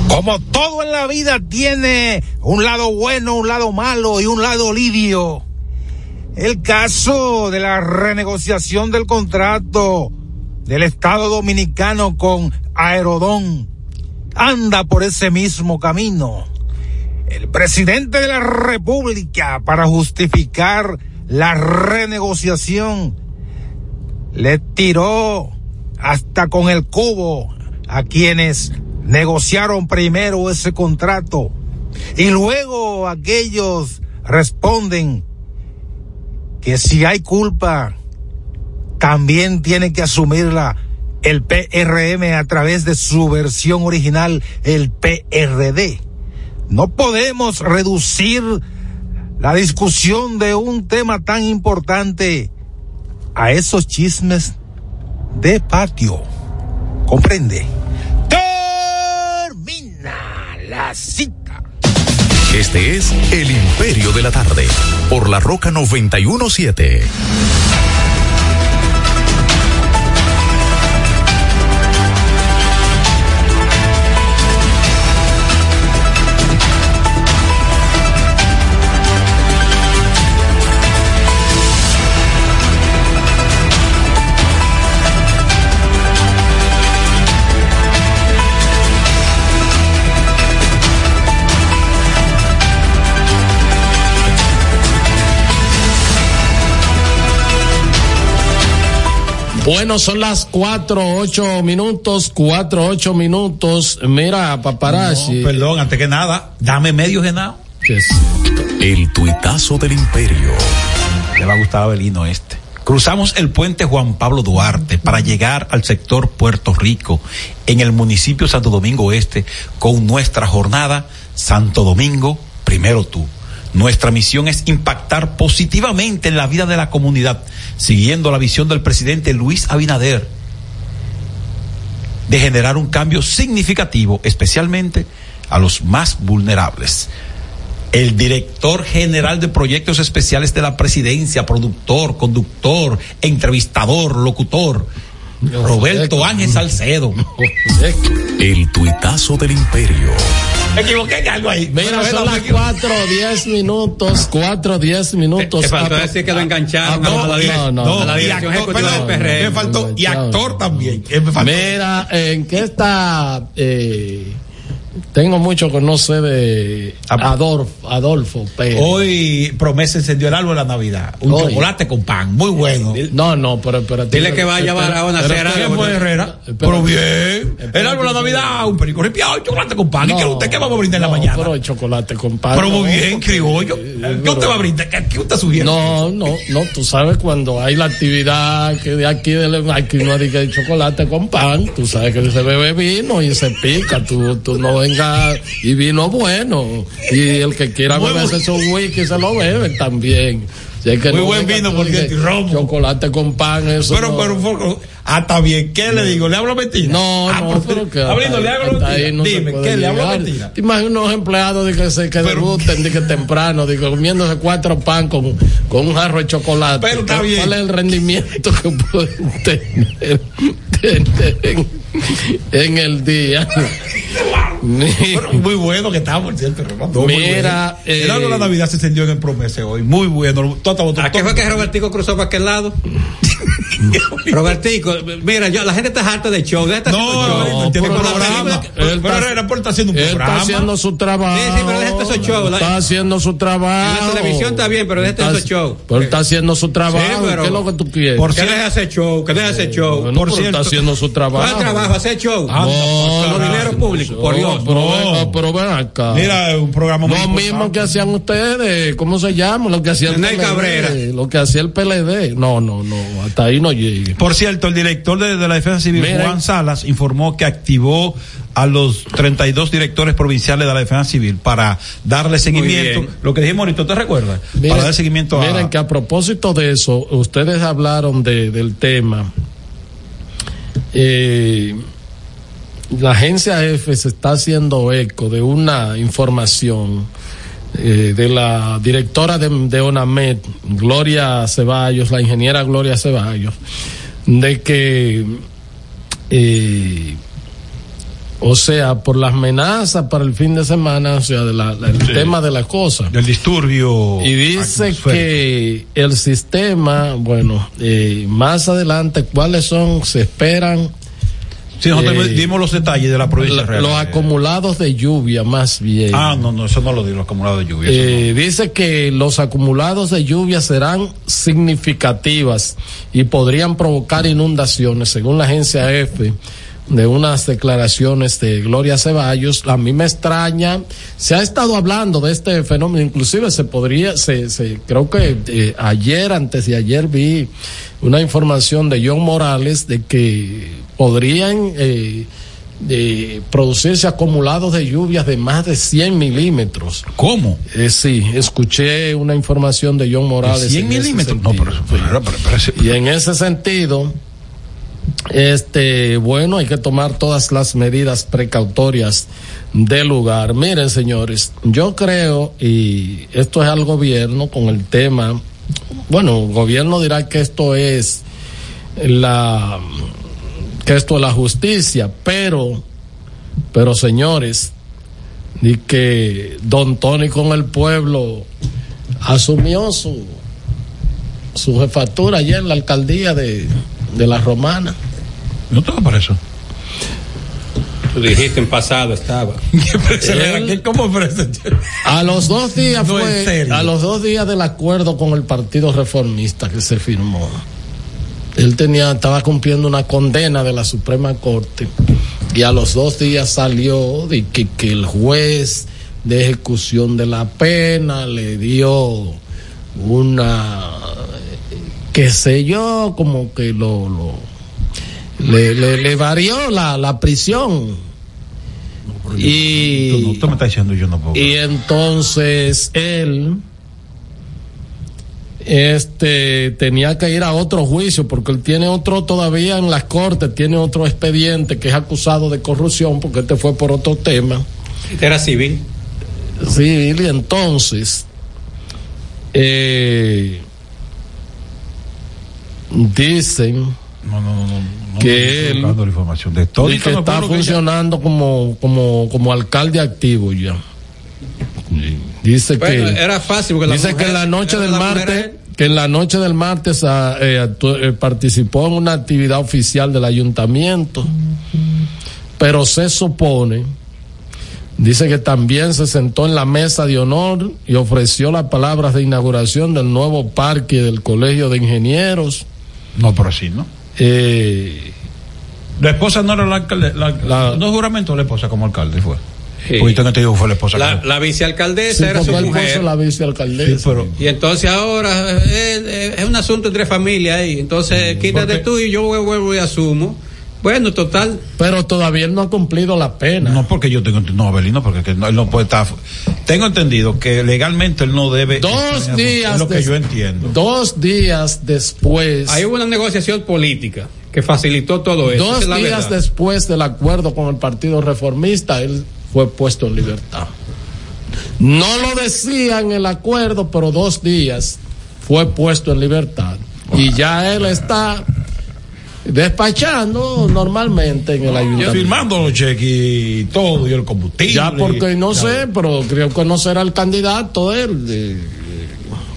S10: Como todo en la vida tiene un lado bueno, un lado malo y un lado lidio. El caso de la renegociación del contrato del Estado Dominicano con Aerodón anda por ese mismo camino. El presidente de la República, para justificar la renegociación, le tiró hasta con el cubo a quienes negociaron primero ese contrato. Y luego aquellos responden que si hay culpa, también tiene que asumirla el PRM a través de su versión original, el PRD. No podemos reducir la discusión de un tema tan importante a esos chismes de patio. ¿Comprende? Termina la cita.
S1: Este es El Imperio de la Tarde por la Roca 917.
S4: Bueno, son las cuatro, ocho minutos, cuatro, ocho minutos. Mira, paparazzi.
S3: No, perdón, antes que nada, dame medio genao.
S1: El tuitazo del imperio.
S3: Le va a gustar a Belino este. Cruzamos el puente Juan Pablo Duarte para llegar al sector Puerto Rico, en el municipio Santo Domingo Este, con nuestra jornada Santo Domingo, primero tú. Nuestra misión es impactar positivamente en la vida de la comunidad, siguiendo la visión del presidente Luis Abinader de generar un cambio significativo, especialmente a los más vulnerables. El director general de proyectos especiales de la presidencia, productor, conductor, entrevistador, locutor, Roberto Ángel Salcedo.
S1: El tuitazo del imperio.
S3: Me equivoqué en algo ahí.
S4: Mira, son las cuatro, diez minutos, cuatro, diez minutos.
S2: Te faltó decir que lo engancharon a la dirección,
S4: no, no,
S2: a la dirección ejecutiva del PRM.
S3: Me faltó, y actor también.
S4: Mira, ¿en qué está eh, tengo mucho que no sé de Adolfo, Adolfo Pérez.
S3: Hoy promesa encendió el árbol de la Navidad. Un
S4: Hoy.
S3: chocolate con pan, muy bueno.
S4: No, no, pero, pero
S2: Dile que vaya a Barahona a.
S3: ¿Quién fue Herrera? Pero bien. El árbol de la Navidad, un perico ripiado, chocolate con pan. ¿Y qué usted qué vamos a brindar en la mañana?
S4: Pero el chocolate con pan.
S3: Pero muy bien, criollo. ¿Qué usted va a brindar? ¿Qué, qué usted sugiere?
S4: No, no, no, tú sabes cuando hay la actividad que de aquí de aquí no hay que chocolate con pan, tú sabes que se bebe vino y se pica, tú, tú no vengas y vino bueno y el que quiera
S3: Muy
S4: beberse su whisky se lo bebe también. Si es que
S3: Muy
S4: no
S3: buen
S4: venga
S3: vino, por
S4: y que
S3: cierto, y romo.
S4: Chocolate con pan, eso.
S3: Pero,
S4: no.
S3: pero, hasta bien, ¿qué le digo? ¿Le hablo mentira?
S4: No,
S3: Ah,
S4: no,
S3: pues,
S4: pero que.
S3: Abriendo, le hago
S4: hasta
S3: mentira.
S4: no
S3: Dime, ¿qué le hablo mentira?
S4: ¿Te imaginas unos empleados de que se que debuten, de que temprano, de que comiéndose cuatro pan con, con un jarro de chocolate?
S3: Pero está
S4: ¿Cuál
S3: bien.
S4: es el rendimiento que pueden tener, tener en, en el día?
S3: Pero muy bueno que está, por cierto, Rolando.
S4: Mira,
S3: bueno. el
S4: eh,
S3: árbol de la Navidad se encendió en el promese hoy. Muy bueno. Tú hasta botó-
S2: ¿A qué fue que Robertico cruzó para aquel lado? Robertico, mira, yo, la gente está harta de show. Déjate
S3: No, tiene programa.
S4: Él
S3: Pero
S4: está-
S3: está haciendo un programa.
S4: está haciendo su trabajo.
S2: Sí, sí, pero déjate esos shows.
S4: Está haciendo su trabajo.
S2: La televisión está bien, pero déjate
S4: Está-
S2: esos shows.
S4: Pero está haciendo su trabajo. ¿Qué es lo que tú quieres?
S2: que deje hacer show, que deje hacer show.
S4: Bueno, pero está haciendo su trabajo.
S2: ¿Cuál trabajo? Hacer show.
S4: Ah, no,
S2: con
S4: no,
S2: dinero
S4: no,
S2: público,
S4: no,
S2: por Dios.
S4: Pero,
S3: no.
S4: venga, pero ven acá.
S3: Mira, un programa muy
S4: Lo mismo que hacían ustedes, ¿cómo se llama? Lo que hacía el PLD.
S2: Cabrera.
S4: Lo que hacía el PLD. No, no, no, hasta ahí no llegue.
S3: Por cierto, el director de, de la Defensa Civil,
S4: Miren.
S3: Juan Salas, informó que activó a los 32 directores provinciales de la Defensa Civil para darle seguimiento. Lo que dijimos ahorita, ¿te recuerdas?
S4: Miren,
S3: para dar seguimiento a.
S4: miren que a propósito de eso, ustedes hablaron de, del tema. Eh, la agencia F se está haciendo eco de una información eh, de la directora de, de ONAMED, Gloria Ceballos, la ingeniera Gloria Ceballos, de que, eh, o sea, por las amenazas para el fin de semana, o sea, de la- la- el
S3: Sí.
S4: tema de la cosa.
S3: Del disturbio.
S4: Y dice que el sistema, bueno, eh, más adelante, ¿cuáles son? Se esperan
S3: Sí, nosotros
S4: eh,
S3: dimos los detalles de la provincia.
S4: la-
S3: real.
S4: los acumulados de lluvia, más bien.
S3: Ah, no, no, eso no lo di, los acumulados de lluvia.
S4: Eh, dice que los acumulados de lluvia serán significativas y podrían provocar inundaciones, según la agencia F, de unas declaraciones de Gloria Ceballos. A mí me extraña, se ha estado hablando de este fenómeno, inclusive se podría, se, se creo que eh, ayer, antes de ayer vi una información de John Morales de que podrían eh, de producirse acumulados de lluvias de más de 100 milímetros.
S3: ¿Cómo?
S4: Eh, sí, escuché una información de John Morales.
S3: 100
S4: en ese
S3: milímetros. No, pero,
S4: Y en ese sentido, este, bueno, hay que tomar todas las medidas precautorias del lugar. Miren, señores, yo creo, y esto es al gobierno con el tema, bueno, el gobierno dirá que esto es la, que esto es la justicia, pero, pero señores, y que Don Tony con el pueblo asumió su, su jefatura allá en la alcaldía de, de la Romana.
S3: No estaba para eso.
S2: Tú dijiste en pasado estaba.
S4: Él-
S3: ¿Cómo ofrece?
S4: A los dos días
S3: No,
S4: fue, a los dos días del acuerdo con el Partido Reformista que se firmó. Él tenía, estaba cumpliendo una condena de la Suprema Corte y a los dos días salió de que, que el juez de ejecución de la pena le dio una, qué sé yo, como que lo, lo le, le, le varió la, la prisión. Y,
S3: Tú, no, tú me estás diciendo yo no puedo.
S4: y entonces él este tenía que ir a otro juicio porque él tiene otro todavía en las cortes, tiene otro expediente que es acusado de corrupción porque este fue por otro tema.
S2: Era civil.
S4: civil y entonces eh, dicen
S3: No, no, no,
S4: que
S3: estoy
S4: él-
S3: buscando la información de todo.
S4: y que está funcionando como, como, como alcalde activo ya. Dice
S2: Bueno,
S4: que
S2: era fácil porque
S4: dice
S2: mujer-
S4: que en la noche del
S2: la mujer
S4: martes que en la noche del martes eh, actu- eh, participó en una actividad oficial del ayuntamiento, pero se supone Dice que también se sentó en la mesa de honor y ofreció las palabras de inauguración del nuevo parque del Colegio de Ingenieros.
S3: No, pero sí, ¿no?
S4: Eh,
S3: La esposa no era la alcalde, la, no juramento la esposa como alcalde fue.
S2: Sí.
S3: Porque tengo entendido que fue la esposa.
S2: La,
S3: como-
S2: la vicealcaldesa
S4: sí,
S2: era su mujer.
S4: la vicealcaldesa.
S3: Sí, pero-
S2: Y entonces ahora eh, eh, es un asunto entre familias ahí. Entonces quítate
S3: porque-
S2: tú y yo vuelvo y asumo. Bueno, total.
S4: Pero todavía él no ha cumplido la pena.
S3: No, porque yo tengo no, Abelino, porque que no, él no puede estar. Tengo entendido que legalmente él no debe.
S4: Dos
S3: es
S4: días.
S3: lo que yo entiendo.
S4: Dos días después.
S2: Hubo una negociación política que facilitó todo eso.
S4: Dos
S2: es
S4: días
S2: verdad.
S4: después del acuerdo con el Partido Reformista, él fue puesto en libertad. No lo decía en el acuerdo, pero dos días fue puesto en libertad. Y ya él está despachando normalmente en el ayuntamiento.
S3: Firmando los cheques y todo, y el combustible.
S4: Ya porque no
S3: Ya.
S4: sé, pero creo que no será el candidato él. de-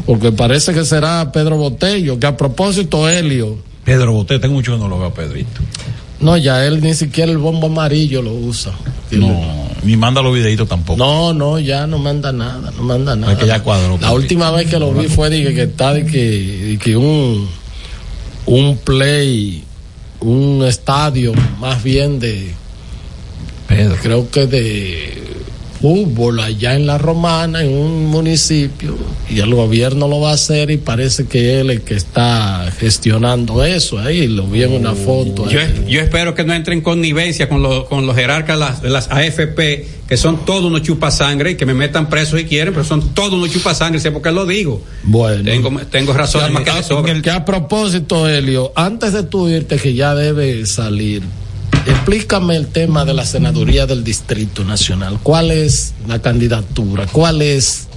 S4: porque parece que será Pedro Botello, que a propósito, Helio.
S3: Pedro Boté, tengo mucho que no lo veo a Pedrito.
S4: No, ya él ni siquiera el bombo amarillo lo usa.
S3: No, ni manda los videitos tampoco.
S4: No, no, ya no manda nada, no manda nada.
S3: Es que ya cuadró.
S4: La última vez que lo vi fue de que, que está de que, de que un, un play, un estadio más bien de,
S3: Pedro.
S4: creo que de fútbol allá en La Romana, en un municipio, y el gobierno lo va a hacer y parece que él es el que está gestionando eso ahí, lo vi en una foto.
S2: Yo,
S4: ahí.
S2: yo espero que no entren en connivencia con, los con los jerarcas de las, de las AFP, que son todos unos chupasangre, y que me metan preso si quieren, pero son todos unos chupasangre, sé por qué lo digo.
S4: Bueno.
S2: Tengo, tengo razón más que sobra.
S4: Que a propósito, Helio, antes de tú irte, que ya debe salir, explícame el tema de la senaduría del Distrito Nacional. ¿Cuál es la candidatura? ¿Cuál es,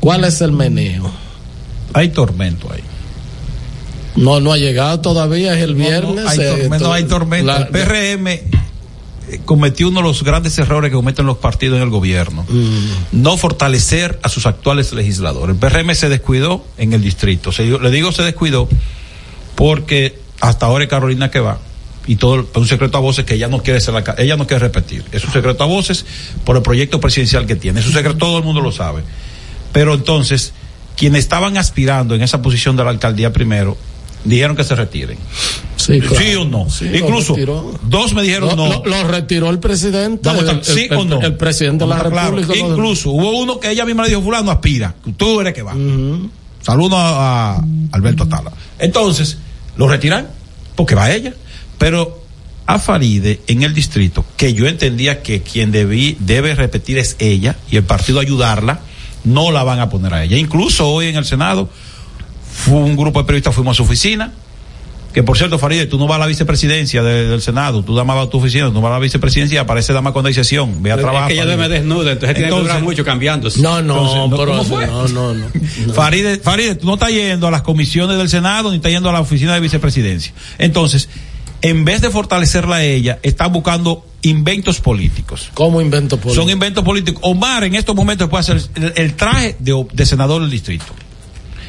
S4: cuál es el meneo?
S3: Hay tormento ahí.
S4: No, no ha llegado todavía, es el
S3: No,
S4: viernes.
S3: no, hay,
S4: eh,
S3: tormento,
S4: to-
S3: hay tormento.
S4: la-
S3: el PRM eh, cometió uno de los grandes errores que cometen los partidos en el gobierno.
S4: Mm.
S3: No fortalecer a sus actuales legisladores. El PRM se descuidó en el distrito. Le digo se descuidó porque hasta ahora es Carolina que va. Y todo un secreto a voces que ella no quiere ser la, ella no quiere repetir. Es un secreto a voces por el proyecto presidencial que tiene. Es un secreto, todo el mundo lo sabe. Pero entonces, quienes estaban aspirando en esa posición de la alcaldía primero, dijeron que se retiren.
S4: Sí, claro.
S3: ¿Sí o no?
S4: Sí,
S3: Incluso dos me dijeron
S4: Lo,
S3: no.
S4: lo- lo retiró el presidente.
S3: A
S4: el,
S3: estar- ¿Sí
S4: el-
S3: o no?
S4: el presidente de la
S3: estar claro.
S4: República.
S3: Incluso hubo uno que ella misma le dijo, fulano, aspira. Tú eres que va. Saludo a, a Alberto Atala. Entonces, lo retiran porque va ella. Pero a Faride en el distrito, que yo entendía que quien debí, debe repetir es ella y el partido ayudarla, no la van a poner a ella. Incluso hoy en el Senado, fue un grupo de periodistas, fuimos a su oficina. Que por cierto, Faride, tú no vas a la vicepresidencia de- del Senado, tú dama a tu oficina, tú no vas a la vicepresidencia y aparece dama con decisión, ve a
S2: Es
S3: trabajar.
S2: que ella me desnuda, entonces, tiene que durar mucho cambiándose.
S4: No, no,
S3: Entonces,
S4: pero
S3: ¿cómo fue?
S4: no, no, no.
S3: Faride, Faride, tú no estás yendo a las comisiones del Senado ni estás yendo a la oficina de vicepresidencia. Entonces, en vez de fortalecerla a ella, están buscando inventos políticos.
S4: ¿Cómo invento político?
S3: Son inventos políticos. Omar en estos momentos puede hacer el, el traje de, de senador del distrito.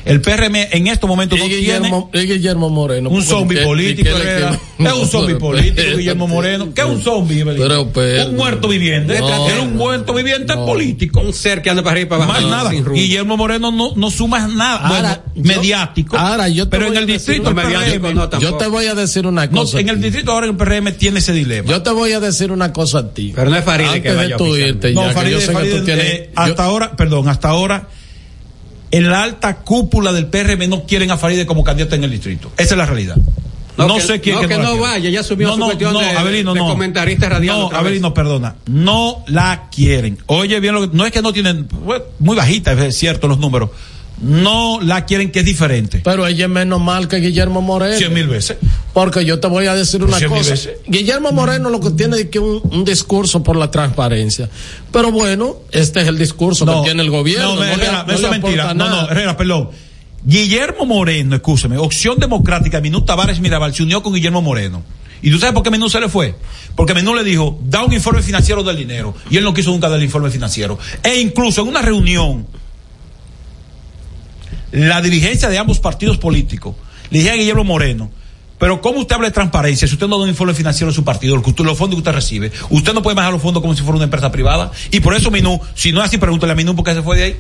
S3: El PRM en estos momentos no tiene
S4: Guillermo, y Guillermo Moreno.
S3: un zombie
S4: ¿Qué-
S3: político. Es un zombie
S4: No,
S3: político, Guillermo Moreno. ¿Qué es un zombie? Evelyn?
S4: Pero, pero-
S3: un muerto viviente.
S4: No.
S3: Era un muerto viviente político.
S2: Un ser que anda para arriba y para abajo.
S3: Más nada. Guillermo Moreno no, no suma nada.
S4: Ahora,
S3: bueno,
S4: yo-
S3: mediático.
S4: ahora, yo te
S3: pero en
S4: voy
S3: el
S4: a decir-
S3: distrito,
S2: No,
S3: el
S2: mediático
S3: PRM,
S2: no,
S4: Yo te voy a decir una
S3: no,
S4: cosa.
S3: en
S4: a
S3: el distrito ahora el PRM tiene ese dilema.
S4: Yo te voy a decir una cosa a ti.
S2: Pero no es Faride que vaya
S4: irte,
S3: no, Faride,
S4: yo sé que
S3: Faride,
S4: tú tienes-
S3: eh, hasta ahora, perdón, hasta ahora, en la alta cúpula del PRM no quieren a Faride como candidato en el distrito. Esa es la realidad. No,
S2: No, que-
S3: sé quién
S2: no,
S3: que
S2: no vaya, ya asumió
S3: no,
S2: su
S3: no,
S2: cuestión
S3: no,
S2: de-
S3: Avelino,
S2: de comentarista radial
S3: No. Avelino, perdona. No la quieren. Oye bien, lo que, no es que no tienen, bueno, muy bajita, es cierto los números. No la quieren, que es diferente.
S4: Pero ella es menos mal que Guillermo Moreno.
S3: Cien mil veces.
S4: Porque yo te voy a decir una cosa.
S3: veces.
S4: Guillermo Moreno lo que tiene es que un, un discurso por la transparencia. Pero bueno, este es el discurso que tiene el gobierno.
S3: No,
S4: no le-
S3: Herrera,
S4: no
S3: eso
S4: le
S3: es mentira. No, no, Herrera, perdón. Guillermo Moreno, escúchame, Opción Democrática, Minú Tavares Mirabal se unió con Guillermo Moreno. ¿Y tú sabes por qué Menú se le fue? Porque Menú le dijo, da un informe financiero del dinero. Y él no quiso nunca dar el informe financiero. E incluso en una reunión, la dirigencia de ambos partidos políticos le dije a Guillermo Moreno, Pero ¿cómo usted habla de transparencia si usted no da un informe financiero de su partido, los fondos que usted recibe? Usted no puede manejar los fondos como si fuera una empresa privada. Y por eso Minú, si no es así, pregúntale a Minú por qué se fue de ahí.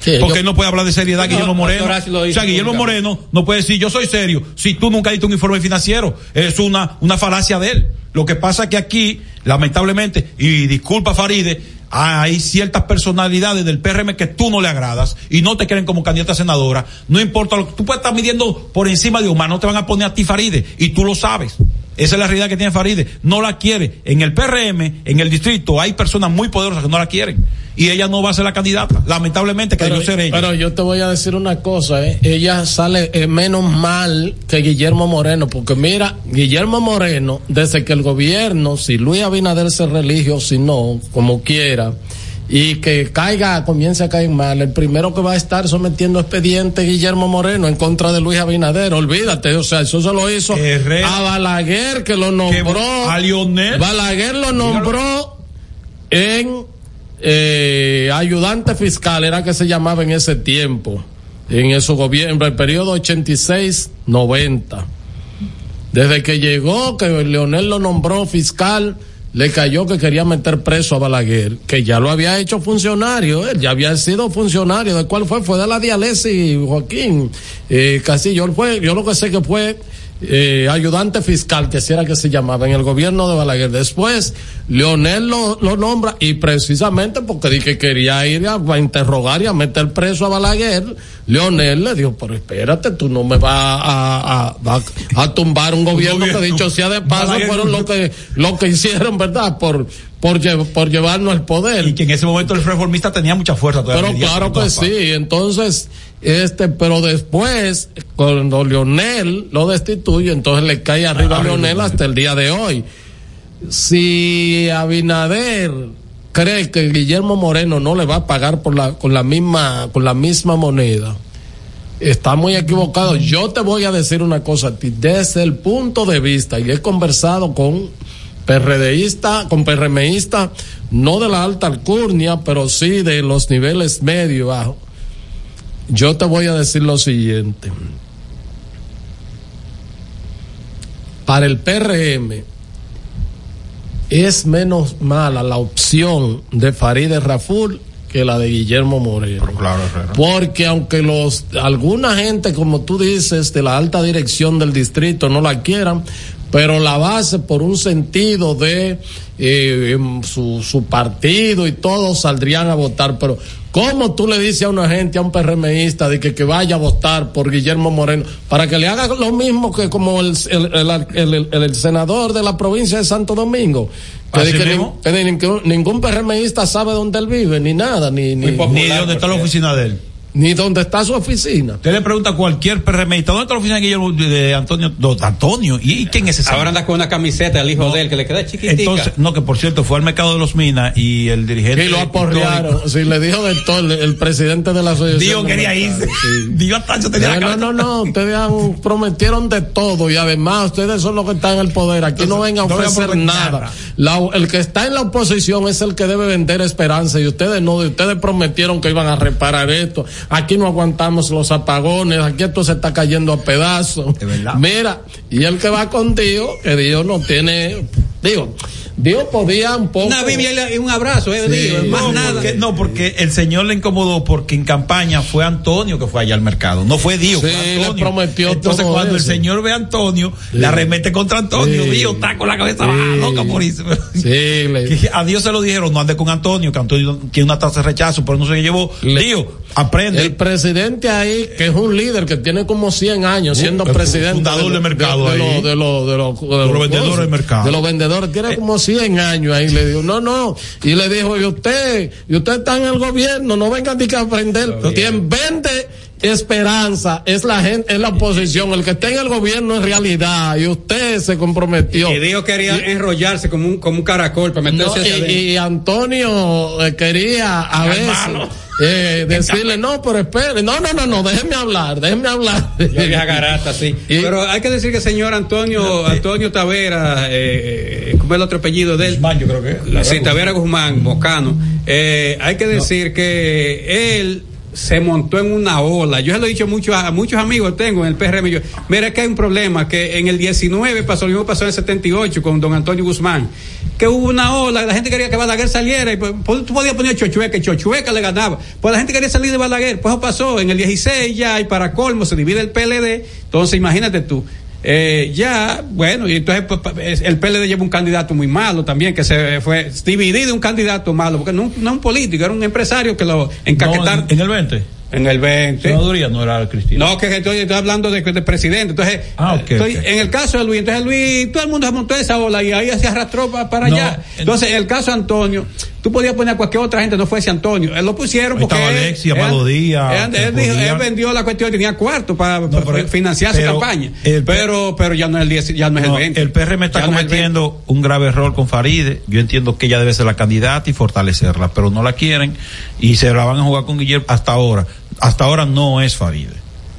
S4: Sí,
S3: porque
S4: yo-
S3: no puede hablar de seriedad Guillermo
S2: no,
S3: Moreno.
S2: Horacio lo
S3: O sea, Guillermo. Moreno no puede decir yo soy serio si tú nunca diste un informe financiero. Es una, una falacia de él. Lo que pasa es que aquí, lamentablemente, y disculpa Faride, hay ciertas personalidades del PRM que tú no le agradas y no te quieren como candidata a senadora. No importa lo que tú puedes estar midiendo por encima de Omar, no te van a poner a ti Faride y tú lo sabes. Esa es la realidad que tiene Faride. No la quiere. En el PRM, en el distrito, hay personas muy poderosas que no la quieren. Y ella no va a ser la candidata. Lamentablemente que
S4: Pero,
S3: debió ser ella.
S4: pero yo te voy a decir una cosa, ¿eh? ella sale eh, menos mal que Guillermo Moreno, porque mira, Guillermo Moreno, desde que el gobierno, si Luis Abinader se religio, si no, como quiera, y que caiga, comience a caer mal, el primero que va a estar sometiendo expediente Guillermo Moreno en contra de Luis Abinader, olvídate, o sea, eso se lo hizo a Balaguer que lo nombró,
S3: a Lionel.
S4: Balaguer lo nombró en eh, ayudante fiscal, era que se llamaba en ese tiempo, en su gobierno, el periodo 86-90. Desde que llegó, que Leonel lo nombró fiscal, le cayó que quería meter preso a Balaguer, que ya lo había hecho funcionario, él ya había sido funcionario. ¿De cuál fue? Fue de la diálisis, Joaquín eh, Casillo. Él fue, yo lo que sé que fue eh, ayudante fiscal, que así era que se llamaba, en el gobierno de Balaguer. Después, Leonel lo, lo nombra y precisamente porque di que quería ir a, a interrogar y a meter preso a Balaguer, Leonel le dijo, pero espérate, tú no me vas a, a, tumbar un gobierno, que dicho sea de paso
S3: Balaguer-
S4: fueron lo que, lo que hicieron, ¿verdad? Por, por, por llevarnos al poder.
S3: Y que en ese momento el reformista tenía mucha fuerza todavía.
S4: Pero claro que sí, entonces, este, pero después, cuando Leonel lo destituye, entonces le cae arriba a Leonel hasta el día de hoy. Si Abinader cree que Guillermo Moreno no le va a pagar por la, con la misma, con la misma moneda, está muy equivocado. Yo te voy a decir una cosa a ti, desde el punto de vista, y he conversado con PRDista, con PRMista, no de la alta alcurnia, pero sí de los niveles medio y bajo. Yo te voy a decir lo siguiente. Para el PRM es menos mala la opción de Farideh Raful que la de Guillermo Moreno. Porque aunque los alguna gente, como tú dices, de la alta dirección del distrito no la quieran, pero la base por un sentido de eh, em, su, su partido y todos saldrían a votar. Pero ¿cómo tú le dices a una gente, a un PRMista, de que, que vaya a votar por Guillermo Moreno, para que le haga lo mismo que como el, el, el- el- el- el senador de la provincia de Santo Domingo? Que, ningún, ningún PRMista sabe dónde él vive, ni nada, ni, ni,
S3: Ni dónde está la oficina de él.
S4: Ni dónde está su oficina.
S3: Usted le pregunta a cualquier PRMista, ¿dónde está la oficina de Guillermo de, de Antonio? Antonio, ¿y, quién es ese?
S2: Ahora anda con una camiseta del hijo de él que le queda chiquitica.
S3: Entonces, no, que por cierto, fue al mercado de los Minas y el dirigente.
S4: Y lo aporrearon. Sí, le dijo de todo el, el presidente de la asociación.
S3: Dios quería irse.
S4: sí.
S3: Dios Tacho tenía la
S4: No,
S3: cabeza.
S4: no, no, no, ustedes han, prometieron de todo y además ustedes son los que están en el poder. Aquí no vengan a
S3: no voy a
S4: ofrecer nada. La- el que está en la oposición es el que debe vender esperanza y ustedes no, ustedes prometieron que iban a reparar esto. Aquí no aguantamos los apagones, aquí esto se está cayendo a pedazos. Mira, y el que va con Dios, que Dios no tiene, digo, Dios podía un poco.
S2: Una Biblia y un abrazo, eh,
S3: Sí.
S2: digo, más
S3: no,
S2: nada.
S3: Porque, no, porque el señor le incomodó porque en campaña fue Antonio que fue allá al mercado. No fue Dios,
S4: Sí,
S3: fue
S4: le prometió
S3: Entonces,
S4: todo
S3: cuando
S4: eso.
S3: el señor ve a Antonio, le arremete contra Antonio.
S4: Sí.
S3: Dios está con la cabeza baja, loca por irse.
S4: Sí, le-
S3: a Dios se lo dijeron, no ande con Antonio, que Antonio tiene una tasa de rechazo, pero no se llevó. Dios, aprende.
S4: El presidente ahí, que es un líder que tiene como 100 años siendo
S3: El
S4: presidente.
S3: fundador
S4: de,
S3: del mercado
S4: de, de
S3: ahí.
S4: los- de los- de de
S3: vendedores del mercado. Eh.
S4: De los vendedores. Tiene como 100 años ahí. Le dijo, no, no. Y le dijo, y usted, y usted está en el gobierno, no vengan ni que a aprender. Quien vende esperanza es la gente, es la oposición. El que está en el gobierno es realidad. Y usted se comprometió.
S2: Y Dios quería enrollarse como un, como un caracol para
S4: No,
S2: meterse hacia
S4: y, y Antonio eh, quería a veces eh, decirle, no, pero espere, no, no, no, no, déjeme hablar, déjeme hablar.
S2: La vieja garata, sí. Pero hay que decir que el señor Antonio, Antonio Tavera, eh, eh, ¿cómo es el otro apellido de él?
S3: Guzmán, yo creo que.
S2: Sí, Tavera Guzmán, Mocano. Eh, hay que decir que él se montó en una ola. Yo se lo he dicho mucho a, a muchos amigos tengo en el PRM. Yo, mira que hay un problema, que en el 19 pasó, lo mismo pasó en el 78 con don Antonio Guzmán, que hubo una ola, la gente quería que Balaguer saliera, y pues, pues, tú podías poner Chochueca, y Chochueca le ganaba. Pues la gente quería salir de Balaguer, pues eso pasó en el 16 ya, y para colmo se divide el PLD. Entonces imagínate tú, eh, ya, bueno, y entonces pues, el PLD lleva un candidato muy malo también, que se fue dividido un candidato malo, porque no, no un político, era un empresario que lo encaquetaron.
S3: en, el 20.
S2: En el 20.
S3: Senaduría no era Cristina.
S2: No, que estoy, estoy hablando de, de presidente. Entonces,
S3: Ah, ok,
S2: estoy-
S3: ok.
S2: en el caso de Luis, entonces Luis, todo el mundo se montó esa ola y ahí se arrastró pa- para
S3: No,
S2: allá. Entonces, en el caso de Antonio, tú podías poner a cualquier otra gente, no fuese Antonio. Él lo pusieron porque.
S3: estaba Alexia,
S2: él-
S3: Díaz,
S2: Él, vendió la cuestión, tenía cuarto para, para
S3: pero-
S2: financiar su campaña.
S3: el-
S2: pero, pero ya no es el 10, ya no es
S3: No,
S2: el 20.
S3: el PRM está
S2: Ya no es el 20.
S3: cometiendo un grave error con Faride. Yo entiendo que ella debe ser la candidata y fortalecerla, pero no la quieren y se la van a jugar con Guillermo hasta ahora. Hasta ahora no es Faride,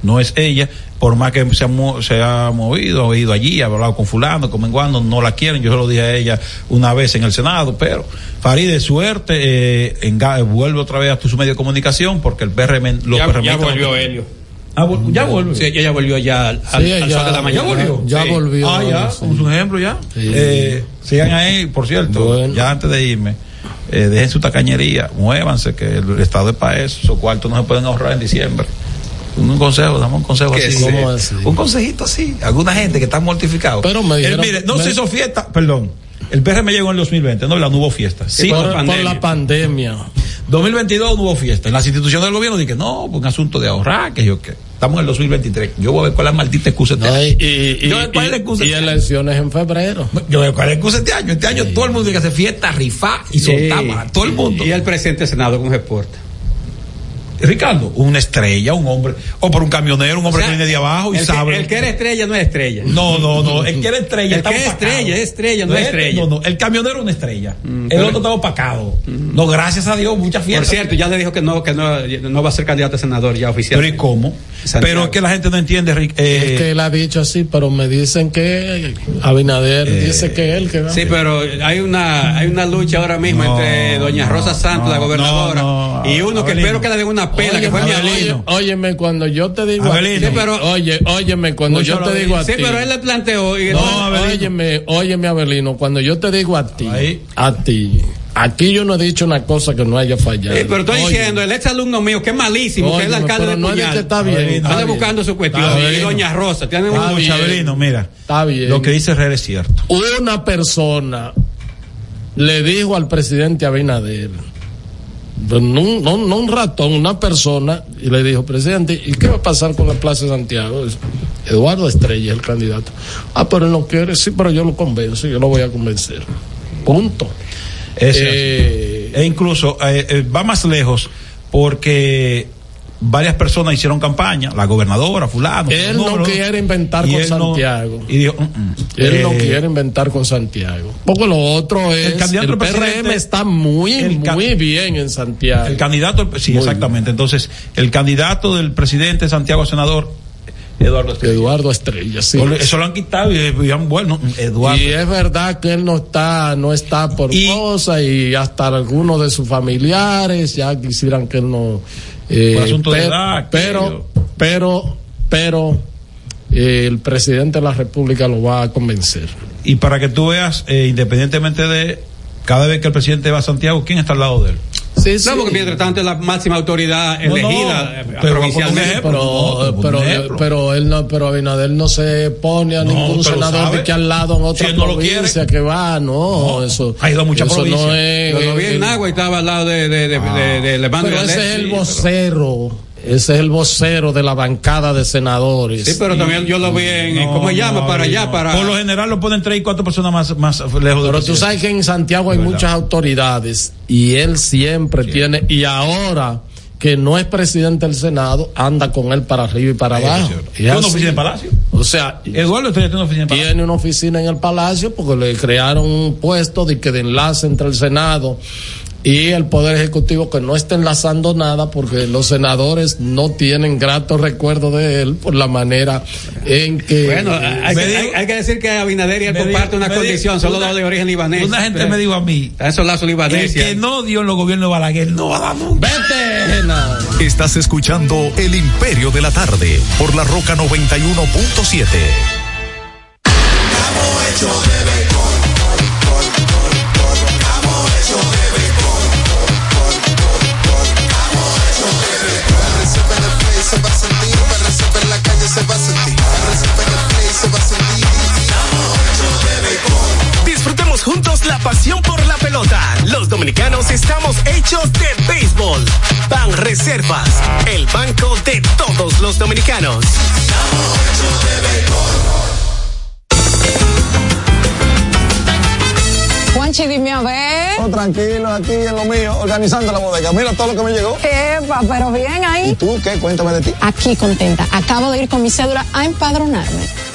S3: no es ella. Por más que se ha, mo- se ha movido, ha ido allí, ha hablado con fulano, con menguando, no la quieren. Yo se lo dije a ella una vez en el Senado, pero Faride, suerte, eh, enga- vuelve otra vez a tu su medio de comunicación porque el PRM lo
S2: Ya,
S3: permite.
S2: ya volvió Helio.
S3: Ah, vol- ya vuelve.
S2: Sí, ella volvió ya al, al-
S4: Sí,
S2: al
S4: ya-
S2: sol de la mañana.
S4: ya volvió. Ya
S2: Sí.
S4: volvió.
S3: Ah, ya,
S4: Sí.
S3: su ejemplo ya.
S4: Sí.
S3: Eh, sigan ahí, por cierto,
S4: Bueno.
S3: ya antes de irme, eh, dejen su tacañería, muévanse, que el, Estado es para eso, esos cuartos no se pueden ahorrar en diciembre. Un consejo, damos un consejo
S4: ¿Qué
S3: así.
S4: ¿Cómo así?
S3: Un consejito así. Alguna gente que está mortificada.
S4: Pero me dijeron-
S3: mire, no
S4: me-
S3: se hizo fiesta, perdón. El PRM llegó en el 2020, no, la no hubo fiesta. Sí,
S4: por,
S3: por
S4: por la pandemia.
S3: 2022 no hubo fiesta. En las instituciones del gobierno dije, no, por un asunto de ahorrar, que yo qué. Estamos en el 2023. Yo voy a ver cuál es la maldita excusa este
S4: No,
S3: año.
S4: y, y-
S3: Yo voy a ver cuál es la excusa
S4: y- y
S3: este
S4: elecciones en febrero.
S3: Yo voy a ver cuál es la excusa este año. Este año todo el mundo tiene que hacer fiesta, rifar y soltar. Todo el mundo.
S2: Y el presidente del Senado con reporte.
S3: Ricardo, una estrella, un hombre, o por un camionero, un hombre
S2: O sea,
S3: que viene de abajo y
S2: el,
S3: sabe.
S2: Que, el que era estrella no es estrella.
S3: No, no, no. El que era estrella
S2: El que es
S3: opacado.
S2: estrella, es estrella, no es estrella.
S3: No, no. El camionero es una estrella. el
S2: pero-
S3: otro estaba opacado. No, gracias a Dios, mucha
S2: Por
S3: fiesta.
S2: cierto, ya le dijo que no, que no, no va a ser candidato a senador ya oficial.
S3: Pero ¿y cómo?
S2: Santiago.
S3: Pero es que la gente no entiende, Rick. eh,
S4: es que él ha dicho así, pero me dicen que Abinader
S3: Eh,
S4: dice que él que va.
S2: Sí, pero hay una hay una lucha ahora mismo
S3: No,
S2: entre doña Rosa Santos,
S3: no,
S2: la gobernadora,
S3: no, no,
S2: y uno que espero que le den una pela, que fue mi
S4: oye- óyeme, cuando yo te digo a
S3: Abelino.
S4: ti,
S2: Sí, pero-
S4: oye, óyeme, cuando yo te digo a
S2: Sí,
S4: ti.
S2: pero él le planteó. Y
S4: No, óyeme, óyeme, Abelino, cuando yo te digo a ti,
S3: Ahí.
S4: a ti, aquí yo no he dicho una cosa que no haya fallado.
S2: Sí, pero estoy
S4: Oye,
S2: diciendo, el ex alumno mío, que es malísimo, que es el alcalde
S4: pero
S2: de
S4: no
S2: Puñal.
S4: que está bien. Está
S2: Anda
S4: bien.
S2: buscando su cuestión.
S4: Está
S2: Y doña Rosa, tiene un
S4: Está.
S3: Chabelino, mira.
S4: Está bien.
S3: Lo que dice Herrera es cierto.
S4: una persona le dijo al presidente Abinader, no, no, no un ratón, una persona, y le dijo, presidente, ¿y qué va a pasar con la Plaza de Santiago? Eduardo Estrella es el candidato. Ah, pero él no quiere, sí, pero yo lo convenzo, yo lo voy a convencer. Punto.
S3: Es
S4: Eh,
S3: e incluso eh, eh, va más lejos porque varias personas hicieron campaña, la gobernadora, fulano.
S4: él no
S3: número,
S4: quiere inventar con
S3: no-
S4: Santiago.
S3: y dijo, "Mm, mm".
S4: Él no
S3: Eh,
S4: quiere inventar con Santiago. Porque lo otro es. El,
S3: candidato al
S4: PRM está muy,
S3: el
S4: muy bien en Santiago.
S3: El candidato, sí,
S4: Muy
S3: exactamente. Entonces, el candidato del presidente Santiago senador, Eduardo Estrella.
S4: Eduardo Estrella, sí.
S3: Eso lo han quitado y, y han- bueno, Eduardo.
S4: Y es verdad que él no está, no está por
S3: Y-
S4: cosas y hasta algunos de sus familiares ya quisieran que él no. Eh,
S3: Por asunto de edad,
S4: pero, pero, pero, eh, el presidente de la República lo va a convencer.
S3: Y para que tú veas, eh, independientemente de cada vez que el presidente va a Santiago, ¿quién está al lado de él?
S4: Sí,
S2: No, porque mientras tanto es la máxima autoridad
S3: No, no,
S2: elegida eh,
S3: pero
S2: provincialmente.
S4: Pero, pero, pero él no, pero Abinader no se pone a
S3: No,
S4: ningún senador
S3: sabe.
S4: de que al lado en otra
S3: Si lo
S4: provincia que va, no, eso.
S3: ha ido a muchas
S4: eso
S3: provincias.
S4: No es,
S2: Yo lo vi en Nagua y estaba al lado de, de, de, de, de Levandro
S4: Pero ese es el
S2: sí,
S4: vocero, ese es el vocero de la bancada de senadores.
S2: Sí, pero también yo lo vi en,
S3: No,
S2: ¿cómo se llama?
S3: no,
S2: para
S3: no.
S2: allá, para...
S3: Por lo general lo ponen tres y cuatro personas más, más lejos del
S4: Pero tú sabes que en Santiago hay muchas autoridades y él siempre tiene, y ahora que no es presidente del Senado, anda con él para arriba y para abajo.
S3: ¿Tiene una oficina en Palacio?
S4: O sea,
S3: Eduardo tiene una oficina en Palacio.
S4: tiene una oficina en el Palacio porque le crearon un puesto de que de enlace entre el Senado y el Poder Ejecutivo que no está enlazando nada porque los senadores no tienen grato recuerdo de él por la manera en que...
S2: Bueno, hay, que, hay, hay que decir que Abinader y él comparte una condición, solo
S3: una,
S2: de origen libanés.
S3: Una gente me dijo a mí,
S2: esos lazos libaneses.
S3: El que no dio en los gobiernos de Balaguer no va a dar nunca.
S4: ¡Vete! No.
S1: Estás escuchando El Imperio de la Tarde por la Roca 91.7.
S5: Los dominicanos estamos hechos de béisbol. Ban Reservas, el banco de todos los dominicanos.
S11: hecho de béisbol.
S6: Juanchi, dime a ver.
S7: Oh, tranquilo, aquí en lo mío, organizando la bodega. Mira todo lo que me llegó.
S6: Epa, pero bien ahí.
S7: ¿Y tú qué? Cuéntame de ti.
S6: Aquí contenta. Acabo de ir con mi cédula a empadronarme.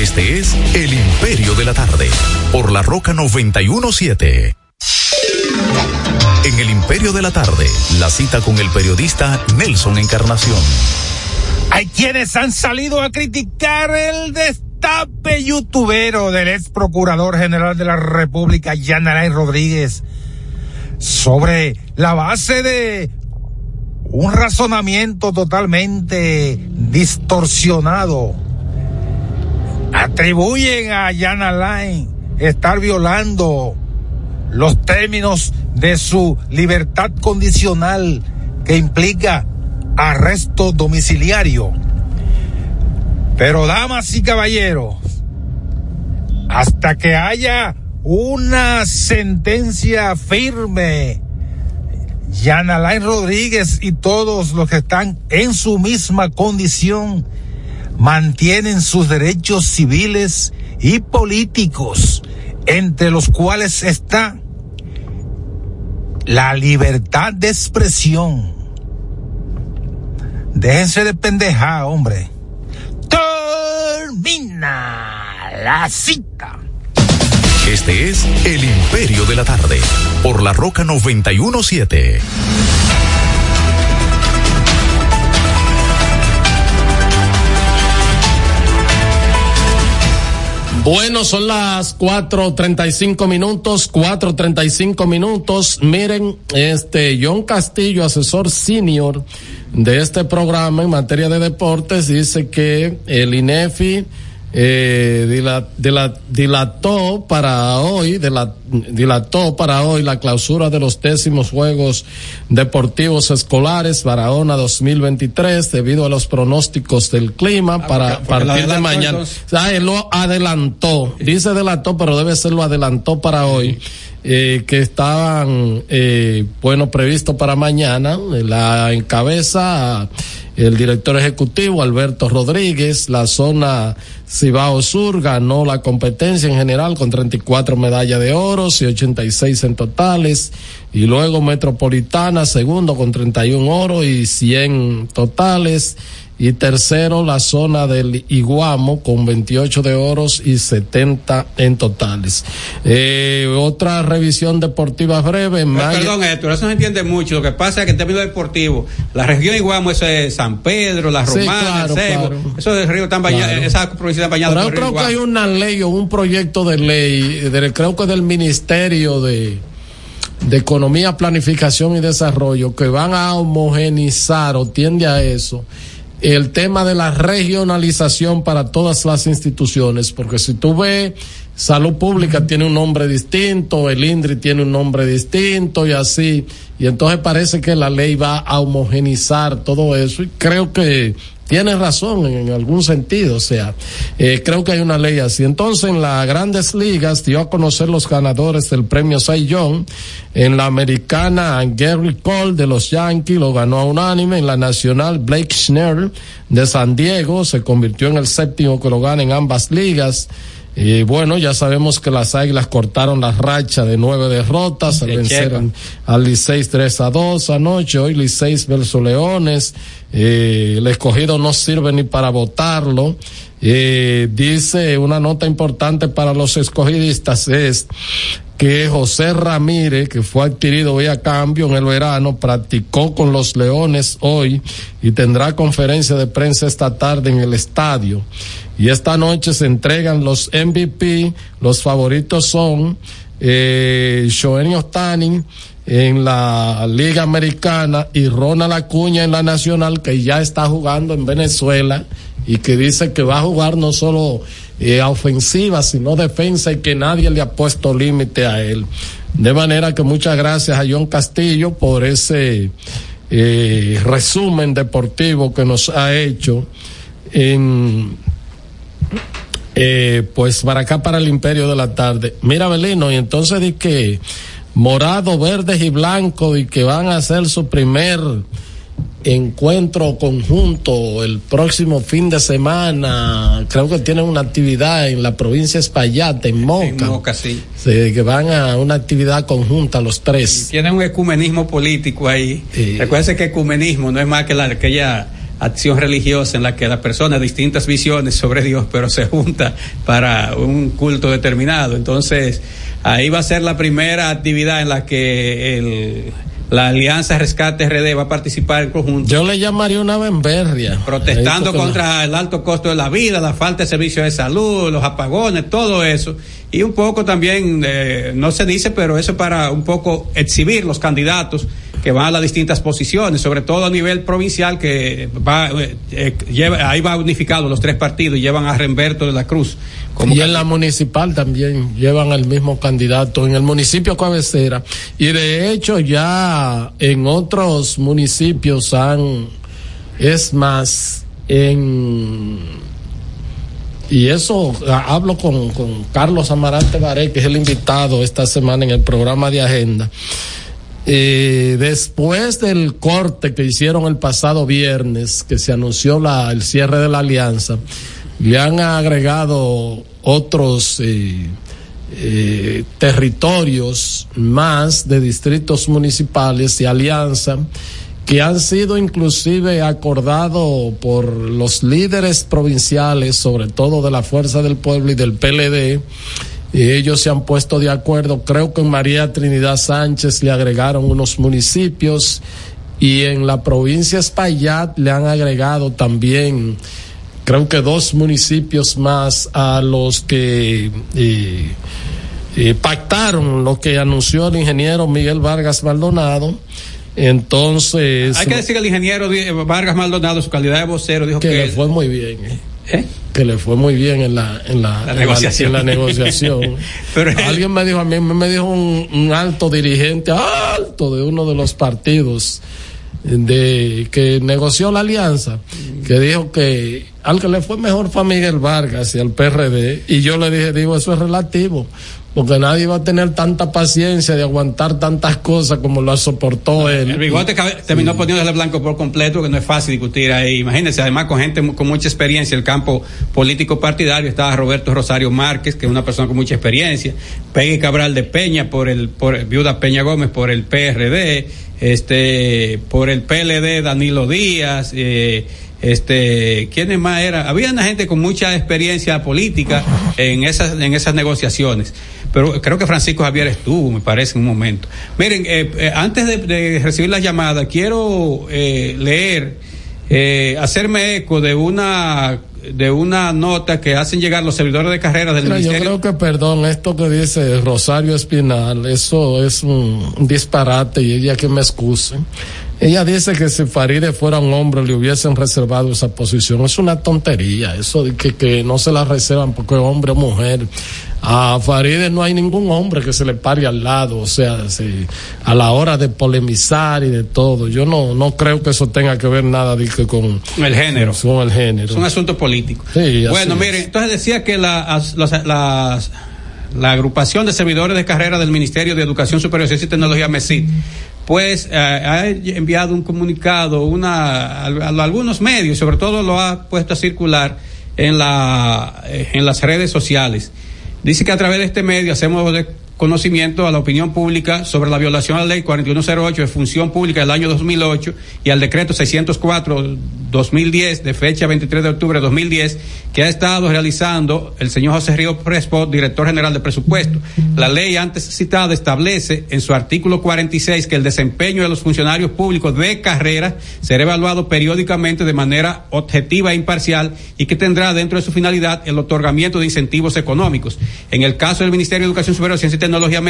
S1: Este es El Imperio de la Tarde, por la Roca 917. En El Imperio de la Tarde, la cita con el periodista Nelson Encarnación.
S10: Hay quienes han salido a criticar el destape youtubero del ex procurador general de la República, Yanalay Rodríguez, sobre la base de un razonamiento totalmente distorsionado. Atribuyen a Yana Line estar violando los términos de su libertad condicional que implica arresto domiciliario. Pero damas y caballeros, hasta que haya una sentencia firme, Jan Alain Rodríguez y todos los que están en su misma condición mantienen sus derechos civiles y políticos, entre los cuales está la libertad de expresión. Déjense de pendeja, hombre. Termina la cita.
S1: Este es El Imperio de la Tarde, por la Roca 917.
S4: Bueno, son las 4.35 minutos, 4.35 minutos. Miren, este John Castillo, asesor senior de este programa en materia de deportes, dice que el INEFI eh, dila- dila- dilató para hoy, dila- dilató para hoy la clausura de los décimos Juegos Deportivos Escolares Barahona 2023 debido a los pronósticos del clima para
S2: porque- porque lo
S4: partir de mañana. Ah, él lo adelantó, dice adelantó, pero debe ser lo adelantó para hoy, eh, que estaban, eh, bueno, previsto para mañana. La encabeza el director ejecutivo Alberto Rodríguez, la zona Cibao Sur ganó la competencia en general con 34 medallas de oro y 86 en totales. Y luego Metropolitana, segundo con 31 oro y 100 totales. Y tercero, la zona del Iguamo con 28 de oros y 70 en totales. Eh, otra revisión deportiva breve.
S2: Pero,
S4: Maya-
S2: Perdón, Héctor, eso no se entiende mucho. Lo que pasa es que en términos deportivos, la región Iguamo, eso es San Pedro, la
S4: Sí,
S2: Romana,
S4: claro,
S2: el Ceibo,
S4: claro.
S2: esos ríos están bañados,
S4: Claro.
S2: esas provincias están bañadas
S4: Pero yo
S2: río
S4: creo que hay una ley o un proyecto de ley, del- creo que del Ministerio de, de Economía, Planificación y Desarrollo, que van a homogenizar o tiende a eso el tema de la regionalización para todas las instituciones, porque si tú ves, salud pública tiene un nombre distinto, el INDRI tiene un nombre distinto y así, y entonces parece que la ley va a homogenizar todo eso y creo que tiene razón en, en algún sentido, o sea, eh, creo que hay una ley así. Entonces, en las grandes ligas dio a conocer los ganadores del premio Cy Young. En la americana, Gary Cole de los Yankees lo ganó a unánime. En la nacional, Blake Schnell de San Diego se convirtió en el séptimo que lo gana en ambas ligas. Y bueno, ya sabemos que las Águilas cortaron la racha de nueve derrotas al
S2: De
S4: vencer al Licey 3 a 2 anoche, hoy Licey versus Leones, eh, el escogido no sirve ni para votarlo. Eh, dice una nota importante para los escogidistas es que José Ramírez, que fue adquirido vía cambio en el verano, practicó con los Leones hoy y tendrá conferencia de prensa esta tarde en el estadio. Y esta noche se entregan los MVP, los favoritos son eh, Shohei Ohtani en la Liga Americana y Ronald Acuña en la Nacional, que ya está jugando en Venezuela y que dice que va a jugar no solo eh, ofensiva, sino defensa y que nadie le ha puesto límite a él. De manera que muchas gracias a John Castillo por ese eh, resumen deportivo que nos ha hecho en eh, pues para acá para el imperio de la tarde. Mira, Belino, y entonces di que morado, verdes y blancos y que van a hacer su primer encuentro conjunto el próximo fin de semana. Creo que tienen una actividad en la provincia de Espaillat, en Moca.
S2: En Moca, sí.
S4: Sí, que van a una actividad conjunta los tres.
S2: Tienen un ecumenismo político ahí. Recuerden que ecumenismo no es más que la, aquella acción religiosa en la que las personas distintas visiones sobre Dios, pero se junta para un culto determinado. Entonces, ahí va a ser la primera actividad en la que el, la Alianza Rescate RD va a participar en conjunto.
S4: Yo le llamaría una bemberria.
S2: Protestando contra el alto costo de la vida, la falta de servicios de salud, los apagones, todo eso. Y un poco también, eh, no se dice, pero eso para un poco exhibir los candidatos que van a las distintas posiciones, sobre todo a nivel provincial, que va, eh, eh, lleva, ahí va unificado los tres partidos y llevan a Remberto de la Cruz. Como
S4: y en la municipal también llevan al mismo candidato en el municipio cabecera. Y de hecho ya en otros municipios han, es más, en y eso hablo con, con Carlos Amarante Baré, que es el invitado esta semana en el programa de agenda. Eh, después del corte que hicieron el pasado viernes, que se anunció la, el cierre de la alianza, le han agregado otros eh, eh, territorios más de distritos municipales y alianza que han sido inclusive acordados por los líderes provinciales, sobre todo de la Fuerza del Pueblo y del PLD, y ellos se han puesto de acuerdo. Creo que en María Trinidad Sánchez le agregaron unos municipios y en la provincia Espaillat le han agregado también, creo que dos municipios más a los que eh, eh, pactaron lo que anunció el ingeniero Miguel Vargas Maldonado entonces.
S2: Hay que decir que el ingeniero Vargas Maldonado, su calidad de vocero, dijo
S4: que.
S2: que
S4: le fue muy bien. ¿eh? ¿Eh? Que le fue muy bien en la, en la,
S2: la negociación.
S4: En la, en la negociación. Pero Alguien me dijo, a mí me dijo un, un, alto dirigente, alto de uno de los partidos de que negoció la alianza, que dijo que al que le fue mejor fue a Miguel Vargas y al PRD. Y yo le dije, digo, eso es relativo porque nadie va a tener tanta paciencia de aguantar tantas cosas como lo soportó él.
S2: El bigote terminó poniéndole blanco por completo, que no es fácil discutir ahí. Imagínense, además con gente con mucha experiencia en el campo político partidario, estaba Roberto Rosario Márquez, que es una persona con mucha experiencia, Peggy Cabral de Peña, por el, por Viuda Peña Gómez, por el PRD, este, por el PLD Danilo Díaz, eh, este quiénes más era había una gente con mucha experiencia política en esas en esas negociaciones pero creo que Francisco Javier estuvo me parece en un momento miren eh, eh, antes de, de, recibir la llamada quiero eh, leer hacerme eco de una de una nota que hacen llegar los servidores de carrera del
S4: Mira,
S2: ministerio.
S4: Yo creo que, perdón, esto que dice Rosario Espinal, eso es un disparate y ella que me excuse. Ella dice que si Faride fuera un hombre le hubiesen reservado esa posición. Es una tontería, eso de que, que no se la reservan porque es hombre o mujer. A Faride no hay ningún hombre que se le pare al lado, o sea, si, a la hora de polemizar y de todo. Yo no, no creo que eso tenga que ver nada de que con
S2: el género.
S4: Con el género.
S2: Es un asunto político.
S4: Sí,
S2: bueno, miren, entonces decía que la, las, las, la agrupación de servidores de carrera del Ministerio de Educación Superior, Ciencia y Tecnología, MESID, pues eh, ha enviado un comunicado una, a, algunos medios, sobre todo lo ha puesto a circular en, la, en las redes sociales. Dice que a través de este medio hacemos conocimiento a la opinión pública sobre la violación a la ley 4108 de función pública del año 2008 y al decreto 604 2010 de fecha 23 de octubre de 2010 que ha estado realizando el señor José Río Prespo, director general de presupuesto. La ley antes citada establece en su artículo 46 que el desempeño de los funcionarios públicos de carrera será evaluado periódicamente de manera objetiva e imparcial y que tendrá dentro de su finalidad el otorgamiento de incentivos económicos. En el caso del Ministerio de Educación Superior, Ciencia y Tecnología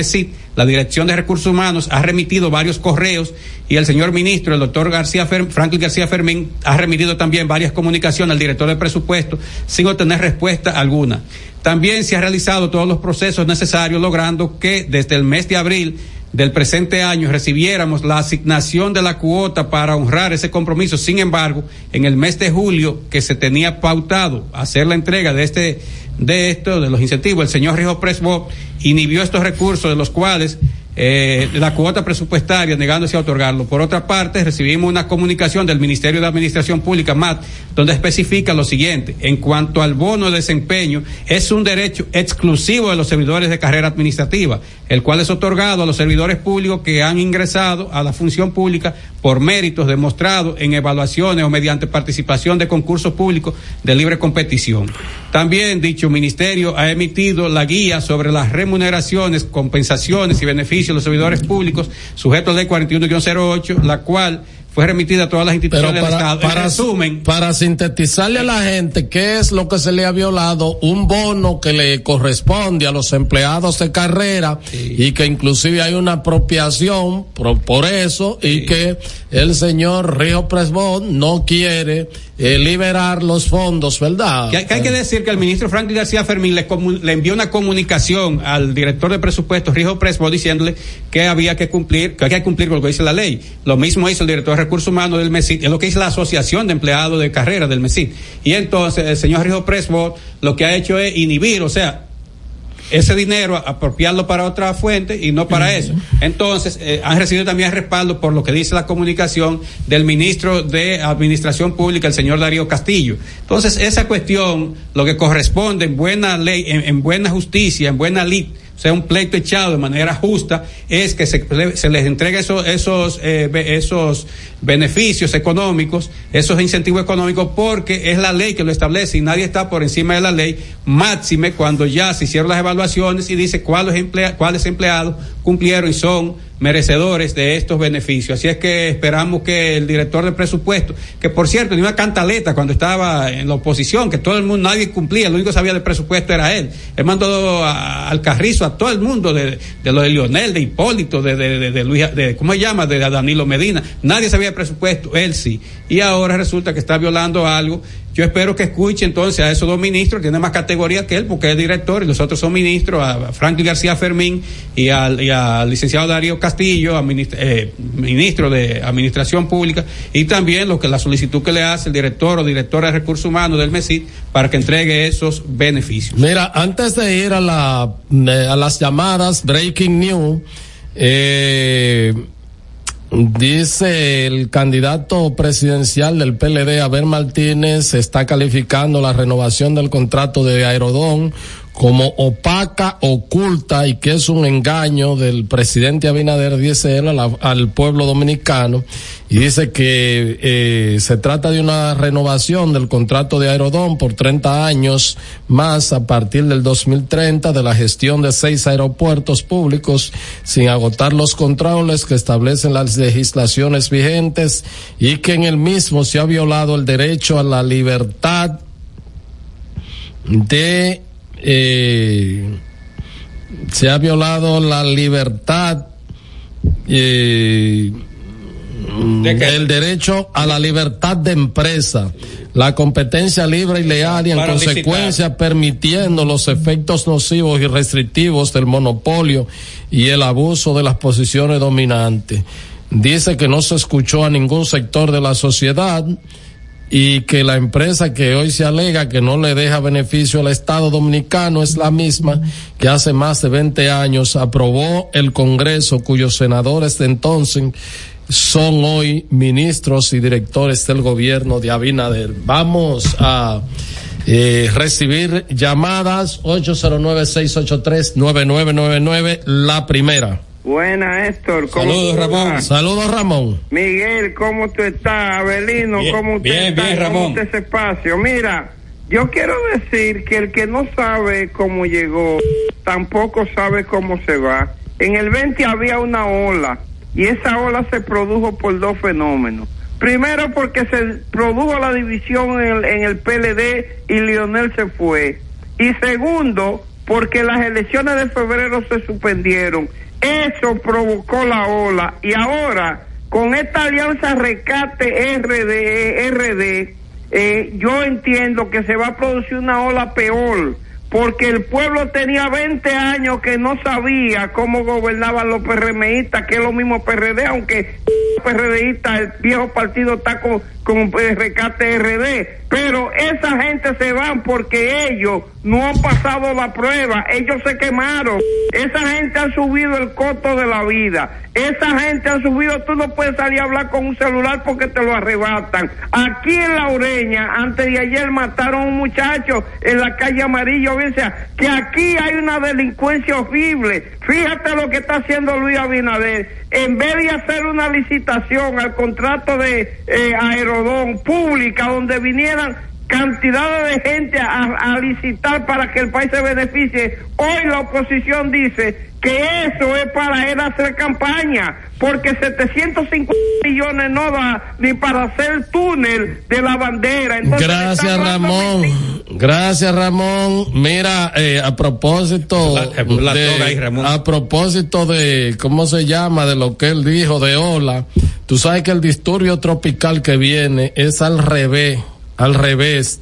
S2: la Dirección de Recursos Humanos ha remitido varios correos y el señor ministro, el doctor García Franklin García Fermín, ha remitido también varias comunicaciones al director de presupuesto sin obtener respuesta alguna. También se han realizado todos los procesos necesarios, logrando que desde el mes de abril del presente año recibiéramos la asignación de la cuota para honrar ese compromiso. Sin embargo, en el mes de julio que se tenía pautado hacer la entrega de este de esto, de los incentivos, el señor Rijo Presbo inhibió estos recursos de los cuales eh, la cuota presupuestaria negándose a otorgarlo. Por otra parte, recibimos una comunicación del Ministerio de Administración Pública, MAT, donde especifica lo siguiente. En cuanto al bono de desempeño, es un derecho exclusivo de los servidores de carrera administrativa, el cual es otorgado a los servidores públicos que han ingresado a la función pública por méritos demostrados en evaluaciones o mediante participación de concursos públicos de libre competición. También dicho ministerio ha emitido la guía sobre las remuneraciones, compensaciones y beneficios los servidores públicos, sujeto a ley 41-08, la cual fue remitida a todas las
S4: Pero
S2: instituciones del
S4: para,
S2: Estado.
S4: para,
S2: en resumen,
S4: para sintetizarle a la gente qué es lo que se le ha violado, un bono que le corresponde a los empleados de carrera y que inclusive hay una apropiación por, por eso y que el señor Río Presbón no quiere eh, liberar los fondos, ¿verdad?
S2: Que hay, que hay que decir que el ministro Franklin García Fermín le, le envió una comunicación al director de presupuestos, Rijo Presbo, diciéndole que había que cumplir, que hay que cumplir con lo que dice la ley. Lo mismo hizo el director de recursos humanos del MESID, es lo que dice la Asociación de Empleados de Carrera del MESID. Y entonces el señor Rijo Presbo lo que ha hecho es inhibir, o sea, ese dinero, apropiarlo para otra fuente y no para eso. Entonces, eh, han recibido también respaldo por lo que dice la comunicación del ministro de Administración Pública, el señor Darío Castillo. Entonces, esa cuestión, lo que corresponde en buena ley, en, en buena justicia, en buena ley, sea, un pleito echado de manera justa, es que se, les entregue esos, esos, eh, esos beneficios económicos, esos incentivos económicos, porque es la ley que lo establece y nadie está por encima de la ley, máxime cuando ya se hicieron las evaluaciones y dice cuáles, emplea- cuáles empleados cumplieron y son merecedores de estos beneficios. Así es que esperamos que el director de presupuesto, que por cierto tenía una cantaleta cuando estaba en la oposición, que todo el mundo, nadie cumplía, lo único que sabía del presupuesto era él. Él mandó a- al carrizo a todo el mundo de, de lo de Lionel, de Hipólito, de, de, de, de Luis, de, ¿cómo se llama? De Danilo Medina. Nadie sabía el presupuesto, él sí. Y ahora resulta que está violando algo. Yo espero que escuche entonces a esos dos ministros, tiene más categoría que él, porque es director y los otros son ministros, a Franklin García Fermín y al, y al licenciado Darío Castillo, administ- eh, ministro de Administración Pública, y también lo que la solicitud que le hace el director o directora de Recursos Humanos del MESID para que entregue esos beneficios.
S4: Mira, antes de ir a, la, eh, a las llamadas Breaking News, eh, dice el candidato presidencial del PLD, Abel Martínez, está calificando la renovación del contrato de Aerodón como opaca, oculta y que es un engaño del presidente Abinader, dice él, al pueblo dominicano. Y dice que eh, se trata de una renovación del contrato de Aerodón por 30 años más a partir del 2030 de la gestión de seis aeropuertos públicos sin agotar los controles que establecen las legislaciones vigentes y que en el mismo se ha violado el derecho a la libertad de eh, se ha violado la libertad eh, el derecho a la libertad de empresa, la competencia libre y leal y en
S2: Para
S4: consecuencia permitiendo los efectos nocivos y restrictivos del monopolio y el abuso de las posiciones dominantes. Dice que no se escuchó a ningún sector de la sociedad y que la empresa que hoy se alega que no le deja beneficio al Estado dominicano es la misma que hace más de 20 años aprobó el Congreso cuyos senadores de entonces son hoy ministros y directores del gobierno de Abinader. Vamos a eh, recibir llamadas 809-683-9999, la primera.
S12: Buena, Héctor. ¿cómo
S4: Saludos, Ramón.
S12: estás?
S4: Saludos, Ramón.
S12: Miguel, ¿cómo tú estás? Abelino,
S4: Bien,
S12: ¿cómo usted
S4: bien,
S12: está?
S4: bien,
S12: ¿Cómo
S4: Ramón.
S12: está ese espacio? Mira, yo quiero decir que el que no sabe cómo llegó, tampoco sabe cómo se va. En el 20 había una ola y esa ola se produjo por dos fenómenos. Primero porque se produjo la división en el, en el PLD y Lionel se fue. Y segundo, porque las elecciones de febrero se suspendieron. Eso provocó la ola. Y ahora, con esta alianza Recate RD, RD eh, yo entiendo que se va a producir una ola peor. Porque el pueblo tenía 20 años que no sabía cómo gobernaban los PRMistas, que es lo mismo PRD, aunque PRDista, el viejo partido está con, con eh, Recate RD. Pero esa gente se van porque ellos no han pasado la prueba, ellos se quemaron. Esa gente ha subido el costo de la vida. Esa gente ha subido, tú no puedes salir a hablar con un celular porque te lo arrebatan. Aquí en La Ureña, antes de ayer mataron a un muchacho en la calle Amarillo, o sea, que aquí hay una delincuencia horrible. Fíjate lo que está haciendo Luis Abinader. En vez de hacer una licitación al contrato de eh, Aerodón pública donde vinieran cantidades de gente a, a licitar para que el país se beneficie. Hoy la oposición dice que eso es para él hacer campaña, porque 750 millones no da ni para hacer el túnel de la bandera. Entonces,
S4: Gracias Ramón, gracias Ramón. Mira, eh, a propósito,
S2: la
S4: de-
S2: toga ahí, Ramón.
S4: a propósito de cómo se llama, de lo que él dijo de ola, tú sabes que el disturbio tropical que viene es al revés, al revés.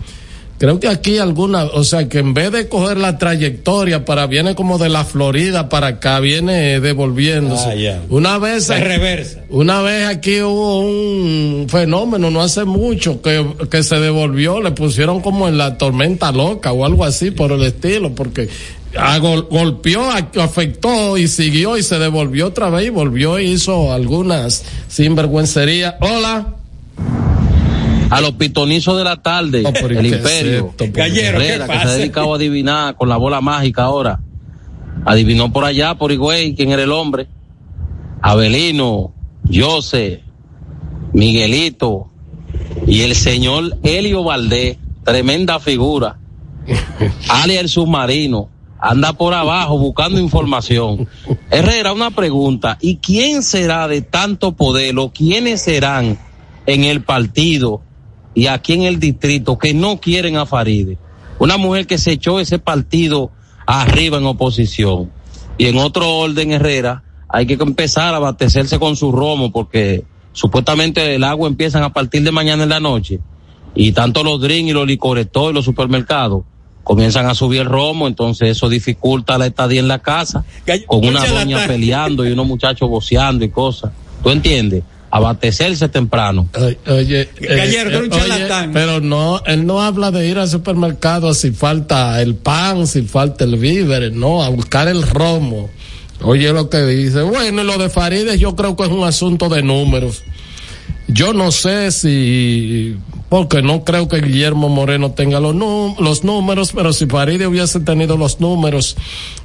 S4: Creo que aquí alguna, o sea, que en vez de coger la trayectoria para viene como de la Florida para acá, viene devolviéndose.
S2: Ah, ya.
S4: Una vez
S2: Se reversa.
S4: una vez aquí hubo un fenómeno, no hace mucho, que, que se devolvió, le pusieron como en la tormenta loca o algo así por el estilo, porque ah, gol- golpeó, a- afectó y siguió y se devolvió otra vez y volvió y hizo algunas sinvergüencerías. Hola.
S13: A los pitonizos de la tarde,
S4: pero ¿y
S13: el
S4: qué
S13: imperio.
S4: es
S13: Herrera, que
S4: ¿Qué
S13: se ha dedicado a adivinar con la bola mágica ahora. Adivinó por allá, por Higüey, quién era el hombre. Abelino, Jose, Miguelito y el señor Helio Valdés, tremenda figura. alias el submarino, anda por abajo buscando información. Herrera, una pregunta, ¿y quién será de tanto poder o quiénes serán en el partido y aquí en el distrito que no quieren a Faride? Una mujer que se echó ese partido arriba en oposición. Y en otro orden, Herrera, hay que empezar a abastecerse con su romo porque supuestamente el agua empiezan a partir de mañana en la noche y tanto los drinks y los licores, todos los supermercados comienzan a subir el romo, entonces eso dificulta la estadía en la casa, con una
S2: un
S13: doña peleando y unos muchachos voceando y cosas. ¿Tú entiendes? Abastecerse temprano.
S4: Oye,
S13: charlatán.
S4: pero no, él no habla de ir al supermercado si falta el pan, si falta el víver, no, a buscar el romo. Oye lo que dice. Bueno, y lo de Farides yo creo que es un asunto de números. Yo no sé si, porque no creo que Guillermo Moreno tenga los, los números, pero si Faride hubiese tenido los números,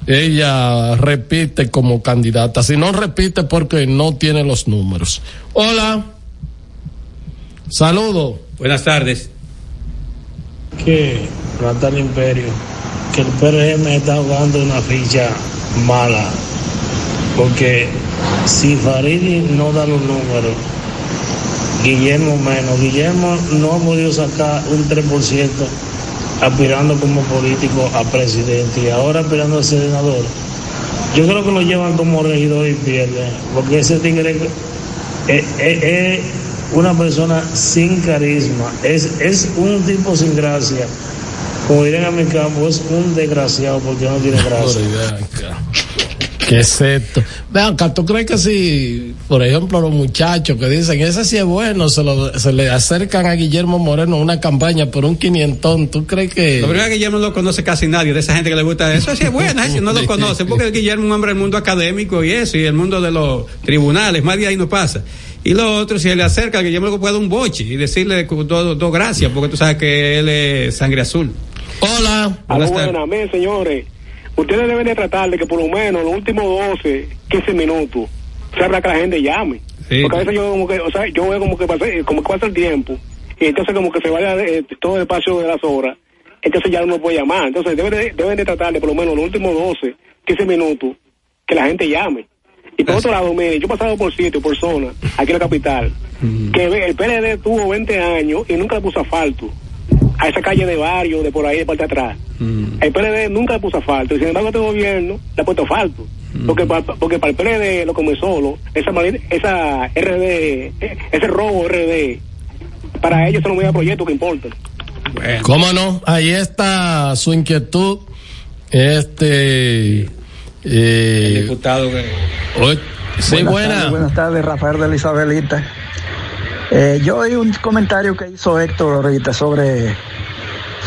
S4: ella repite como candidata. Si no repite porque no tiene los números. Hola. Saludo.
S2: Buenas tardes.
S14: que trata el imperio, que el PRM está jugando una ficha mala, porque si Faridi no da los números, Guillermo menos, Guillermo no ha podido sacar un 3% aspirando como político a presidente y ahora aspirando a senador. Yo creo que lo llevan como regidor y pierde, porque ese tigre es, es- es una persona sin carisma, es, es un tipo sin gracia. Como dirían en mi campo, es un desgraciado porque no tiene gracia.
S4: ¿Qué es esto? Vean, acá, ¿tú crees que si, por ejemplo, los muchachos que dicen, ese sí es bueno, se, lo, se le acercan a Guillermo Moreno a una campaña por un quinientón, ¿tú crees que...?
S2: Verdad es que Guillermo no lo conoce casi nadie, de esa gente que le gusta eso. Sí es bueno, ese no lo conoce, porque Guillermo es un hombre del mundo académico y eso, y el mundo de los tribunales, más de ahí no pasa. Y lo otro, si se le acerca, Guillermo le puede dar un boche y decirle dos dos gracias, porque tú sabes que él es sangre azul.
S4: Hola.
S2: Tardes.
S15: buenas, señores. Ustedes deben de tratar de que por lo menos los últimos 12, 15 minutos, se abra que la gente llame.
S2: Sí.
S15: Porque a veces yo como que, o sea, yo veo como que pasa, como que pasa el tiempo, y entonces como que se vaya eh, todo el espacio de las horas, entonces ya no puede llamar. Entonces deben de, deben de tratar de por lo menos los últimos 12, 15 minutos, que la gente llame. Y por otro lado, mire, yo he pasado por sitio, por zona, aquí en la capital, que el PLD tuvo 20 años y nunca le puso asfalto a esa calle de barrio, de por ahí, de parte de atrás. El PLD nunca le puso asfalto, y sin embargo este gobierno le ha puesto asfalto. Porque, para, porque para el PLD lo comenzó, lo- esa, esa RD, ese robo RD, para ellos son los medios proyectos que importan.
S4: ¿Cómo no? Ahí está su inquietud. Este. Eh,
S2: diputado.
S4: sí,
S16: buenas
S4: buena.
S16: Tardes, buenas tardes, Rafael de la Isabelita. Eh, yo oí un comentario que hizo Héctor ahorita sobre,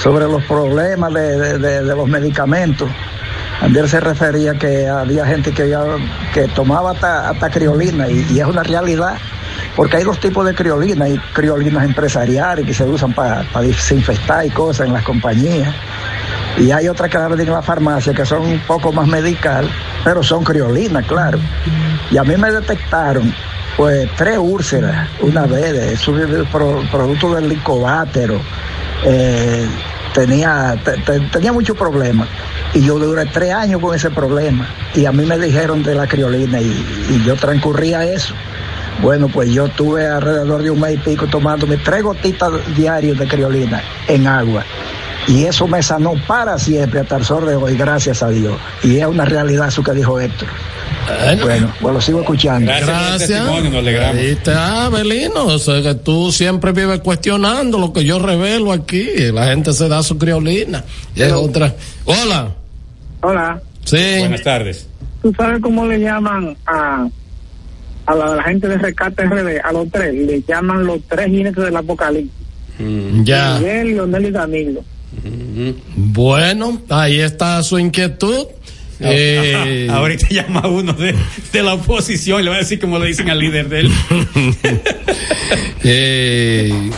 S16: sobre los problemas de, de- los medicamentos. Él se refería que había gente que, ya, que tomaba hasta, hasta criolina y, es una realidad. Porque hay dos tipos de criolina, hay criolinas empresariales que se usan para desinfectar y cosas en las compañías. Y hay otras que la venden en la farmacia que son un poco más medical, pero son criolinas, claro. Y a mí me detectaron, pues, tres úlceras una vez, de eso es pro- producto del licobátero eh, tenía, te- te- tenía muchos problemas. Y yo duré tres años con ese problema. Y a mí me dijeron de la criolina y, y yo transcurría eso. Bueno, pues yo tuve alrededor de un mes y pico tomándome tres gotitas diarias de criolina en agua. Y eso me sanó para siempre hasta el sol de hoy, gracias a Dios. Y es una realidad eso que dijo Héctor. Bueno, pues lo sigo escuchando.
S4: Gracias. Ahí está, Belino. O sea, que tú siempre vives cuestionando lo que yo revelo aquí. La gente se da su criolina. Y es otra. Hola.
S17: Hola.
S4: Sí.
S2: Buenas tardes.
S17: ¿Tú sabes cómo le llaman a, a la, a la gente de Rescate RD? A los tres. Le llaman los tres jinetes del apocalipsis.
S4: Ya.
S17: Miguel, Leonel y Danilo.
S4: Bueno, ahí está su inquietud. Eh,
S2: Ahorita llama uno de, de la oposición y le va a decir como le dicen al líder de él.
S4: eh,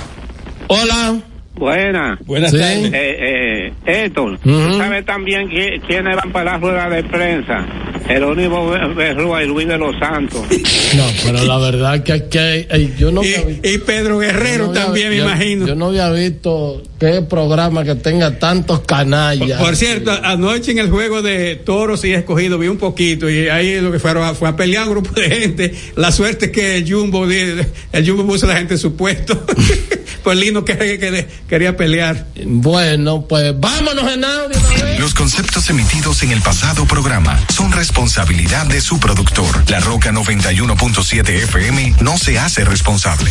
S4: hola.
S12: Buena.
S2: Buenas
S4: Sí.
S2: tardes.
S12: Eh, eh, Héctor. ¿tú sabes también qui- quiénes van para la rueda de prensa? Jerónimo Berrúa y Luis de los Santos.
S4: No, pero la verdad que aquí hay- yo no había visto-
S2: Y Pedro Guerrero
S4: no había-
S2: también, me
S4: yo-
S2: imagino.
S4: Yo no había visto qué programa que tenga tantos canallas.
S2: Por cierto, anoche en el juego de toros y escogido vi un poquito y ahí lo que fueron a- fue a pelear un grupo de gente. La suerte es que el Jumbo, el Jumbo puso a la gente en su puesto. pues Lino que, que- quería pelear.
S4: Bueno, pues vámonos en audio.
S1: Los conceptos emitidos en el pasado programa son responsabilidad de su productor. La Roca 91.7 FM no se hace responsable.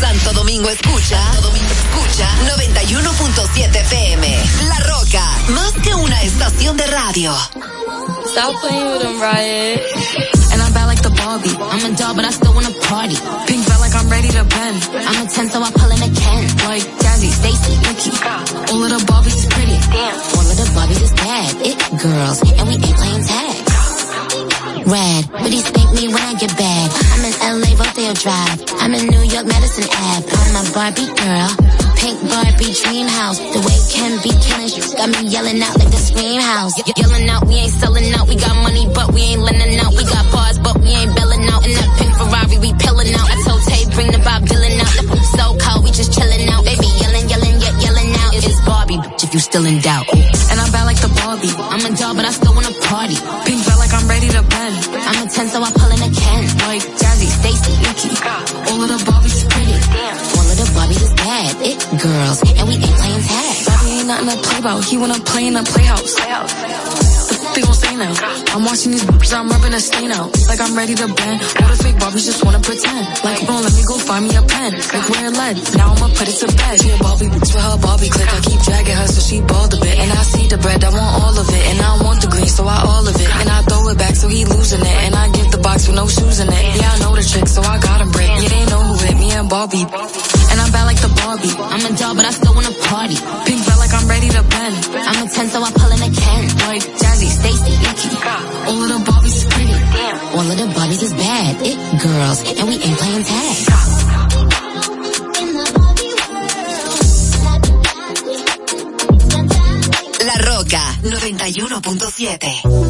S18: Santo Domingo escucha, Santo Domingo escucha 91.7 FM. La Roca, más que una estación de radio.
S19: Stop playing with them, Riot. And I'm bad like the Barbie. I'm a doll, but I still wanna party. Pink felt like I'm ready to bend. I'm a 10, so I pull in a Ken. Like Jazzy, Stacy, Nikki. All of the Barbies is pretty. Damn. All of the Barbies is bad. It girls, and we ain't playing tag. Red, but he spank me when I get bad. I'm in LA, Rodeo Drive. I'm in New York, Madison Ave. I'm a Barbie girl. Pink Barbie dream house. The way can be killing you got me yelling out like the scream house. Ye- yelling out, we ain't selling out. We got money, but we ain't lending out. We got bars, but we ain't belling out. In that pink Ferrari, we pillin' out. I told Tay, bring the Bob Dylan out. So cold, we just chillin' out. Baby, yelling, yelling, yet yelling out. It's Barbie, bitch, if you still in doubt. And I'm bad like the Barbie. I'm a doll, but I still wanna party. Pink ready to bend. I'm a 10, so I pull in a Ken. Like Jazzy, Stacy, Nikki. All of the Barbies is pretty. All of the Barbies is bad. It girls, and we ain't playing tag. Bobby ain't nothing to play about. He wanna play in a playhouse. What they gon' say now? I'm watching these bitches, I'm rubbing a stain out. Like I'm ready to bend. All the fake Barbies just wanna pretend. Like, bro, let me go find me a pen. Like where lead. Now I'ma put it to bed. She a Barbie bitch with her Barbie click. I keep dragging her so she bald a bit. And I see the bread, I want all of it. And I want the green, so I all of it. And I throw it back so he losing it. And I give the box with no shoes in it. Yeah, I know the trick, so I got a brick. Yeah, they know who it, me and Barbie. girls, and we ain't playing.
S18: La Roca
S20: 91.7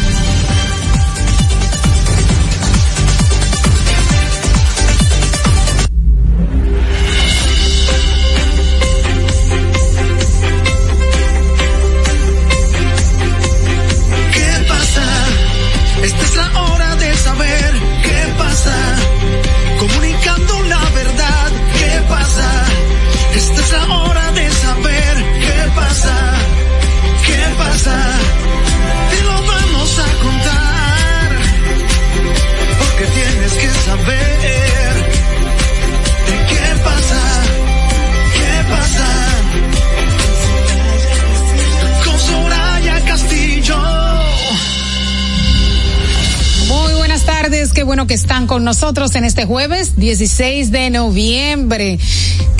S21: nosotros en este jueves 16 de noviembre.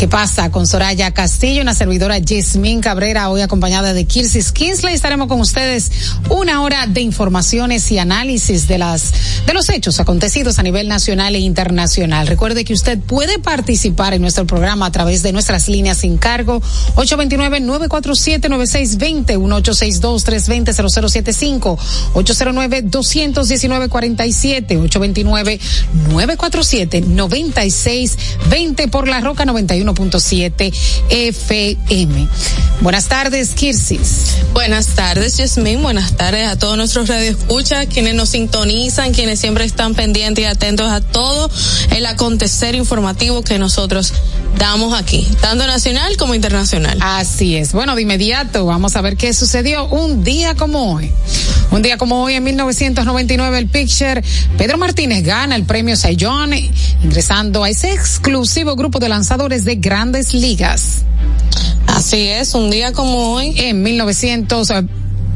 S21: ¿Qué pasa con Soraya Castillo, una servidora Yasmín Cabrera, hoy acompañada de Kirsis Kinsley? Estaremos con ustedes una hora de informaciones y análisis de las de los hechos acontecidos a nivel nacional e internacional. Recuerde que usted puede participar en nuestro programa a través de nuestras líneas sin cargo 829-947-9620, 1862-320-0075, 809-219-47, 829-947-9620 por la Roca 91 91.7 FM. Buenas tardes, Kirsis.
S22: Buenas tardes, Yasmin. Buenas tardes a todos nuestros radioescuchas, quienes nos sintonizan, quienes siempre están pendientes y atentos a todo el acontecer informativo que nosotros damos aquí, tanto nacional como internacional.
S21: Así es. Bueno, de inmediato vamos a ver qué sucedió un día como hoy. Un día como hoy, en 1999, el Picture, Pedro Martínez gana el premio Sayón, ingresando a ese exclusivo grupo de lanzadores de grandes ligas.
S22: Así es, un día como hoy.
S21: En 1900.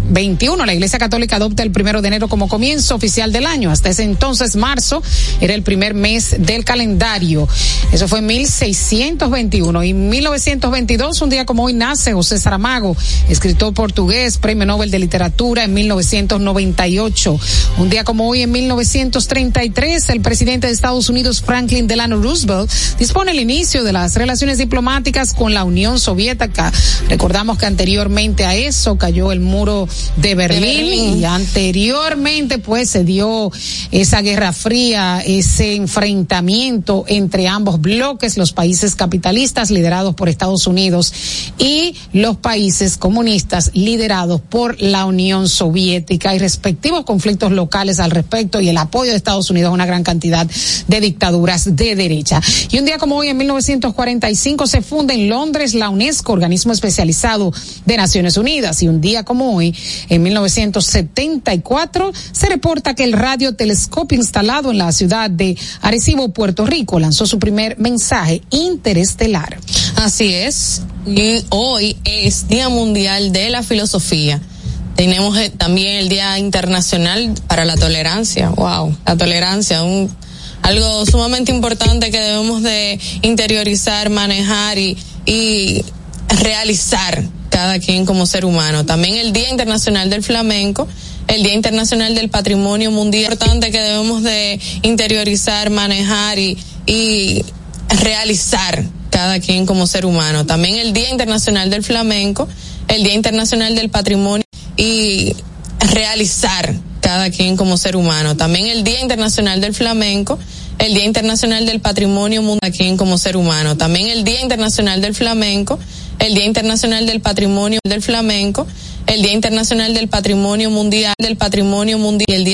S21: 21. La Iglesia Católica adopta el primero de enero como comienzo oficial del año. Hasta ese entonces, marzo, era el primer mes del calendario. Eso fue en 1621. Y en 1922, un día como hoy, nace José Saramago, escritor portugués, premio Nobel de Literatura en 1998. Un día como hoy, en 1933, el presidente de Estados Unidos, Franklin Delano Roosevelt, dispone el inicio de las relaciones diplomáticas con la Unión Soviética. Recordamos que anteriormente a eso cayó el muro de Berlín, de Berlín, y anteriormente pues se dio esa guerra fría, ese enfrentamiento entre ambos bloques, los países capitalistas liderados por Estados Unidos y los países comunistas liderados por la Unión Soviética y respectivos conflictos locales al respecto y el apoyo de Estados Unidos a una gran cantidad de dictaduras de derecha. Y un día como hoy, en 1945, se funda en Londres la UNESCO, organismo especializado de Naciones Unidas. Y un día como hoy, en 1974, se reporta que el radiotelescopio instalado en la ciudad de Arecibo, Puerto Rico, lanzó su primer mensaje interestelar.
S22: Así es. Y hoy es Día Mundial de la Filosofía. Tenemos eh, también el Día Internacional para la Tolerancia. Wow, la tolerancia, un algo sumamente importante que debemos de interiorizar, manejar y, y realizar cada quien como ser humano. También el Día Internacional del Flamenco, el Día Internacional del Patrimonio Mundial, importante que debemos de interiorizar, manejar y, y realizar cada quien como ser humano. También el Día Internacional del Flamenco, el Día Internacional del Patrimonio y realizar cada quien como ser humano. También el Día Internacional del Flamenco, el Día Internacional del Patrimonio Mundial, cada quien como ser humano. También el Día Internacional del Flamenco, el Día Internacional del Patrimonio del Flamenco, el Día Internacional del Patrimonio Mundial, del Patrimonio Mundial, el Día